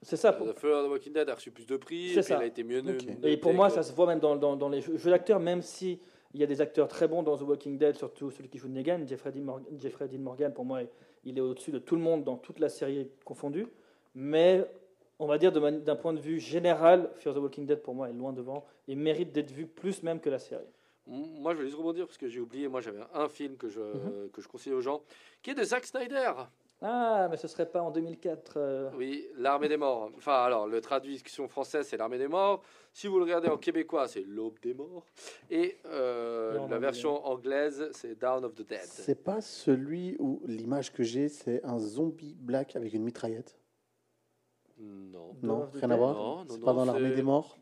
C'est ça. pour- The Fear of the Walking Dead a reçu plus de prix, C'est et puis ça. elle a été mieux Ok. notée Et pour moi, que- ça se voit même dans, dans, dans les jeux d'acteurs, même si il y a des acteurs très bons dans The Walking Dead, surtout celui qui joue Negan, Jeffrey Dean Morgan, Jeffrey Dean Morgan pour moi, il est au-dessus de tout le monde dans toute la série confondue. Mais on va dire d'un point de vue général, Fear the Walking Dead pour moi est loin devant et mérite d'être vu plus même que la série. Moi, je vais juste rebondir parce que j'ai oublié. Moi, j'avais un film que je, Mhm. que je conseille aux gens, qui est de Zack Snyder. Ah, mais ce serait pas en 2004. euh, Oui, L'Armée des Morts. Enfin, alors, le traduction française, c'est L'Armée des Morts. Si vous le regardez en québécois, c'est L'Aube des Morts. Et euh, la version anglaise, c'est Down of the Dead. C'est pas celui où l'image que j'ai, c'est un zombie black avec une mitraillette? Non. Non, rien à voir? Non, non, C'est non, pas dans l'armée des morts?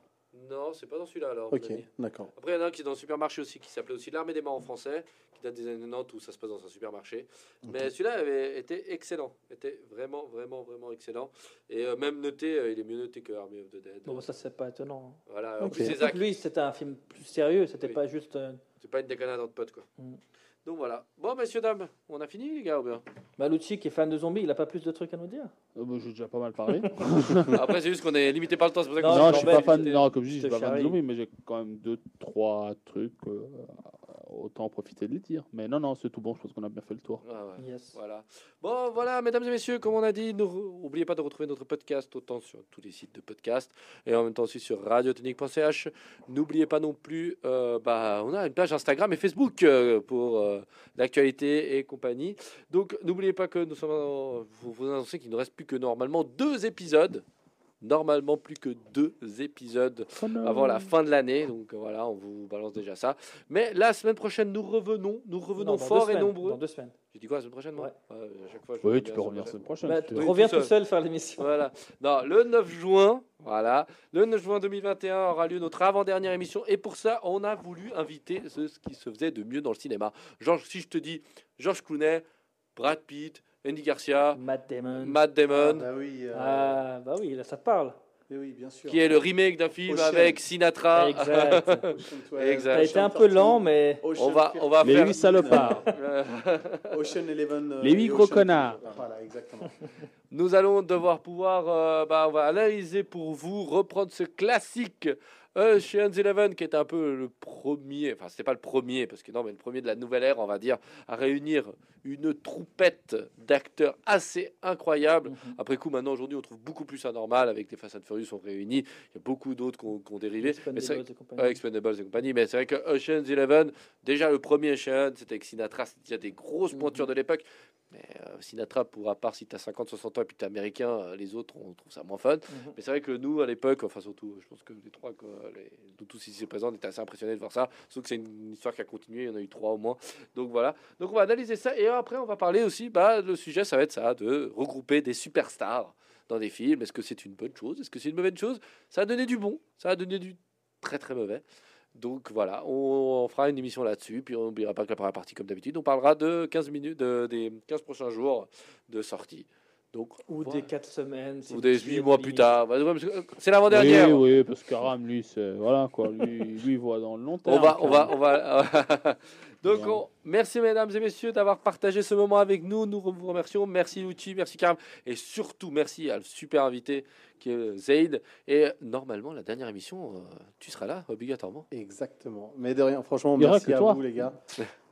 Non, c'est pas dans celui-là alors. Ok, d'accord. Après, il y en a un qui est dans le supermarché aussi, qui s'appelait aussi L'Armée des Morts en français, qui date des années 90 où ça se passe dans un supermarché. Mais celui-là avait été excellent, était vraiment, vraiment, vraiment excellent. Et euh, même noté, euh, il est mieux noté que Army of the Dead. Bon, ça c'est pas étonnant. Voilà, en Ok. plus, c'est Donc Zach. lui, c'était un film plus sérieux, c'était Oui. pas juste. euh, C'est pas une déconnade entre potes, quoi. Mm. Donc voilà. Bon, messieurs, dames, on a fini, les gars, ou bien? Malucci qui est fan de zombies, il a pas plus de trucs à nous dire? Euh, bah, J'ai déjà pas mal parlé. Après, c'est juste qu'on est limité par le temps, c'est pour ça que Non, je suis pas fan. Non, comme je dis, je je suis pas fan de zombies, mais j'ai quand même deux, trois trucs. euh, autant en profiter de les dire. Mais non, non, c'est tout bon. Je pense qu'on a bien fait le tour. Ah ouais. Yes. Voilà. Bon, voilà, mesdames et messieurs, comme on a dit, n'oubliez pas de retrouver notre podcast autant sur tous les sites de podcast et en même temps aussi sur radiotechnique.ch. N'oubliez pas non plus, euh, bah, on a une page Instagram et Facebook euh, pour euh, l'actualité et compagnie. Donc, n'oubliez pas que nous sommes, en- vous vous annoncez qu'il ne reste plus que normalement deux épisodes. Normalement, plus que deux épisodes avant la fin de l'année. Donc voilà, on vous balance déjà ça. Mais la semaine prochaine, nous revenons, nous revenons Non, fort et nombreux. Dans deux semaines. J'ai dit quoi la semaine prochaine moi Ouais. Ouais, à chaque fois, je Oui, tu peux revenir la semaine prochaine. Bah, tu Oui, reviens tout tout seul. seul faire l'émission. Voilà. Non, le 9 juin, voilà, le 9 juin 2021 aura lieu notre avant-dernière émission et pour ça, on a voulu inviter ce, ce qui se faisait de mieux dans le cinéma. Genre, si je te dis George Clooney, Brad Pitt, Andy Garcia, Matt Damon. Matt Damon, bah oui, euh, Ah, bah oui, là, ça te parle. mais oui, bien sûr. qui est le remake d'un film Ocean. avec Sinatra. Exact. Ocean 12, Exact. T'as été un peu lent, mais. Ocean on va, on va Les faire. huit salopards. Ocean 11. euh, Les huit gros connards. 12. Voilà, exactement. Nous allons devoir pouvoir, euh, bah, on va analyser pour vous, reprendre ce classique Ocean's Eleven, qui est un peu le premier, enfin c'était pas le premier, parce que non, mais le premier de la nouvelle ère, on va dire, à réunir une troupette d'acteurs assez incroyable. Mhm. Après coup, maintenant aujourd'hui, on trouve beaucoup plus anormal avec les Fast and Furious sont réunis. Il y a beaucoup d'autres qui ont, qui ont dérivé. Mais c'est vrai- Expendables et compagnie. Ouais, Expendables et compagnie, mais c'est vrai que Ocean's Eleven, déjà le premier Ocean, c'était avec Sinatra, c'était déjà des grosses Mhm. pointures de l'époque. Mais euh, Sinatra, pour à part si tu as 50, 60 ans et puis tu es américain, euh, les autres, on trouve ça moins fun. Mhm. Mais c'est vrai que nous, à l'époque, enfin surtout, je pense que les trois, quoi, les, tous ici présents, on était assez impressionnés de voir ça. Sauf que c'est une histoire qui a continué, il y en a eu trois au moins. Donc voilà. Donc on va analyser ça et après on va parler aussi, bah, le sujet, ça va être ça, de regrouper des superstars dans des films. Est-ce que c'est une bonne chose? Est-ce que c'est une mauvaise chose? Ça a donné du bon, ça a donné du très très mauvais. Donc voilà, on, fera une émission là-dessus. Puis on n'oubliera pas que la première partie, comme d'habitude, on parlera de 15 minutes, de- des 15 prochains jours de sortie. Donc, Ou voilà. des 4 semaines. Ou des suivez 8 mois plus tard. Euh, C'est l'avant-dernière. Oui, oui, parce qu'Aram, lui, voilà quoi, lui, lui il voit dans le long terme. On va, on va, on va. Donc, on- merci mesdames et messieurs d'avoir partagé ce moment avec nous. Nous vous remercions. Merci Luchi, merci Karam. Et surtout, merci à le super invité qui est Zaid. Et normalement, la dernière émission, euh, tu seras là, obligatoirement. Exactement. Mais de rien, franchement, merci à toi. vous, les gars.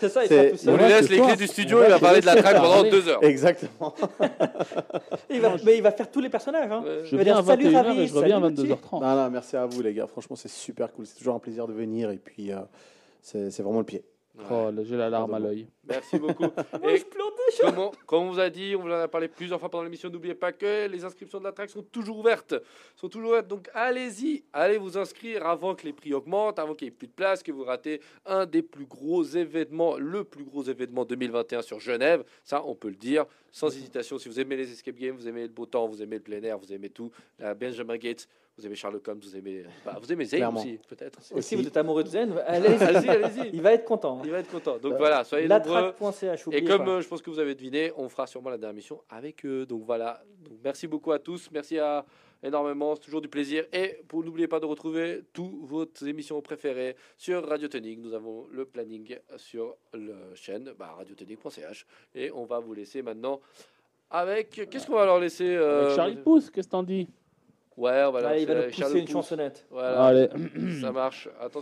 C'est ça, il C'est- sera tout On seul. Lui laisse les clés du studio, On il va parler de la track pendant deux heures. Exactement. Il va, mais il va faire tous les personnages. Hein. Je vais à dire salut, 21h Ravi, et je reviens à salut, Luchi. 22h30. Non, non, merci à vous, les gars. Franchement, c'est super cool. C'est toujours un plaisir de venir. Et puis, euh, c'est vraiment le pied. Oh, là, j'ai la larme à l'œil. Merci beaucoup. Moi, Et je pleure déjà. Comment, comme on vous a dit, on vous en a parlé plusieurs fois pendant l'émission, n'oubliez pas que les inscriptions de la track sont toujours ouvertes. Sont toujours ouvertes. Donc allez-y, allez vous inscrire avant que les prix augmentent, avant qu'il n'y ait plus de place, que vous ratez un des plus gros événements, le plus gros événement 2021 sur Genève. Ça, on peut le dire sans hésitation. Si vous aimez les escape games, vous aimez le beau temps, vous aimez le plein air, vous aimez tout, la Benjamin Gates, vous aimez Sherlock Holmes, vous aimez, bah, vous aimez Zane Clairement. aussi, peut-être. Et si vous êtes amoureux de Zen, allez, Allez-y, allez-y. il va être content. Il va être content. Donc Euh, voilà, soyez nombreux. Et comme euh, je pense que vous avez deviné, on fera sûrement la dernière mission avec eux. Donc voilà. Donc, merci beaucoup à tous. Merci à énormément. C'est toujours du plaisir. Et pour n'oubliez pas de retrouver toutes vos émissions préférées sur Radio Tonic. Nous avons le planning sur la chaîne bah, radiotonic.ch. Et on va vous laisser maintenant avec. Qu'est-ce qu'on va leur laisser euh, Avec Charlie Pouce, qu'est-ce que t'en dis? Ouais, on va leur Allez, il va nous Charles pousser une chansonnette. Voilà, Allez. ça marche. Attention.